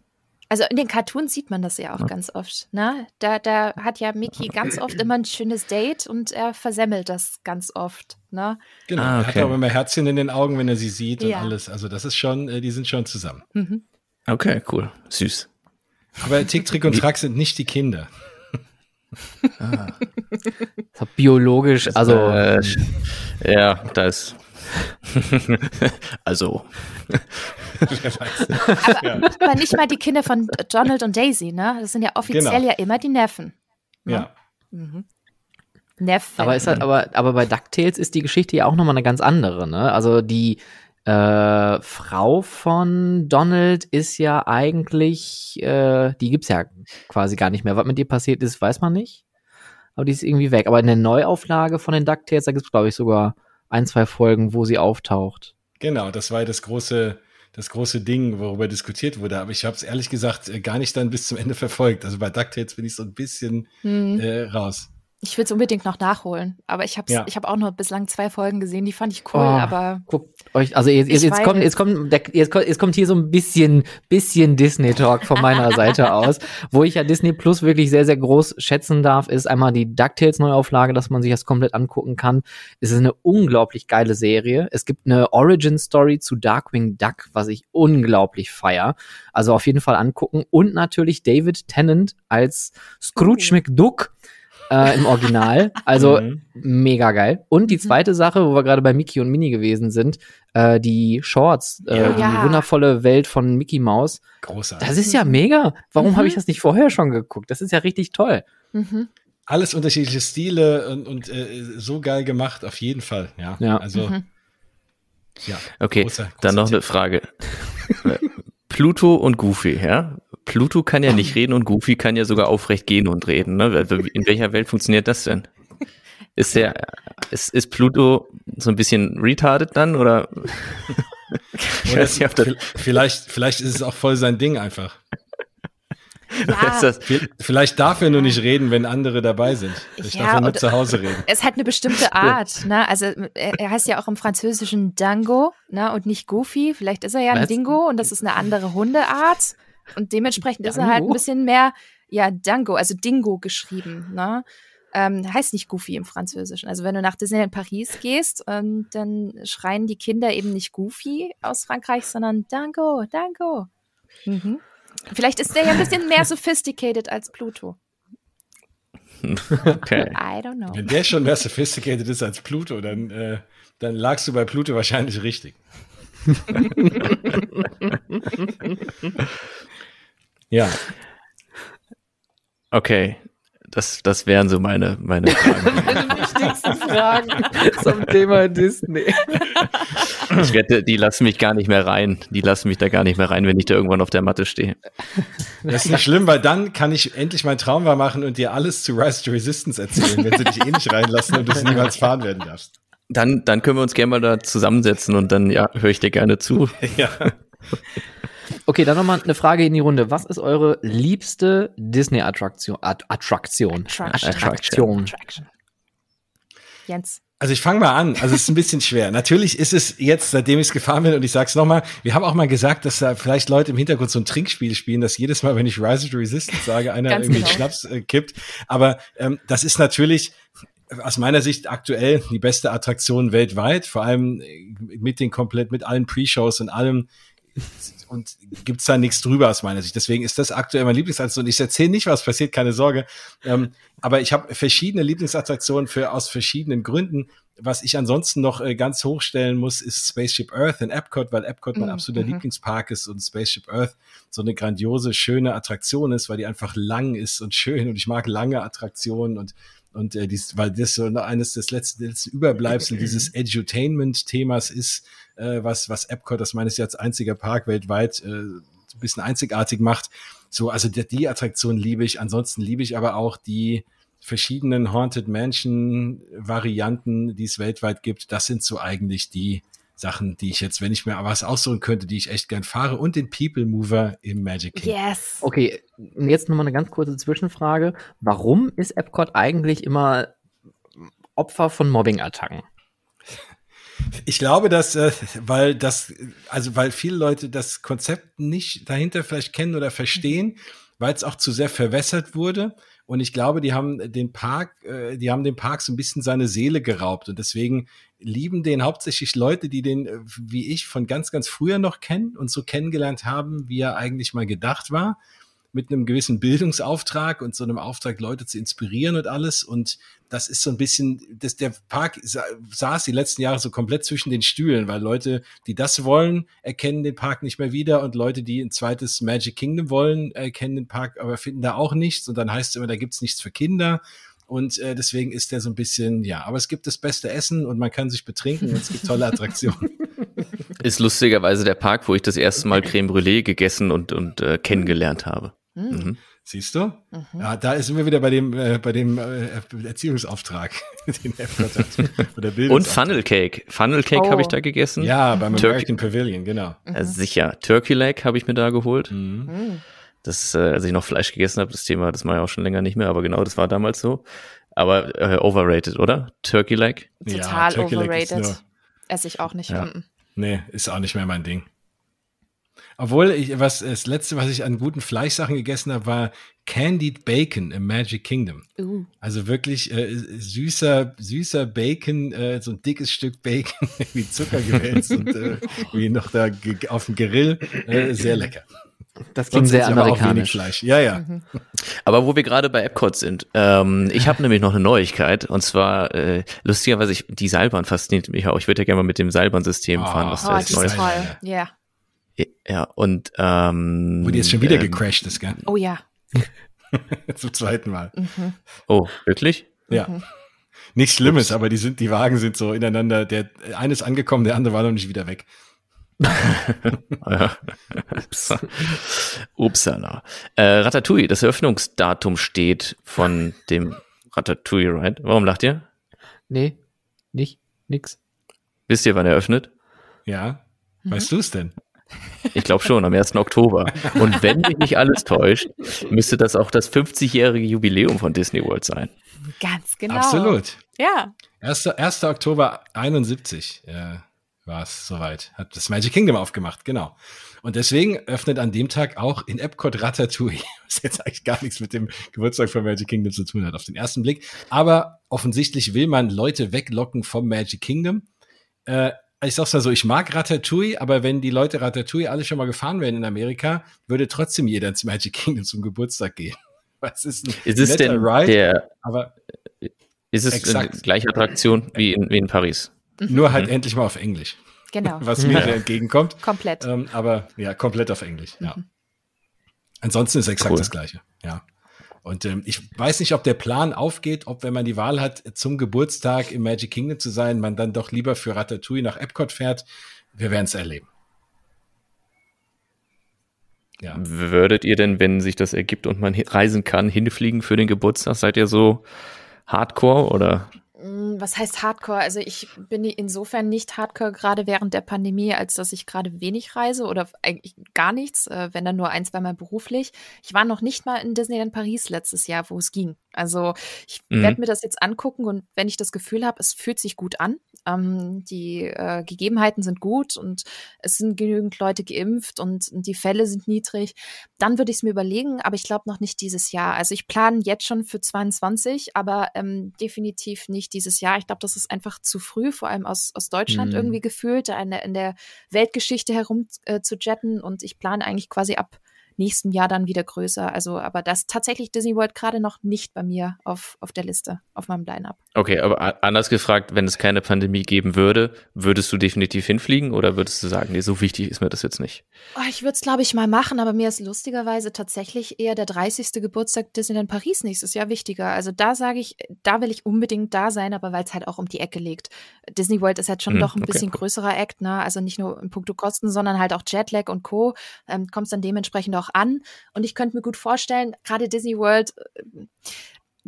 Also in den Cartoons sieht man das ja auch ja. ganz oft. Ne? Da, da hat ja Mickey ganz oft immer ein schönes Date und er versemmelt das ganz oft. Ne? Genau, ah, okay. er hat auch immer Herzchen in den Augen, wenn er sie sieht ja. und alles. Also das ist schon, äh, die sind schon zusammen. Mhm. Okay, cool. Süß. Aber Tick, Trick und Track sind nicht die Kinder. ah. Biologisch, also. Äh, ja, da ist also. aber, ja. aber, nicht mal die Kinder von Donald und Daisy, ne? Das sind ja offiziell genau. ja immer die Neffen. Ne? Ja. Mhm. Neffen. Aber, ist halt, aber, aber bei DuckTales ist die Geschichte ja auch nochmal eine ganz andere, ne? Also die äh, Frau von Donald ist ja eigentlich, äh, die gibt's ja quasi gar nicht mehr. Was mit ihr passiert ist, weiß man nicht. Aber die ist irgendwie weg. Aber in der Neuauflage von den DuckTales, da gibt's glaube ich, sogar ein, zwei Folgen, wo sie auftaucht. Genau, das war das große, das große Ding, worüber diskutiert wurde. Aber ich habe es ehrlich gesagt äh, gar nicht dann bis zum Ende verfolgt. Also bei DuckTales bin ich so ein bisschen hm. äh, raus. Ich will es unbedingt noch nachholen, aber ich habe Ja. ich hab auch nur bislang zwei Folgen gesehen, die fand ich cool, Oh, aber Guckt euch, also jetzt, jetzt, jetzt, kommt, jetzt, kommt, der, jetzt, kommt, jetzt kommt hier so ein bisschen, bisschen Disney-Talk von meiner Seite aus. Wo ich ja Disney Plus wirklich sehr, sehr groß schätzen darf, ist einmal die DuckTales-Neuauflage, dass man sich das komplett angucken kann. Es ist eine unglaublich geile Serie. Es gibt eine Origin-Story zu Darkwing Duck, was ich unglaublich feier. Also auf jeden Fall angucken. Und natürlich David Tennant als Scrooge Oh. McDuck. Äh, Im Original. Also Mhm. mega geil. Und die Mhm. zweite Sache, wo wir gerade bei Mickey und Minnie gewesen sind, äh, die Shorts, äh, Ja. die Ja. wundervolle Welt von Mickey Mouse. Großartig. Das ist ja mega. Warum Mhm. habe ich das nicht vorher schon geguckt? Das ist ja richtig toll. mhm. Alles unterschiedliche Stile und, und äh, so geil gemacht, auf jeden Fall. Ja, Ja. also Mhm. ja. Okay, Großer- dann großer noch eine Tipp. Frage. Pluto und Goofy, ja? Pluto kann ja nicht reden und Goofy kann ja sogar aufrecht gehen und reden. Ne? Also In welcher Welt funktioniert das denn? Ist der, ist, ist Pluto so ein bisschen retarded dann oder? Ich weiß nicht, ob das- vielleicht, vielleicht ist es auch voll sein Ding einfach. Ja, ist das, Vi- Vielleicht darf er nur nicht reden, wenn andere dabei sind. Vielleicht Ja, darf er nur zu Hause reden. es hat eine bestimmte Art, ne? Also er, er heißt ja auch im Französischen Dango, ne? Und nicht Goofy. Vielleicht ist er ja ein Was? Dingo und das ist eine andere Hundeart. Und dementsprechend ist er halt ein bisschen mehr, ja, Dango, also Dingo geschrieben, ne? Ähm, heißt nicht Goofy im Französischen. Also wenn du nach Disneyland Paris gehst, ähm, dann schreien die Kinder eben nicht Goofy aus Frankreich, sondern Dango, Dango. Mhm. Vielleicht ist der ja ein bisschen mehr sophisticated als Pluto. okay. I don't know. Wenn der schon mehr sophisticated ist als Pluto, dann, äh, dann lagst du bei Pluto wahrscheinlich richtig. ja, Okay. Das, das wären so meine, meine Fragen. Die wichtigsten Fragen zum Thema Disney. Ich wette, die lassen mich gar nicht mehr rein. Die lassen mich da gar nicht mehr rein, wenn ich da irgendwann auf der Matte stehe. das ist nicht schlimm, weil dann kann ich endlich mein Traum wahr machen und dir alles zu Rise to Resistance erzählen, wenn sie dich eh nicht reinlassen und du es niemals fahren werden darfst. Dann, dann können wir uns gerne mal da zusammensetzen und dann, ja, höre ich dir gerne zu. Ja. Okay, dann nochmal eine Frage in die Runde. Was ist eure liebste Disney-Attraktion? Att Attraktion. Attraktion. Attraction. Jens. Also ich fange mal an. Also es ist ein bisschen schwer. Natürlich ist es jetzt, seitdem ich es gefahren bin, und ich sag's nochmal, wir haben auch mal gesagt, dass da vielleicht Leute im Hintergrund so ein Trinkspiel spielen, dass jedes Mal, wenn ich Rise to Resistance sage, einer Ganz irgendwie genau. Schnaps äh, kippt. Aber ähm, das ist natürlich aus meiner Sicht aktuell die beste Attraktion weltweit, vor allem äh, mit den komplett, mit allen Pre-Shows und allem. Und gibt's da nichts drüber aus meiner Sicht. Deswegen ist das aktuell mein Lieblingsattraktion. Ich erzähle nicht, was passiert, keine Sorge. Ähm, aber ich habe verschiedene Lieblingsattraktionen für aus verschiedenen Gründen. Was ich ansonsten noch äh, ganz hochstellen muss, ist Spaceship Earth in Epcot, weil Epcot mein Mhm, absoluter mhm. Lieblingspark ist und Spaceship Earth so eine grandiose, schöne Attraktion ist, weil die einfach lang ist und schön und ich mag lange Attraktionen und und äh, dies, weil das so eines des letzten, letzten Überbleibsel dieses Edutainment-Themas ist, äh, was was Epcot, das meines als einziger Park weltweit äh, ein bisschen einzigartig macht. So, also die, die Attraktion liebe ich. Ansonsten liebe ich aber auch die verschiedenen Haunted Mansion Varianten, die es weltweit gibt. Das sind so eigentlich die Sachen, die ich jetzt, wenn ich mir was aussuchen könnte, die ich echt gern fahre und den People Mover im Magic Kingdom. Yes. Okay, und jetzt nochmal eine ganz kurze Zwischenfrage. Warum ist Epcot eigentlich immer Opfer von Mobbing-Attacken? Ich glaube, dass, äh, weil das, also weil viele Leute das Konzept nicht dahinter vielleicht kennen oder verstehen, weil es auch zu sehr verwässert wurde. Und ich glaube, die haben den Park, äh, die haben dem Park so ein bisschen seine Seele geraubt. Und deswegen lieben den hauptsächlich Leute, die den, äh, wie ich, von ganz, ganz früher noch kennen und so kennengelernt haben, wie er eigentlich mal gedacht war. Mit einem gewissen Bildungsauftrag und so einem Auftrag, Leute zu inspirieren und alles. Und das ist so ein bisschen, dass der Park sa saß die letzten Jahre so komplett zwischen den Stühlen, weil Leute, die das wollen, erkennen den Park nicht mehr wieder und Leute, die ein zweites Magic Kingdom wollen, erkennen den Park, aber finden da auch nichts und dann heißt es immer, da gibt's nichts für Kinder. Und äh, deswegen ist der so ein bisschen, ja, aber es gibt das beste Essen und man kann sich betrinken und es gibt tolle Attraktionen. Ist lustigerweise der Park, wo ich das erste Mal Creme Brûlée gegessen und, und äh, kennengelernt habe. Mhm. Mhm. Siehst du? Mhm. Ja, da sind wir wieder bei dem, äh, bei dem äh, Erziehungsauftrag, den Epcot hat. Oder Und. Funnel Cake. Funnel Cake Oh. habe ich da gegessen. Ja, beim Turkey- American Pavilion, genau. Äh, sicher. Turkey Leg habe ich mir da geholt. Mhm. Das, äh, als ich noch Fleisch gegessen habe, das Thema, das mache ich auch schon länger nicht mehr, aber genau, das war damals so. Aber äh, overrated, oder? Turkey Leg? Total ja, overrated. Esse ich auch nicht. Ja. Nee, ist auch nicht mehr mein Ding. Obwohl, ich, was, das letzte, was ich an guten Fleischsachen gegessen habe, war Candied Bacon im Magic Kingdom. Uh. Also wirklich äh, süßer, süßer Bacon, äh, so ein dickes Stück Bacon, wie Zucker gewälzt und äh, wie noch da auf dem Grill. Äh, sehr lecker. Das klingt sehr amerikanisch. Fleisch. Ja, ja. Mhm. Aber wo wir gerade bei Epcot sind, ähm, ich habe nämlich noch eine Neuigkeit und zwar äh, lustigerweise ich, die Seilbahn fasziniert mich auch. Ich würde ja gerne mal mit dem Seilbahnsystem oh, fahren. Was oh, da ist Neues. toll. Ja. Ja, und ähm, Wo die jetzt schon wieder ähm, gecrashed ist, gell? Oh ja. Zum zweiten Mal. Mhm. Oh, wirklich? Ja. Mhm. Nichts Schlimmes, Ups. aber die sind, die Wagen sind so ineinander. Der eine ist angekommen, der andere war noch nicht wieder weg. Ups. Upsala. Äh, Ratatouille, das Eröffnungsdatum steht von dem Ratatouille Ride. Warum lacht ihr? Nee, nicht, nix. Wisst ihr, wann er öffnet? Ja. Weißt mhm. du es denn? Ich glaube schon, am 1. Oktober. Und wenn mich nicht alles täuscht, müsste das auch das 50-jährige Jubiläum von Disney World sein. Ganz genau. Absolut. Ja. 1. 1. Oktober 71 ja, war es soweit. Hat das Magic Kingdom aufgemacht, genau. Und deswegen öffnet an dem Tag auch in Epcot Ratatouille, was jetzt eigentlich gar nichts mit dem Geburtstag von Magic Kingdom zu tun hat auf den ersten Blick. Aber offensichtlich will man Leute weglocken vom Magic Kingdom. Äh, ich sag's mal so, ich mag Ratatouille, aber wenn die Leute Ratatouille alle schon mal gefahren wären in Amerika, würde trotzdem jeder ins Magic Kingdom zum Geburtstag gehen. Was ist, ein ist es denn Ride, der, aber ist es exakt. gleiche Attraktion wie in, wie in Paris? Mhm. Nur halt mhm. endlich mal auf Englisch. Genau. Was mir ja. entgegenkommt. Komplett. Ähm, aber ja, komplett auf Englisch, ja. Mhm. Ansonsten ist exakt cool. das Gleiche, ja. Und ähm, ich weiß nicht, ob der Plan aufgeht, ob wenn man die Wahl hat, zum Geburtstag im Magic Kingdom zu sein, man dann doch lieber für Ratatouille nach Epcot fährt. Wir werden es erleben. Ja. Würdet ihr denn, wenn sich das ergibt und man reisen kann, hinfliegen für den Geburtstag? Seid ihr so Hardcore oder was heißt Hardcore? Also ich bin insofern nicht Hardcore gerade während der Pandemie, als dass ich gerade wenig reise oder eigentlich gar nichts, äh, wenn dann nur ein, zweimal beruflich. Ich war noch nicht mal in Disneyland Paris letztes Jahr, wo es ging. Also ich mhm. werde mir das jetzt angucken und wenn ich das Gefühl habe, es fühlt sich gut an, ähm, die äh, Gegebenheiten sind gut und es sind genügend Leute geimpft und, und die Fälle sind niedrig, dann würde ich es mir überlegen, aber ich glaube noch nicht dieses Jahr. Also ich plane jetzt schon für 22, aber ähm, definitiv nicht dieses Jahr. Ich glaube, das ist einfach zu früh, vor allem aus, aus Deutschland mhm. irgendwie gefühlt, in der, in der Weltgeschichte herum äh, zu jetten und ich plane eigentlich quasi ab nächsten Jahr dann wieder größer. Also, aber das tatsächlich Disney World gerade noch nicht bei mir auf, auf der Liste, auf meinem Line-Up. Okay, aber anders gefragt, wenn es keine Pandemie geben würde, würdest du definitiv hinfliegen oder würdest du sagen, nee, so wichtig ist mir das jetzt nicht? Oh, ich würde es, glaube ich, mal machen, aber mir ist lustigerweise tatsächlich eher der 30. Geburtstag Disneyland Paris nächstes Jahr wichtiger. Also da sage ich, da will ich unbedingt da sein, aber weil es halt auch um die Ecke liegt. Disney World ist halt schon hm, doch ein okay, bisschen größerer Act, ne? Also nicht nur in puncto Kosten, sondern halt auch Jetlag und Co. Ähm, Kommt es dann dementsprechend auch an. Und ich könnte mir gut vorstellen, gerade Disney World, äh,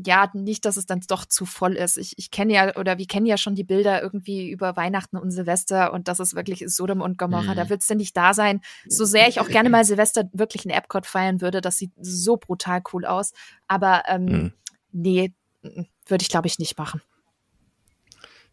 ja, nicht, dass es dann doch zu voll ist. Ich, ich kenne ja, oder wir kennen ja schon die Bilder irgendwie über Weihnachten und Silvester und das ist wirklich Sodom und Gomorra. Mhm. Da wird es denn nicht da sein. So sehr ich auch gerne mal Silvester wirklich in Epcot feiern würde, das sieht so brutal cool aus. Aber ähm, mhm. nee, würde ich, glaube ich, nicht machen.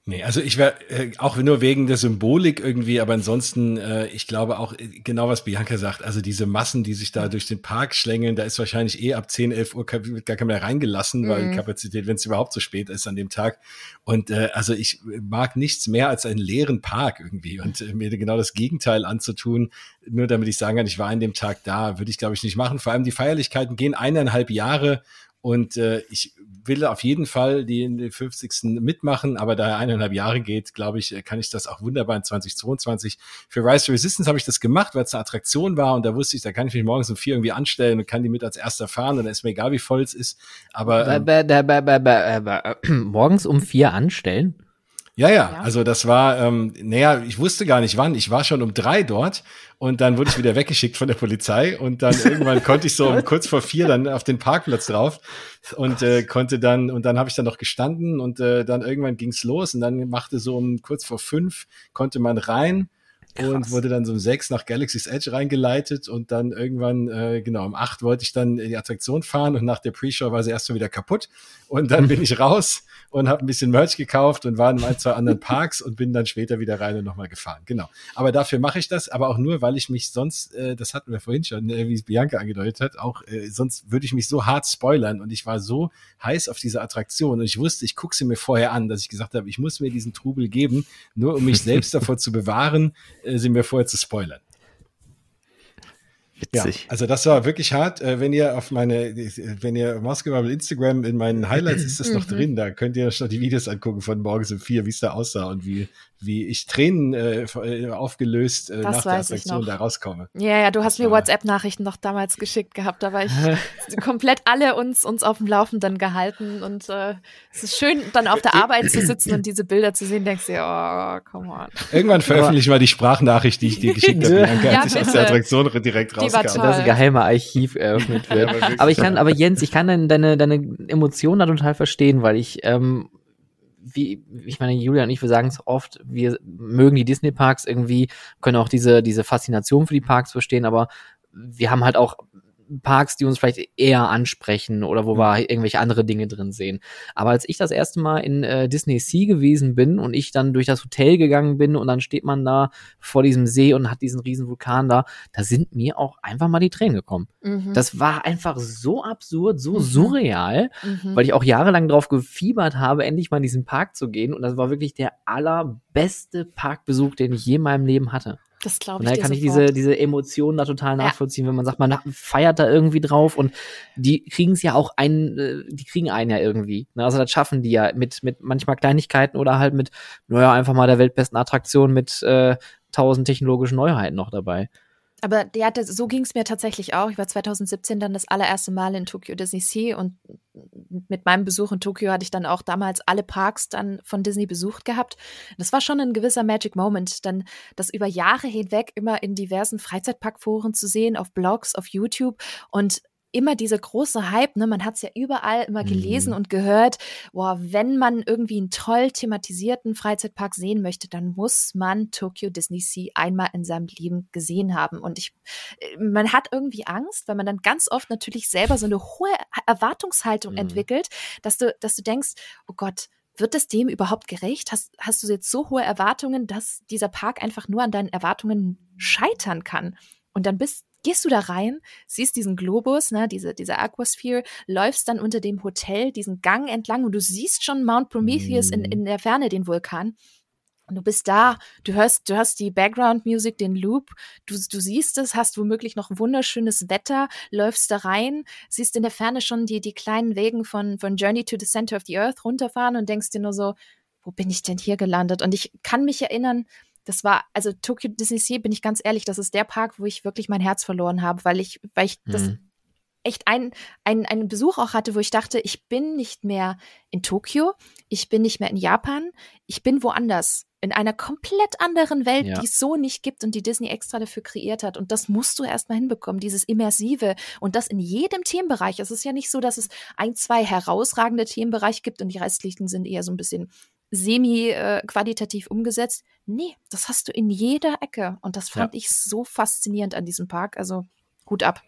Nee, also ich wäre äh, auch nur wegen der Symbolik irgendwie, aber ansonsten, äh, ich glaube auch äh, genau, was Bianca sagt, also diese Massen, die sich da durch den Park schlängeln, da ist wahrscheinlich eh ab 10, 11 Uhr gar keiner mehr reingelassen, mhm. weil Kapazität, wenn es überhaupt so spät ist an dem Tag. Und äh, also ich mag nichts mehr als einen leeren Park irgendwie und äh, mir genau das Gegenteil anzutun, nur damit ich sagen kann, ich war an dem Tag da, würde ich glaube ich nicht machen. Vor allem die Feierlichkeiten gehen eineinhalb Jahre und äh, ich will auf jeden Fall den 50. mitmachen, aber da er eineinhalb Jahre geht, glaube ich, kann ich das auch wunderbar in 2022. Für Rise to Resistance habe ich das gemacht, weil es eine Attraktion war und da wusste ich, da kann ich mich morgens um vier irgendwie anstellen und kann die mit als erster fahren und dann ist mir egal, wie voll es ist. Aber ähm, morgens um vier anstellen? Ja, ja, ja, also das war, ähm, naja, ich wusste gar nicht wann. Ich war schon um drei dort und dann wurde ich wieder weggeschickt von der Polizei und dann irgendwann konnte ich so um kurz vor vier dann auf den Parkplatz drauf und äh, konnte dann, und dann habe ich dann noch gestanden und äh, dann irgendwann ging's los und dann machte so um kurz vor fünf konnte man rein Krass. und wurde dann so um sechs nach Galaxy's Edge reingeleitet und dann irgendwann, äh, genau, um acht wollte ich dann in die Attraktion fahren und nach der Pre-Show war sie erst mal wieder kaputt und dann bin ich raus und habe ein bisschen Merch gekauft und war in ein, zwei anderen Parks und bin dann später wieder rein und nochmal gefahren. Genau. Aber dafür mache ich das, aber auch nur, weil ich mich sonst, äh, das hatten wir vorhin schon, äh, wie es Bianca angedeutet hat, auch äh, sonst würde ich mich so hart spoilern und ich war so heiß auf diese Attraktion und ich wusste, ich gucke sie mir vorher an, dass ich gesagt habe, ich muss mir diesen Trubel geben, nur um mich selbst davor zu bewahren, äh, sie mir vorher zu spoilern. Witzig. Ja, also das war wirklich hart. Äh, wenn ihr auf meine, wenn ihr Basketball Instagram in meinen Highlights ist das noch mhm. drin, da könnt ihr schon die Videos angucken von morgens um vier, wie es da aussah und wie wie ich Tränen äh, äh aufgelöst äh, nach der Attraktion da rauskomme. Ja, ja, du hast mir WhatsApp-Nachrichten noch damals geschickt gehabt, da war ich komplett alle uns, uns auf dem Laufenden gehalten und äh, es ist schön, dann auf der Arbeit zu sitzen und diese Bilder zu sehen, denkst du, oh, come on. Irgendwann veröffentliche ich mal die Sprachnachricht, die ich dir geschickt habe, Bianca, ja, als ich aus der Attraktion direkt rauskam. Das ein geheime Archiv eröffnet wird. aber ich kann, aber Jens, ich kann deine, deine, deine Emotionen da total verstehen, weil ich ähm, wie, ich meine, Julia und ich, wir sagen es oft, wir mögen die Disney-Parks irgendwie, können auch diese, diese Faszination für die Parks verstehen, aber wir haben halt auch Parks, die uns vielleicht eher ansprechen oder wo wir irgendwelche andere Dinge drin sehen. Aber als ich das erste Mal in äh, Disney Sea gewesen bin und ich dann durch das Hotel gegangen bin und dann steht man da vor diesem See und hat diesen riesen Vulkan da, da sind mir auch einfach mal die Tränen gekommen. Mhm. Das war einfach so absurd, so mhm. surreal, mhm. weil ich auch jahrelang drauf gefiebert habe, endlich mal in diesen Park zu gehen und das war wirklich der allerbeste Parkbesuch, den ich je in meinem Leben hatte. Das glaube ich. Daher kann ich diese, diese Emotionen da total nachvollziehen, ja. wenn man sagt, man feiert da irgendwie drauf und die kriegen es ja auch ein, äh, die kriegen einen ja irgendwie. Ne? Also das schaffen die ja mit, mit manchmal Kleinigkeiten oder halt mit, naja, einfach mal der weltbesten Attraktion mit äh, tausend technologischen Neuheiten noch dabei. Aber ja, das, so ging es mir tatsächlich auch. Ich war 2017 dann das allererste Mal in Tokyo Disney Sea und mit meinem Besuch in Tokio hatte ich dann auch damals alle Parks dann von Disney besucht gehabt. Das war schon ein gewisser Magic Moment, dann das über Jahre hinweg immer in diversen Freizeitparkforen zu sehen, auf Blogs, auf YouTube und immer dieser große Hype, ne? Man hat es ja überall immer gelesen mhm. und gehört, boah, wenn man irgendwie einen toll thematisierten Freizeitpark sehen möchte, dann muss man Tokyo Disney Sea einmal in seinem Leben gesehen haben. Und ich, äh, man hat irgendwie Angst, weil man dann ganz oft natürlich selber so eine hohe Erwartungshaltung mhm. entwickelt, dass du, dass du denkst, oh Gott, wird es dem überhaupt gerecht? Hast, hast du jetzt so hohe Erwartungen, dass dieser Park einfach nur an deinen Erwartungen scheitern kann? Und dann bist, gehst du da rein, siehst diesen Globus, ne, diese, diese Aquasphere, läufst dann unter dem Hotel diesen Gang entlang und du siehst schon Mount Prometheus in, in der Ferne, den Vulkan. Und du bist da, du hörst, du hast die Background-Music, den Loop, du, du siehst es, hast womöglich noch wunderschönes Wetter, läufst da rein, siehst in der Ferne schon die, die kleinen Wegen von, von Journey to the Center of the Earth runterfahren und denkst dir nur so, wo bin ich denn hier gelandet? Und ich kann mich erinnern, das war, also Tokyo Disney Sea, bin ich ganz ehrlich, das ist der Park, wo ich wirklich mein Herz verloren habe, weil ich, weil ich mhm. das echt ein, ein, einen Besuch auch hatte, wo ich dachte, ich bin nicht mehr in Tokio, ich bin nicht mehr in Japan, ich bin woanders, in einer komplett anderen Welt, ja. die es so nicht gibt und die Disney extra dafür kreiert hat. Und das musst du erstmal hinbekommen, dieses Immersive und das in jedem Themenbereich. Es ist ja nicht so, dass es ein, zwei herausragende Themenbereiche gibt und die restlichen sind eher so ein bisschen semi-qualitativ äh, umgesetzt. Nee, das hast du in jeder Ecke. Und das fand ja. ich so faszinierend an diesem Park. Also Hut ab.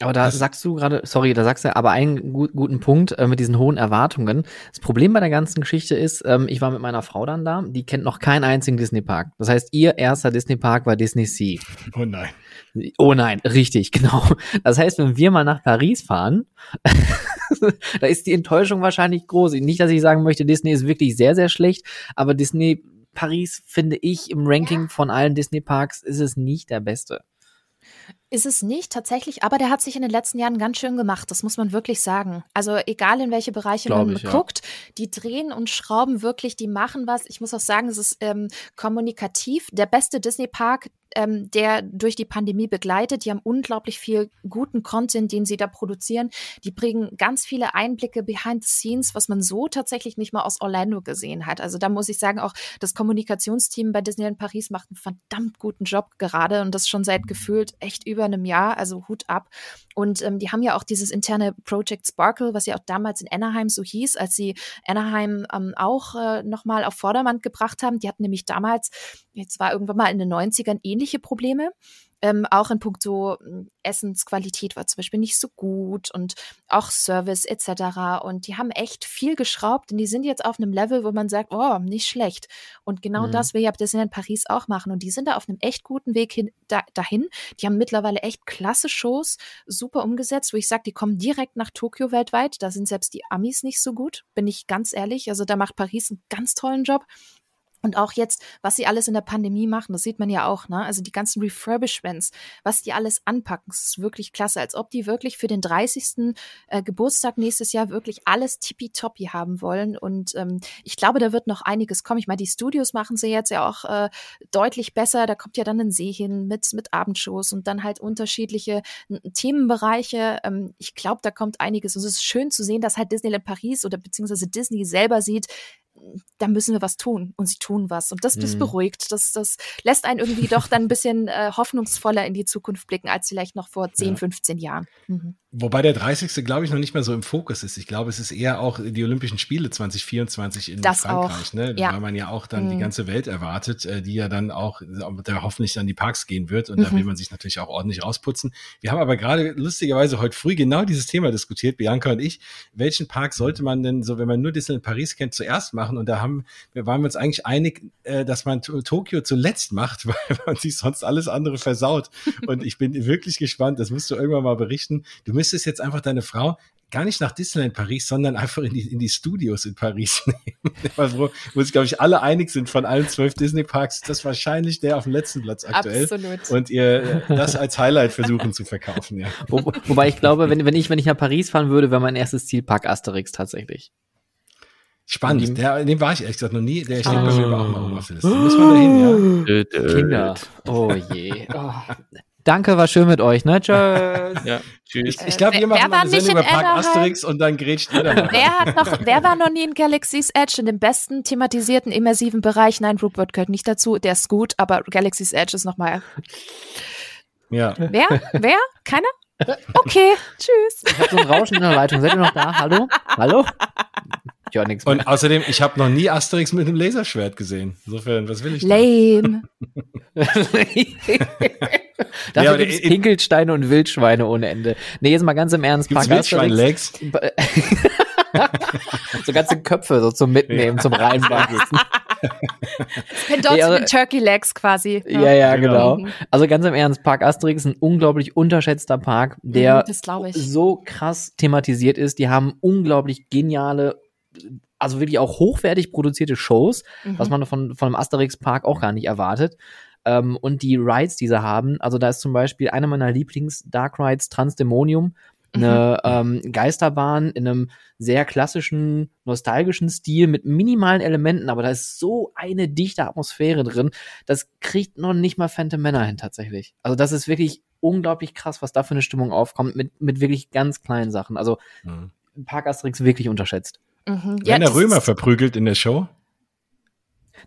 Aber da das sagst du gerade, sorry, da sagst du aber einen gut, guten Punkt äh, mit diesen hohen Erwartungen. Das Problem bei der ganzen Geschichte ist, ähm, ich war mit meiner Frau dann da, die kennt noch keinen einzigen Disney-Park. Das heißt, ihr erster Disney-Park war Disney Sea. Oh nein. Oh nein, richtig, genau. Das heißt, wenn wir mal nach Paris fahren, da ist die Enttäuschung wahrscheinlich groß. Nicht, dass ich sagen möchte, Disney ist wirklich sehr, sehr schlecht, aber Disney Paris finde ich im Ranking von allen Disney-Parks ist es nicht der beste. Ist es nicht tatsächlich, aber der hat sich in den letzten Jahren ganz schön gemacht, das muss man wirklich sagen. Also egal in welche Bereiche Glaub man ich, guckt, ja. die drehen und schrauben wirklich, die machen was. Ich muss auch sagen, es ist ähm, kommunikativ. Der beste Disney-Park, ähm, der durch die Pandemie begleitet. Die haben unglaublich viel guten Content, den sie da produzieren. Die bringen ganz viele Einblicke behind the scenes, was man so tatsächlich nicht mal aus Orlando gesehen hat. Also da muss ich sagen, auch das Kommunikationsteam bei Disneyland Paris macht einen verdammt guten Job gerade und das schon seit gefühlt echt über einem Jahr. Also Hut ab. Und ähm, die haben ja auch dieses interne Project Sparkle, was ja auch damals in Anaheim so hieß, als sie Anaheim ähm, auch äh, nochmal auf Vordermann gebracht haben. Die hatten nämlich damals, jetzt war irgendwann mal in den 90ern ähnliche Probleme ähm, auch in puncto hm, Essensqualität war zum Beispiel nicht so gut und auch Service etc. Und die haben echt viel geschraubt und die sind jetzt auf einem Level, wo man sagt, oh, nicht schlecht. Und genau mhm. das will ja Disneyland Paris auch machen. Und die sind da auf einem echt guten Weg hin, da, dahin. Die haben mittlerweile echt klasse Shows, super umgesetzt, wo ich sage, die kommen direkt nach Tokio weltweit. Da sind selbst die Amis nicht so gut, bin ich ganz ehrlich. Also da macht Paris einen ganz tollen Job. Und auch jetzt, was sie alles in der Pandemie machen, das sieht man ja auch, ne? Also die ganzen Refurbishments, was die alles anpacken, das ist wirklich klasse, als ob die wirklich für den 30. Äh, Geburtstag nächstes Jahr wirklich alles tippitoppi haben wollen. Und ähm, ich glaube, da wird noch einiges kommen. Ich meine, die Studios machen sie jetzt ja auch äh, deutlich besser. Da kommt ja dann ein See hin mit, mit Abendshows und dann halt unterschiedliche Themenbereiche. Ähm, ich glaube, da kommt einiges. Und es ist schön zu sehen, dass halt Disneyland Paris oder beziehungsweise Disney selber sieht, da müssen wir was tun und sie tun was und das, das mhm. beruhigt, das, das lässt einen irgendwie doch dann ein bisschen äh, hoffnungsvoller in die Zukunft blicken als vielleicht noch vor 10, ja. 15 Jahren. Mhm. Wobei der 30. glaube ich noch nicht mehr so im Fokus ist. Ich glaube, es ist eher auch die Olympischen Spiele 2024 in das Frankreich, auch. ne? Ja. weil man ja auch dann mhm. die ganze Welt erwartet, äh, die ja dann auch der hoffentlich dann die Parks gehen wird und da will mhm. man sich natürlich auch ordentlich rausputzen. Wir haben aber gerade lustigerweise heute früh genau dieses Thema diskutiert, Bianca und ich. Welchen Park sollte man denn so, wenn man nur Disneyland Paris kennt, zuerst machen? Und da haben wir waren uns eigentlich einig, äh, dass man Tokio zuletzt macht, weil man sich sonst alles andere versaut. Und ich bin wirklich gespannt. Das musst du irgendwann mal berichten. Du müsstest jetzt einfach deine Frau gar nicht nach Disneyland Paris, sondern einfach in die, in die Studios in Paris nehmen. wo, wo sich, glaube ich, alle einig sind von allen zwölf Disney-Parks, ist das wahrscheinlich der auf dem letzten Platz aktuell. Absolut. Und ihr das als Highlight versuchen zu verkaufen, ja. Wo, wobei ich glaube, wenn, wenn ich, wenn ich nach Paris fahren würde, wäre mein erstes Ziel Park Asterix tatsächlich. Spannend. Der, dem war ich ehrlich gesagt noch nie. Der steht oh. bei mir aber auch mal auf der Liste. Muss man dahin, ja? Kinder. Oh je. Oh. Danke, war schön mit euch, ne? Tschüss. Ja, tschüss. Ich, ich glaube, wir machen mal eine Sendung über Park Asterix und dann grätscht jeder mal. Wer, hat noch, wer war noch nie in Galaxy's Edge in dem besten thematisierten, immersiven Bereich? Nein, Rupert gehört nicht dazu. Der ist gut, aber Galaxy's Edge ist nochmal. Ja. Wer? Wer? Keiner? Okay, tschüss. Ich habe so ein Rauschen in der Leitung. Seid ihr noch da? Hallo? Hallo? Ich höre nichts mehr. Und außerdem, ich habe noch nie Asterix mit einem Laserschwert gesehen. Insofern, was will ich Lame. Dafür ja, gibt's Pinkelsteine und Wildschweine ohne Ende. Nee, jetzt mal ganz im Ernst. Gibt's Wildschwein-Legs? so ganze Köpfe so zum Mitnehmen, ja. zum Reinbacken. Pendant ja, also, Turkey Legs quasi. Ja, ja, ja genau. genau. Also ganz im Ernst, Park Asterix ist ein unglaublich unterschätzter Park, der mhm, so krass thematisiert ist. Die haben unglaublich geniale, also wirklich auch hochwertig produzierte Shows, mhm. was man von, von einem Asterix-Park auch gar nicht erwartet. Ähm, und die Rides, die sie haben, also da ist zum Beispiel einer meiner Lieblings-Dark Rides Transdemonium, eine mhm. ähm, Geisterbahn in einem sehr klassischen, nostalgischen Stil mit minimalen Elementen, aber da ist so eine dichte Atmosphäre drin, das kriegt noch nicht mal Phantom Männer hin tatsächlich. Also das ist wirklich unglaublich krass, was da für eine Stimmung aufkommt mit, mit wirklich ganz kleinen Sachen. Also mhm. Park Asterix wirklich unterschätzt. Mhm. Ja, Werden der Römer verprügelt in der Show?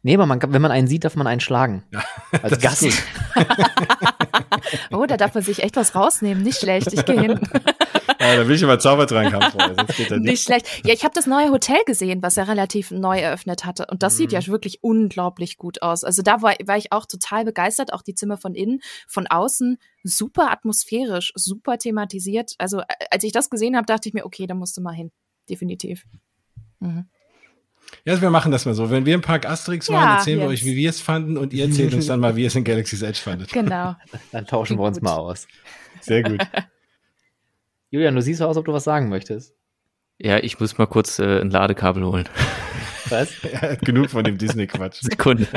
Nee, aber man, wenn man einen sieht, darf man einen schlagen. Ja, als Gast. oh, da darf man sich echt was rausnehmen. Nicht schlecht, ich gehe hin. Ja, da will ich aber Zaubertrank haben. Nicht. nicht schlecht. Ja, ich habe das neue Hotel gesehen, was er relativ neu eröffnet hatte. Und das mhm. sieht ja wirklich unglaublich gut aus. Also da war, war ich auch total begeistert. Auch die Zimmer von innen, von außen. Super atmosphärisch, super thematisiert. Also als ich das gesehen habe, dachte ich mir, okay, da musst du mal hin. Definitiv. Mhm. Ja, wir machen das mal so. Wenn wir im Park Asterix waren, ja, erzählen wir euch, wie wir es fanden und ihr erzählt uns dann mal, wie ihr es in Galaxy's Edge fandet. Genau. Dann tauschen wir uns mal aus. Sehr gut. Julian, du siehst so aus, ob du was sagen möchtest. Ja, ich muss mal kurz äh, ein Ladekabel holen. Was? er hat genug von dem Disney-Quatsch. Sekunde.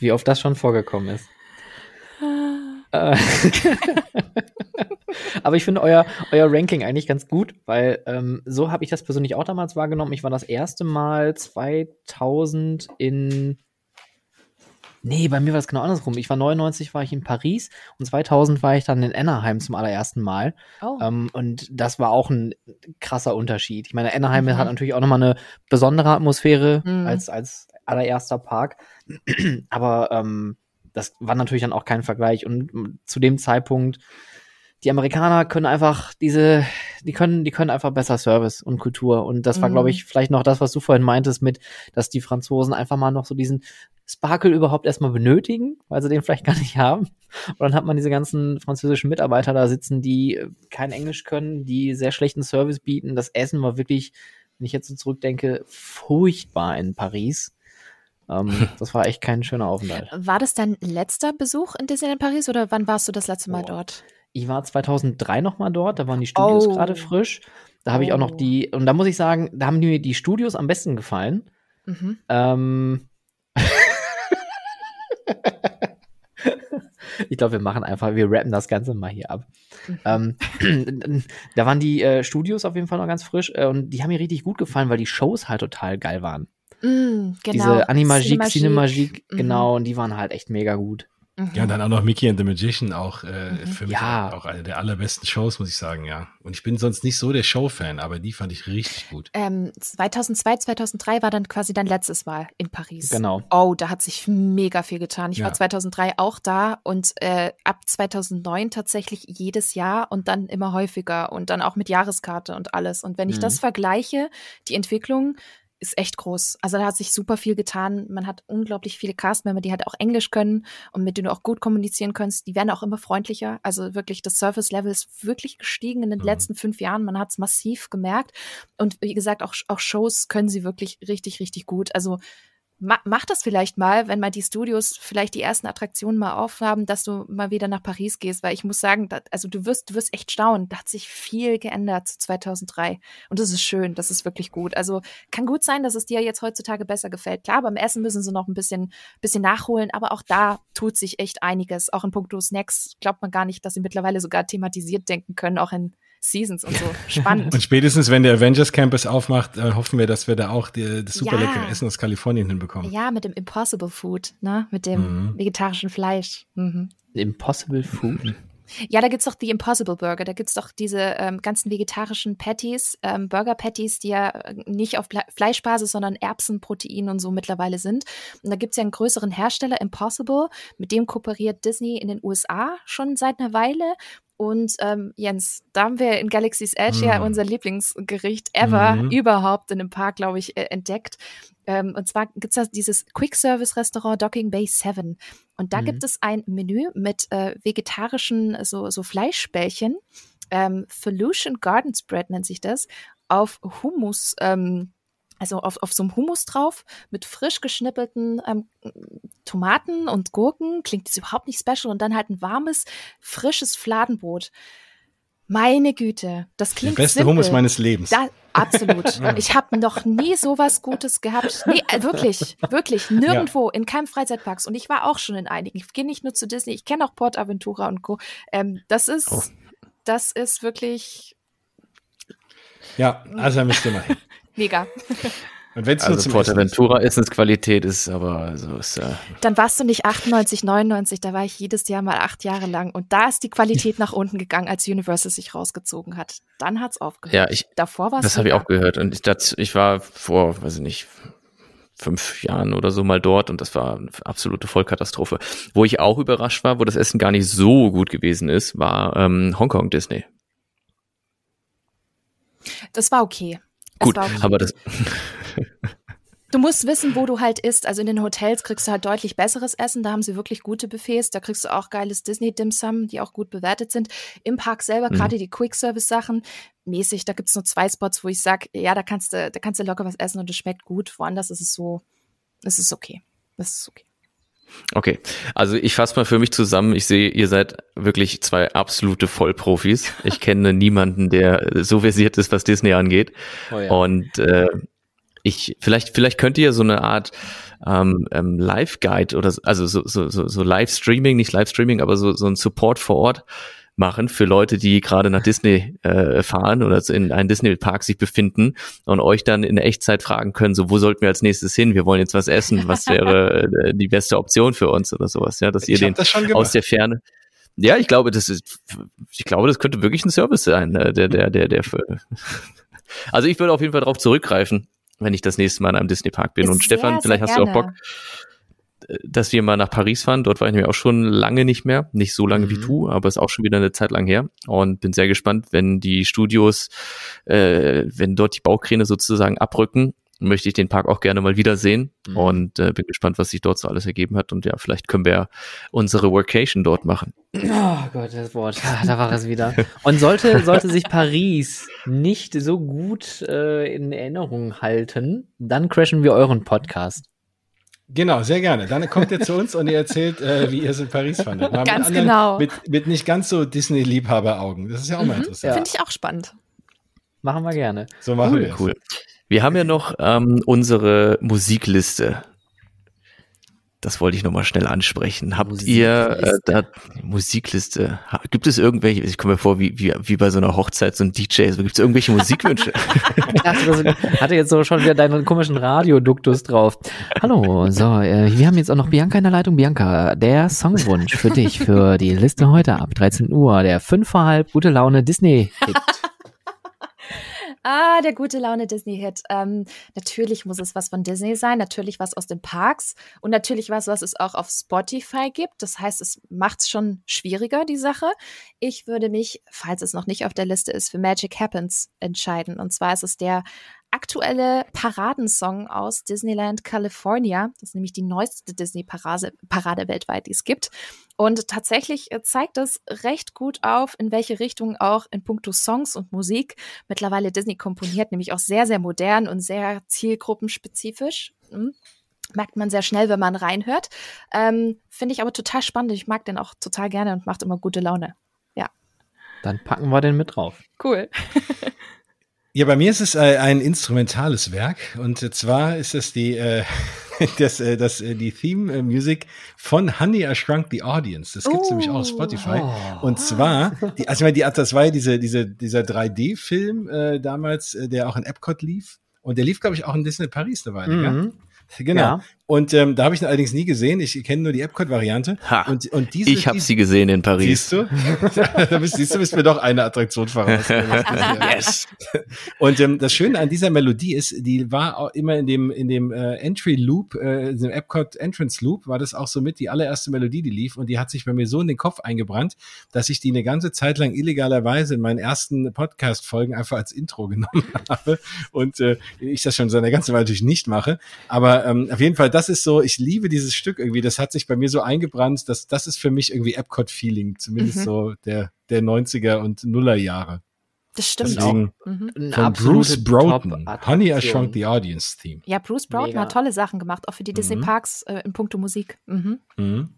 Wie oft das schon vorgekommen ist. Äh. Aber ich finde euer, euer Ranking eigentlich ganz gut, weil ähm, so habe ich das persönlich auch damals wahrgenommen. Ich war das erste Mal 2000 in Nee, bei mir war es genau andersrum. Ich war 99, war ich in Paris und 2000 war ich dann in Anaheim zum allerersten Mal. Oh. Ähm, und das war auch ein krasser Unterschied. Ich meine, Anaheim mhm. hat natürlich auch nochmal eine besondere Atmosphäre mhm. als, als allererster Park. Aber ähm, das war natürlich dann auch kein Vergleich. Und zu dem Zeitpunkt, die Amerikaner können einfach diese, die können, die können einfach besser Service und Kultur. Und das war, mhm. glaube ich, vielleicht noch das, was du vorhin meintest, mit, dass die Franzosen einfach mal noch so diesen Sparkle überhaupt erstmal benötigen, weil sie den vielleicht gar nicht haben. Und dann hat man diese ganzen französischen Mitarbeiter da sitzen, die kein Englisch können, die sehr schlechten Service bieten. Das Essen war wirklich, wenn ich jetzt so zurückdenke, furchtbar in Paris. Ähm, das war echt kein schöner Aufenthalt. War das dein letzter Besuch in Disneyland Paris oder wann warst du das letzte Mal oh. dort? Ich war 2003 noch mal dort, da waren die Studios oh. gerade frisch. Da habe ich auch noch die, und da muss ich sagen, da haben mir die Studios am besten gefallen. Mhm. Ähm, ich glaube, wir machen einfach, wir rappen das Ganze mal hier ab. Mhm. Ähm, da waren die äh, Studios auf jeden Fall noch ganz frisch äh, und die haben mir richtig gut gefallen, weil die Shows halt total geil waren. Mm, genau. Diese Animagique, Cinemagique, mhm. genau, und die waren halt echt mega gut. Mhm. Ja, und dann auch noch Mickey and the Magician, auch äh, mhm. für mich ja. auch eine der allerbesten Shows, muss ich sagen, ja. Und ich bin sonst nicht so der Show-Fan, aber die fand ich richtig gut. Ähm, 2002, 2003 war dann quasi dein letztes Mal in Paris. Genau. Oh, da hat sich mega viel getan. Ich ja. war 2003 auch da und äh, ab 2009 tatsächlich jedes Jahr und dann immer häufiger und dann auch mit Jahreskarte und alles. Und wenn ich mhm. das vergleiche, die Entwicklung ist echt groß. Also da hat sich super viel getan. Man hat unglaublich viele Castmember, die halt auch Englisch können und mit denen du auch gut kommunizieren kannst. Die werden auch immer freundlicher. Also wirklich, das Service-Level ist wirklich gestiegen in den mhm. letzten fünf Jahren. Man hat es massiv gemerkt. Und wie gesagt, auch, auch Shows können sie wirklich richtig, richtig gut. Also ma mach das vielleicht mal, wenn mal die Studios vielleicht die ersten Attraktionen mal aufhaben, dass du mal wieder nach Paris gehst, weil ich muss sagen, dat, also du wirst, du wirst echt staunen. Da hat sich viel geändert zu 2003 und das ist schön, das ist wirklich gut. Also kann gut sein, dass es dir jetzt heutzutage besser gefällt. Klar, beim Essen müssen sie noch ein bisschen, bisschen nachholen, aber auch da tut sich echt einiges. Auch in puncto Snacks glaubt man gar nicht, dass sie mittlerweile sogar thematisiert denken können, auch in Seasons und so. Spannend. und spätestens, wenn der Avengers Campus aufmacht, äh, hoffen wir, dass wir da auch die, das super ja. leckere Essen aus Kalifornien hinbekommen. Ja, mit dem Impossible Food, ne? Mit dem mhm. vegetarischen Fleisch. Mhm. Impossible Food? Ja, da gibt's doch die Impossible Burger. Da gibt's doch diese ähm, ganzen vegetarischen Patties, ähm, Burger Patties, die ja äh, nicht auf Fleischbasis, sondern Erbsenprotein und so mittlerweile sind. Und da gibt's ja einen größeren Hersteller, Impossible, mit dem kooperiert Disney in den USA schon seit einer Weile. Und ähm, Jens, da haben wir in Galaxy's Edge mm. ja unser Lieblingsgericht ever mm. überhaupt in einem Park, glaube ich, äh, entdeckt. Ähm, und zwar gibt es da dieses Quick-Service-Restaurant Docking Bay 7. Und da mm. gibt es ein Menü mit äh, vegetarischen so, so Fleischbällchen. Ähm, Felution Garden Spread nennt sich das. Auf Hummus. Ähm, also auf, auf so einem Hummus drauf mit frisch geschnippelten ähm, Tomaten und Gurken. Klingt das überhaupt nicht special. Und dann halt ein warmes, frisches Fladenbrot. Meine Güte, das klingt Der beste simpel. Hummus meines Lebens. Da, absolut. ich habe noch nie sowas Gutes gehabt. Nee, äh, wirklich, wirklich, nirgendwo, ja. in keinem Freizeitpark. Und ich war auch schon in einigen. Ich gehe nicht nur zu Disney, ich kenne auch Port Aventura und Co. Ähm, das ist, oh. das ist wirklich. Ja, also müsst ihr mal hin. Mega. Und wenn's also nur Portaventura Essensqualität ist, aber also ist ja. Dann warst du nicht 98, 99, da war ich jedes Jahr mal acht Jahre lang. Und da ist die Qualität nach unten gegangen, als Universal sich rausgezogen hat. Dann hat's aufgehört. Ja, ich, Davor war es. Das habe ich auch gehört. Und ich, das, ich war vor, weiß ich nicht, fünf Jahren oder so mal dort und das war eine absolute Vollkatastrophe. Wo ich auch überrascht war, wo das Essen gar nicht so gut gewesen ist, war ähm, Hongkong Disney. Das war okay. Gut, aber das. Du musst wissen, wo du halt isst. Also in den Hotels kriegst du halt deutlich besseres Essen. Da haben sie wirklich gute Buffets. Da kriegst du auch geiles Disney Dim Sum, die auch gut bewertet sind. Im Park selber, mhm. gerade die Quick Service Sachen, mäßig. Da gibt's nur zwei Spots, wo ich sag, ja, da kannst du, da kannst du locker was essen und es schmeckt gut. Woanders ist es so, es ist okay. Es ist okay. Okay, also ich fasse mal für mich zusammen. Ich sehe, ihr seid wirklich zwei absolute Vollprofis. Ich kenne niemanden, der so versiert ist, was Disney angeht. Oh ja. Und äh, ich vielleicht vielleicht könnt ihr so eine Art ähm, ähm, Live-Guide oder also so so so, so Live-Streaming, nicht Live-Streaming, aber so so ein Support vor Ort machen für Leute, die gerade nach Disney äh, fahren oder in einem Disney-Park sich befinden und euch dann in Echtzeit fragen können, so wo sollten wir als nächstes hin? Wir wollen jetzt was essen. Was wäre äh, die beste Option für uns oder sowas? Ja, dass ihr den aus der Ferne ja, ich glaube, das ist, ich glaube, das könnte wirklich ein Service sein, äh, der, der, der, der für, also ich würde auf jeden Fall darauf zurückgreifen, wenn ich das nächste Mal in einem Disney Park bin. Ist und Stefan, vielleicht hast gerne. du auch Bock, dass wir mal nach Paris fahren. Dort war ich nämlich auch schon lange nicht mehr. Nicht so lange mhm. wie du, aber ist auch schon wieder eine Zeit lang her. Und bin sehr gespannt, wenn die Studios, äh, wenn dort die Baukräne sozusagen abrücken, möchte ich den Park auch gerne mal wiedersehen mhm. und äh, bin gespannt, was sich dort so alles ergeben hat. Und ja, vielleicht können wir unsere Workation dort machen. Oh Gott, das Wort, ah, da war es wieder. Und sollte, sollte sich Paris nicht so gut äh, in Erinnerung halten, dann crashen wir euren Podcast. Genau, sehr gerne. Dann kommt ihr zu uns und ihr erzählt, äh, wie ihr es in Paris fandet. Mal ganz mit anderen, genau. Mit, mit nicht ganz so Disney-Liebhaber-Augen. Das ist ja auch mhm. mal interessant. Finde ich auch spannend. Machen wir gerne. So machen cool, wir Cool. Wir haben ja noch ähm, unsere Musikliste. Das wollte ich nochmal schnell ansprechen. Habt Musikliste. ihr äh, da Musikliste? Gibt es irgendwelche, ich komme mir vor, wie, wie, wie bei so einer Hochzeit, so ein DJ, so gibt es irgendwelche Musikwünsche? ich dachte, hatte jetzt so schon wieder deinen komischen Radioduktus drauf. Hallo, so, äh, wir haben jetzt auch noch Bianca in der Leitung. Bianca, der Songwunsch für dich, für die Liste heute ab 13 Uhr, der 5 vor halb gute Laune Disney-Hit. Ah, der gute Laune Disney-Hit. Ähm, natürlich muss es was von Disney sein, natürlich was aus den Parks und natürlich was, was es auch auf Spotify gibt. Das heißt, es macht es schon schwieriger, die Sache. Ich würde mich, falls es noch nicht auf der Liste ist, für Magic Happens entscheiden. Und zwar ist es der aktuelle Paradensong aus Disneyland California. Das ist nämlich die neueste Disney-Parade Parade weltweit, die es gibt. Und tatsächlich äh, zeigt das recht gut auf, in welche Richtung auch in puncto Songs und Musik mittlerweile Disney komponiert, nämlich auch sehr, sehr modern und sehr zielgruppenspezifisch. Hm merkt man sehr schnell, wenn man reinhört. Ähm, Finde ich aber total spannend. Ich mag den auch total gerne und macht immer gute Laune. Ja. Dann packen wir den mit drauf. Cool. Ja, bei mir ist es äh, ein instrumentales Werk und äh, zwar ist es die äh, das, äh, das äh, die Theme äh, Music von Honey I Shrunk the Audience. Das gibt's oh. nämlich auch auf Spotify. Oh. Und zwar die also ich meine, die das war ja diese diese dieser 3D Film äh, damals, äh, der auch in Epcot lief und der lief glaube ich auch in Disney Paris eine Weile, mhm. ja? Genau. Ja. Und ähm, da habe ich ihn allerdings nie gesehen. Ich kenne nur die Epcot-Variante. Und, und diese, ich habe sie gesehen in Paris. Siehst du? da bist, siehst du, bist mir doch eine Attraktion voraus. yes. Und ähm, das Schöne an dieser Melodie ist, die war auch immer in dem in dem äh, Entry Loop, äh, in dem Epcot Entrance Loop, war das auch so mit die allererste Melodie, die lief. Und die hat sich bei mir so in den Kopf eingebrannt, dass ich die eine ganze Zeit lang illegalerweise in meinen ersten Podcast-Folgen einfach als Intro genommen habe. Und äh, ich das schon seit einer ganzen Weile natürlich nicht mache. Aber ähm, auf jeden Fall, das ist so, ich liebe dieses Stück irgendwie. Das hat sich bei mir so eingebrannt, dass das ist für mich irgendwie Epcot-Feeling, zumindest mhm. so der, der 90er und Nuller Jahre. Das stimmt Deswegen auch. Mhm. Von Bruce Broughton, Honey, I Shrunk the Audience Theme. Ja, Bruce Broughton Mega. hat tolle Sachen gemacht, auch für die Disney mhm. Parks äh, in puncto Musik. Mhm. Mhm.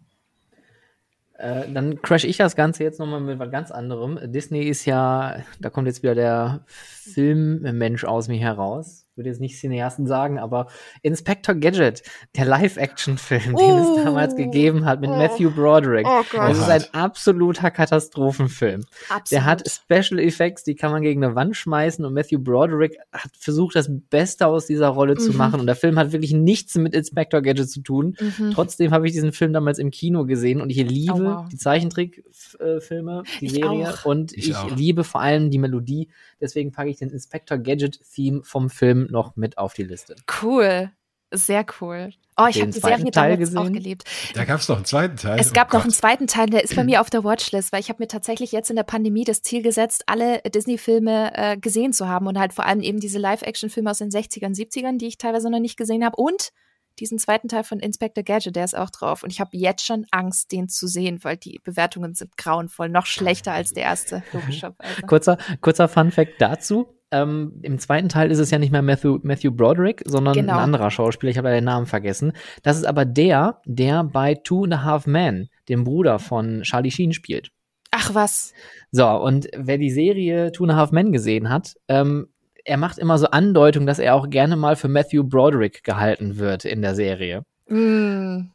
Äh, dann crash ich das Ganze jetzt nochmal mit was ganz anderem. Disney ist ja, da kommt jetzt wieder der Filmmensch aus mir heraus würde jetzt nicht Cineasten sagen, aber Inspector Gadget, der Live-Action-Film, oh. den es oh. damals gegeben hat mit oh. Matthew Broderick. Oh Gott. Das ist ein absoluter Katastrophenfilm. Absolut. Der hat Special Effects, die kann man gegen eine Wand schmeißen und Matthew Broderick hat versucht, das Beste aus dieser Rolle mhm. zu machen und der Film hat wirklich nichts mit Inspector Gadget zu tun. Mhm. Trotzdem habe ich diesen Film damals im Kino gesehen und ich liebe oh, wow. die Zeichentrickfilme, die ich Serie auch. und ich, ich liebe vor allem die Melodie. Deswegen packe ich den Inspector Gadget Theme vom Film noch mit auf die Liste. Cool. Sehr cool. Oh, ich habe die Serie damals gesehen. auch geliebt. Da gab es noch einen zweiten Teil. Es gab oh noch einen zweiten Teil, der ist bei mir auf der Watchlist, weil ich habe mir tatsächlich jetzt in der Pandemie das Ziel gesetzt, alle Disney-Filme äh, gesehen zu haben und halt vor allem eben diese Live-Action-Filme aus den 60ern, 70ern, die ich teilweise noch nicht gesehen habe und diesen zweiten Teil von Inspector Gadget, der ist auch drauf. Und ich habe jetzt schon Angst, den zu sehen, weil die Bewertungen sind grauenvoll, noch schlechter als der erste, logischerweise. kurzer, kurzer Fun-Fact dazu. Ähm, Im zweiten Teil ist es ja nicht mehr Matthew, Matthew Broderick, sondern genau. ein anderer Schauspieler. Ich habe ja den Namen vergessen. Das ist aber der, der bei Two and a Half Men, dem Bruder von Charlie Sheen, spielt. Ach was. So, und wer die Serie Two and a Half Men gesehen hat, ähm, er macht immer so Andeutungen, dass er auch gerne mal für Matthew Broderick gehalten wird in der Serie. Mm.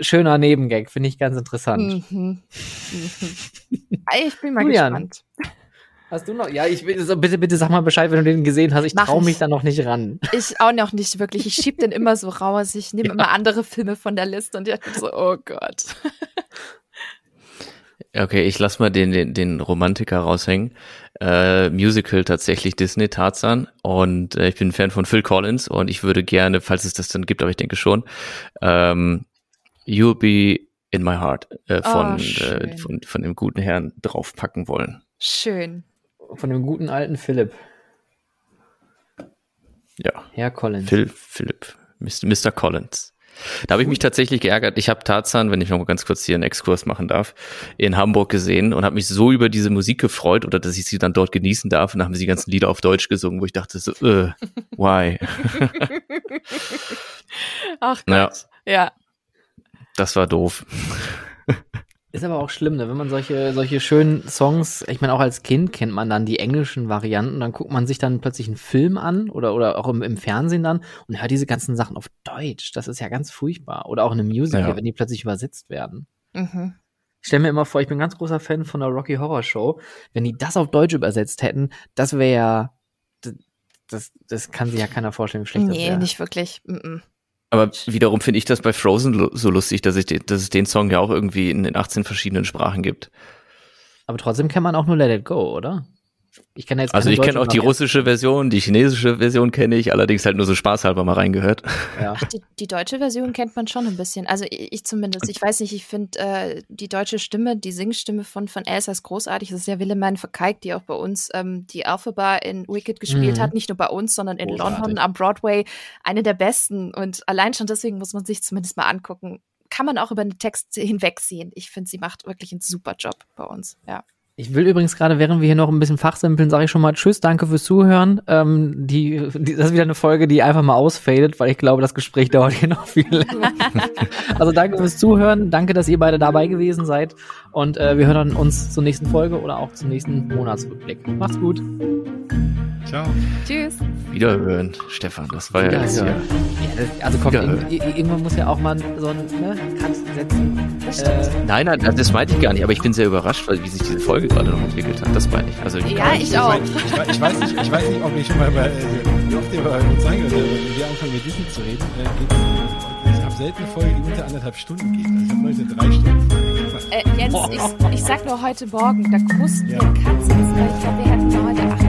Schöner Nebengag, finde ich ganz interessant. Mhm. Mhm. Ich bin mal Julian, gespannt. Hast du noch? Ja, ich will so, bitte, bitte sag mal Bescheid, wenn du den gesehen hast. Ich traue mich da noch nicht ran. Ich auch noch nicht wirklich. Ich schieb den immer so raus. Ich nehme ja. immer andere Filme von der Liste und ich so, oh Gott. Okay, ich lass mal den, den, den Romantiker raushängen. Äh, Musical tatsächlich Disney, Tarzan. Und äh, ich bin ein Fan von Phil Collins und ich würde gerne, falls es das dann gibt, aber ich denke schon, ähm, You'll Be in My Heart äh, von, oh, äh, von, von dem guten Herrn draufpacken wollen. Schön. Von dem guten alten Philipp. Ja. Herr Collins. Phil, Philipp. Mr. Collins. Da habe ich mich tatsächlich geärgert. Ich habe Tarzan, wenn ich noch mal ganz kurz hier einen Exkurs machen darf, in Hamburg gesehen und habe mich so über diese Musik gefreut oder dass ich sie dann dort genießen darf. Und dann haben sie die ganzen Lieder auf Deutsch gesungen, wo ich dachte so, äh, why? Ach Gott. Ja. ja. Das war doof. Ist aber auch schlimm, ne? wenn man solche, solche schönen Songs, ich meine, auch als Kind kennt man dann die englischen Varianten, dann guckt man sich dann plötzlich einen Film an oder, oder auch im, im Fernsehen dann und hört diese ganzen Sachen auf Deutsch. Das ist ja ganz furchtbar. Oder auch in einem Musical, ja. wenn die plötzlich übersetzt werden. Mhm. Ich stelle mir immer vor, ich bin ein ganz großer Fan von der Rocky Horror Show. Wenn die das auf Deutsch übersetzt hätten, das wäre ja, das, das kann sich ja keiner vorstellen, wie schlecht nee, das wäre. Nee, nicht wirklich. Mm -mm. Aber wiederum finde ich das bei Frozen so lustig, dass, ich den, dass es den Song ja auch irgendwie in den 18 verschiedenen Sprachen gibt. Aber trotzdem kennt man auch nur Let It Go, oder? Ich kenne jetzt Also ich kenne auch die russische Version, die chinesische Version kenne ich, allerdings halt nur so spaßhalber mal reingehört. Ja. Ach, die, die, deutsche Version kennt man schon ein bisschen. Also ich zumindest. Ich weiß nicht, ich finde äh, die deutsche Stimme, die Singstimme von, von Elsa ist großartig. Das ist ja Willemann Verkeik, die auch bei uns ähm, die Alphaba in Wicked gespielt mhm. hat. Nicht nur bei uns, sondern in großartig. London am Broadway. Eine der besten. Und allein schon deswegen muss man sich zumindest mal angucken. Kann man auch über den Text hinwegsehen. Ich finde, sie macht wirklich einen super Job bei uns. Ja. Ich will übrigens gerade, während wir hier noch ein bisschen fachsimpeln, sage ich schon mal Tschüss, danke fürs Zuhören. Ähm, die, die, das ist wieder eine Folge, die einfach mal ausfadet, weil ich glaube, das Gespräch dauert hier noch viel länger. also danke fürs Zuhören, danke, dass ihr beide dabei gewesen seid und äh, wir hören uns zur nächsten Folge oder auch zum nächsten Monatsrückblick. Macht's gut. Ciao. Tschüss. Wiederhören, Stefan. Das war ja jetzt hier. Ja, also komm, irgendwann muss ja auch mal so ein ne, Cut setzen. Äh, nein, nein, das meinte ich gar nicht, aber ich bin sehr überrascht, weil, wie sich diese Folge gerade noch entwickelt hat. Das meine ich. Also, ich ja, ich auch. Ich, ich, weiß nicht, ich weiß nicht, ob ich schon mal über, wie oft ihr bei uns angehört wenn wir anfangen mit Disney zu reden, äh, ich habe selten eine Folge, die unter anderthalb Stunden geht. Also ich habe eine drei Stunden äh, Jens, ich, ich, sag nur heute Morgen, da mussten ja. wir Katzen. Ich glaube, wir hätten heute acht.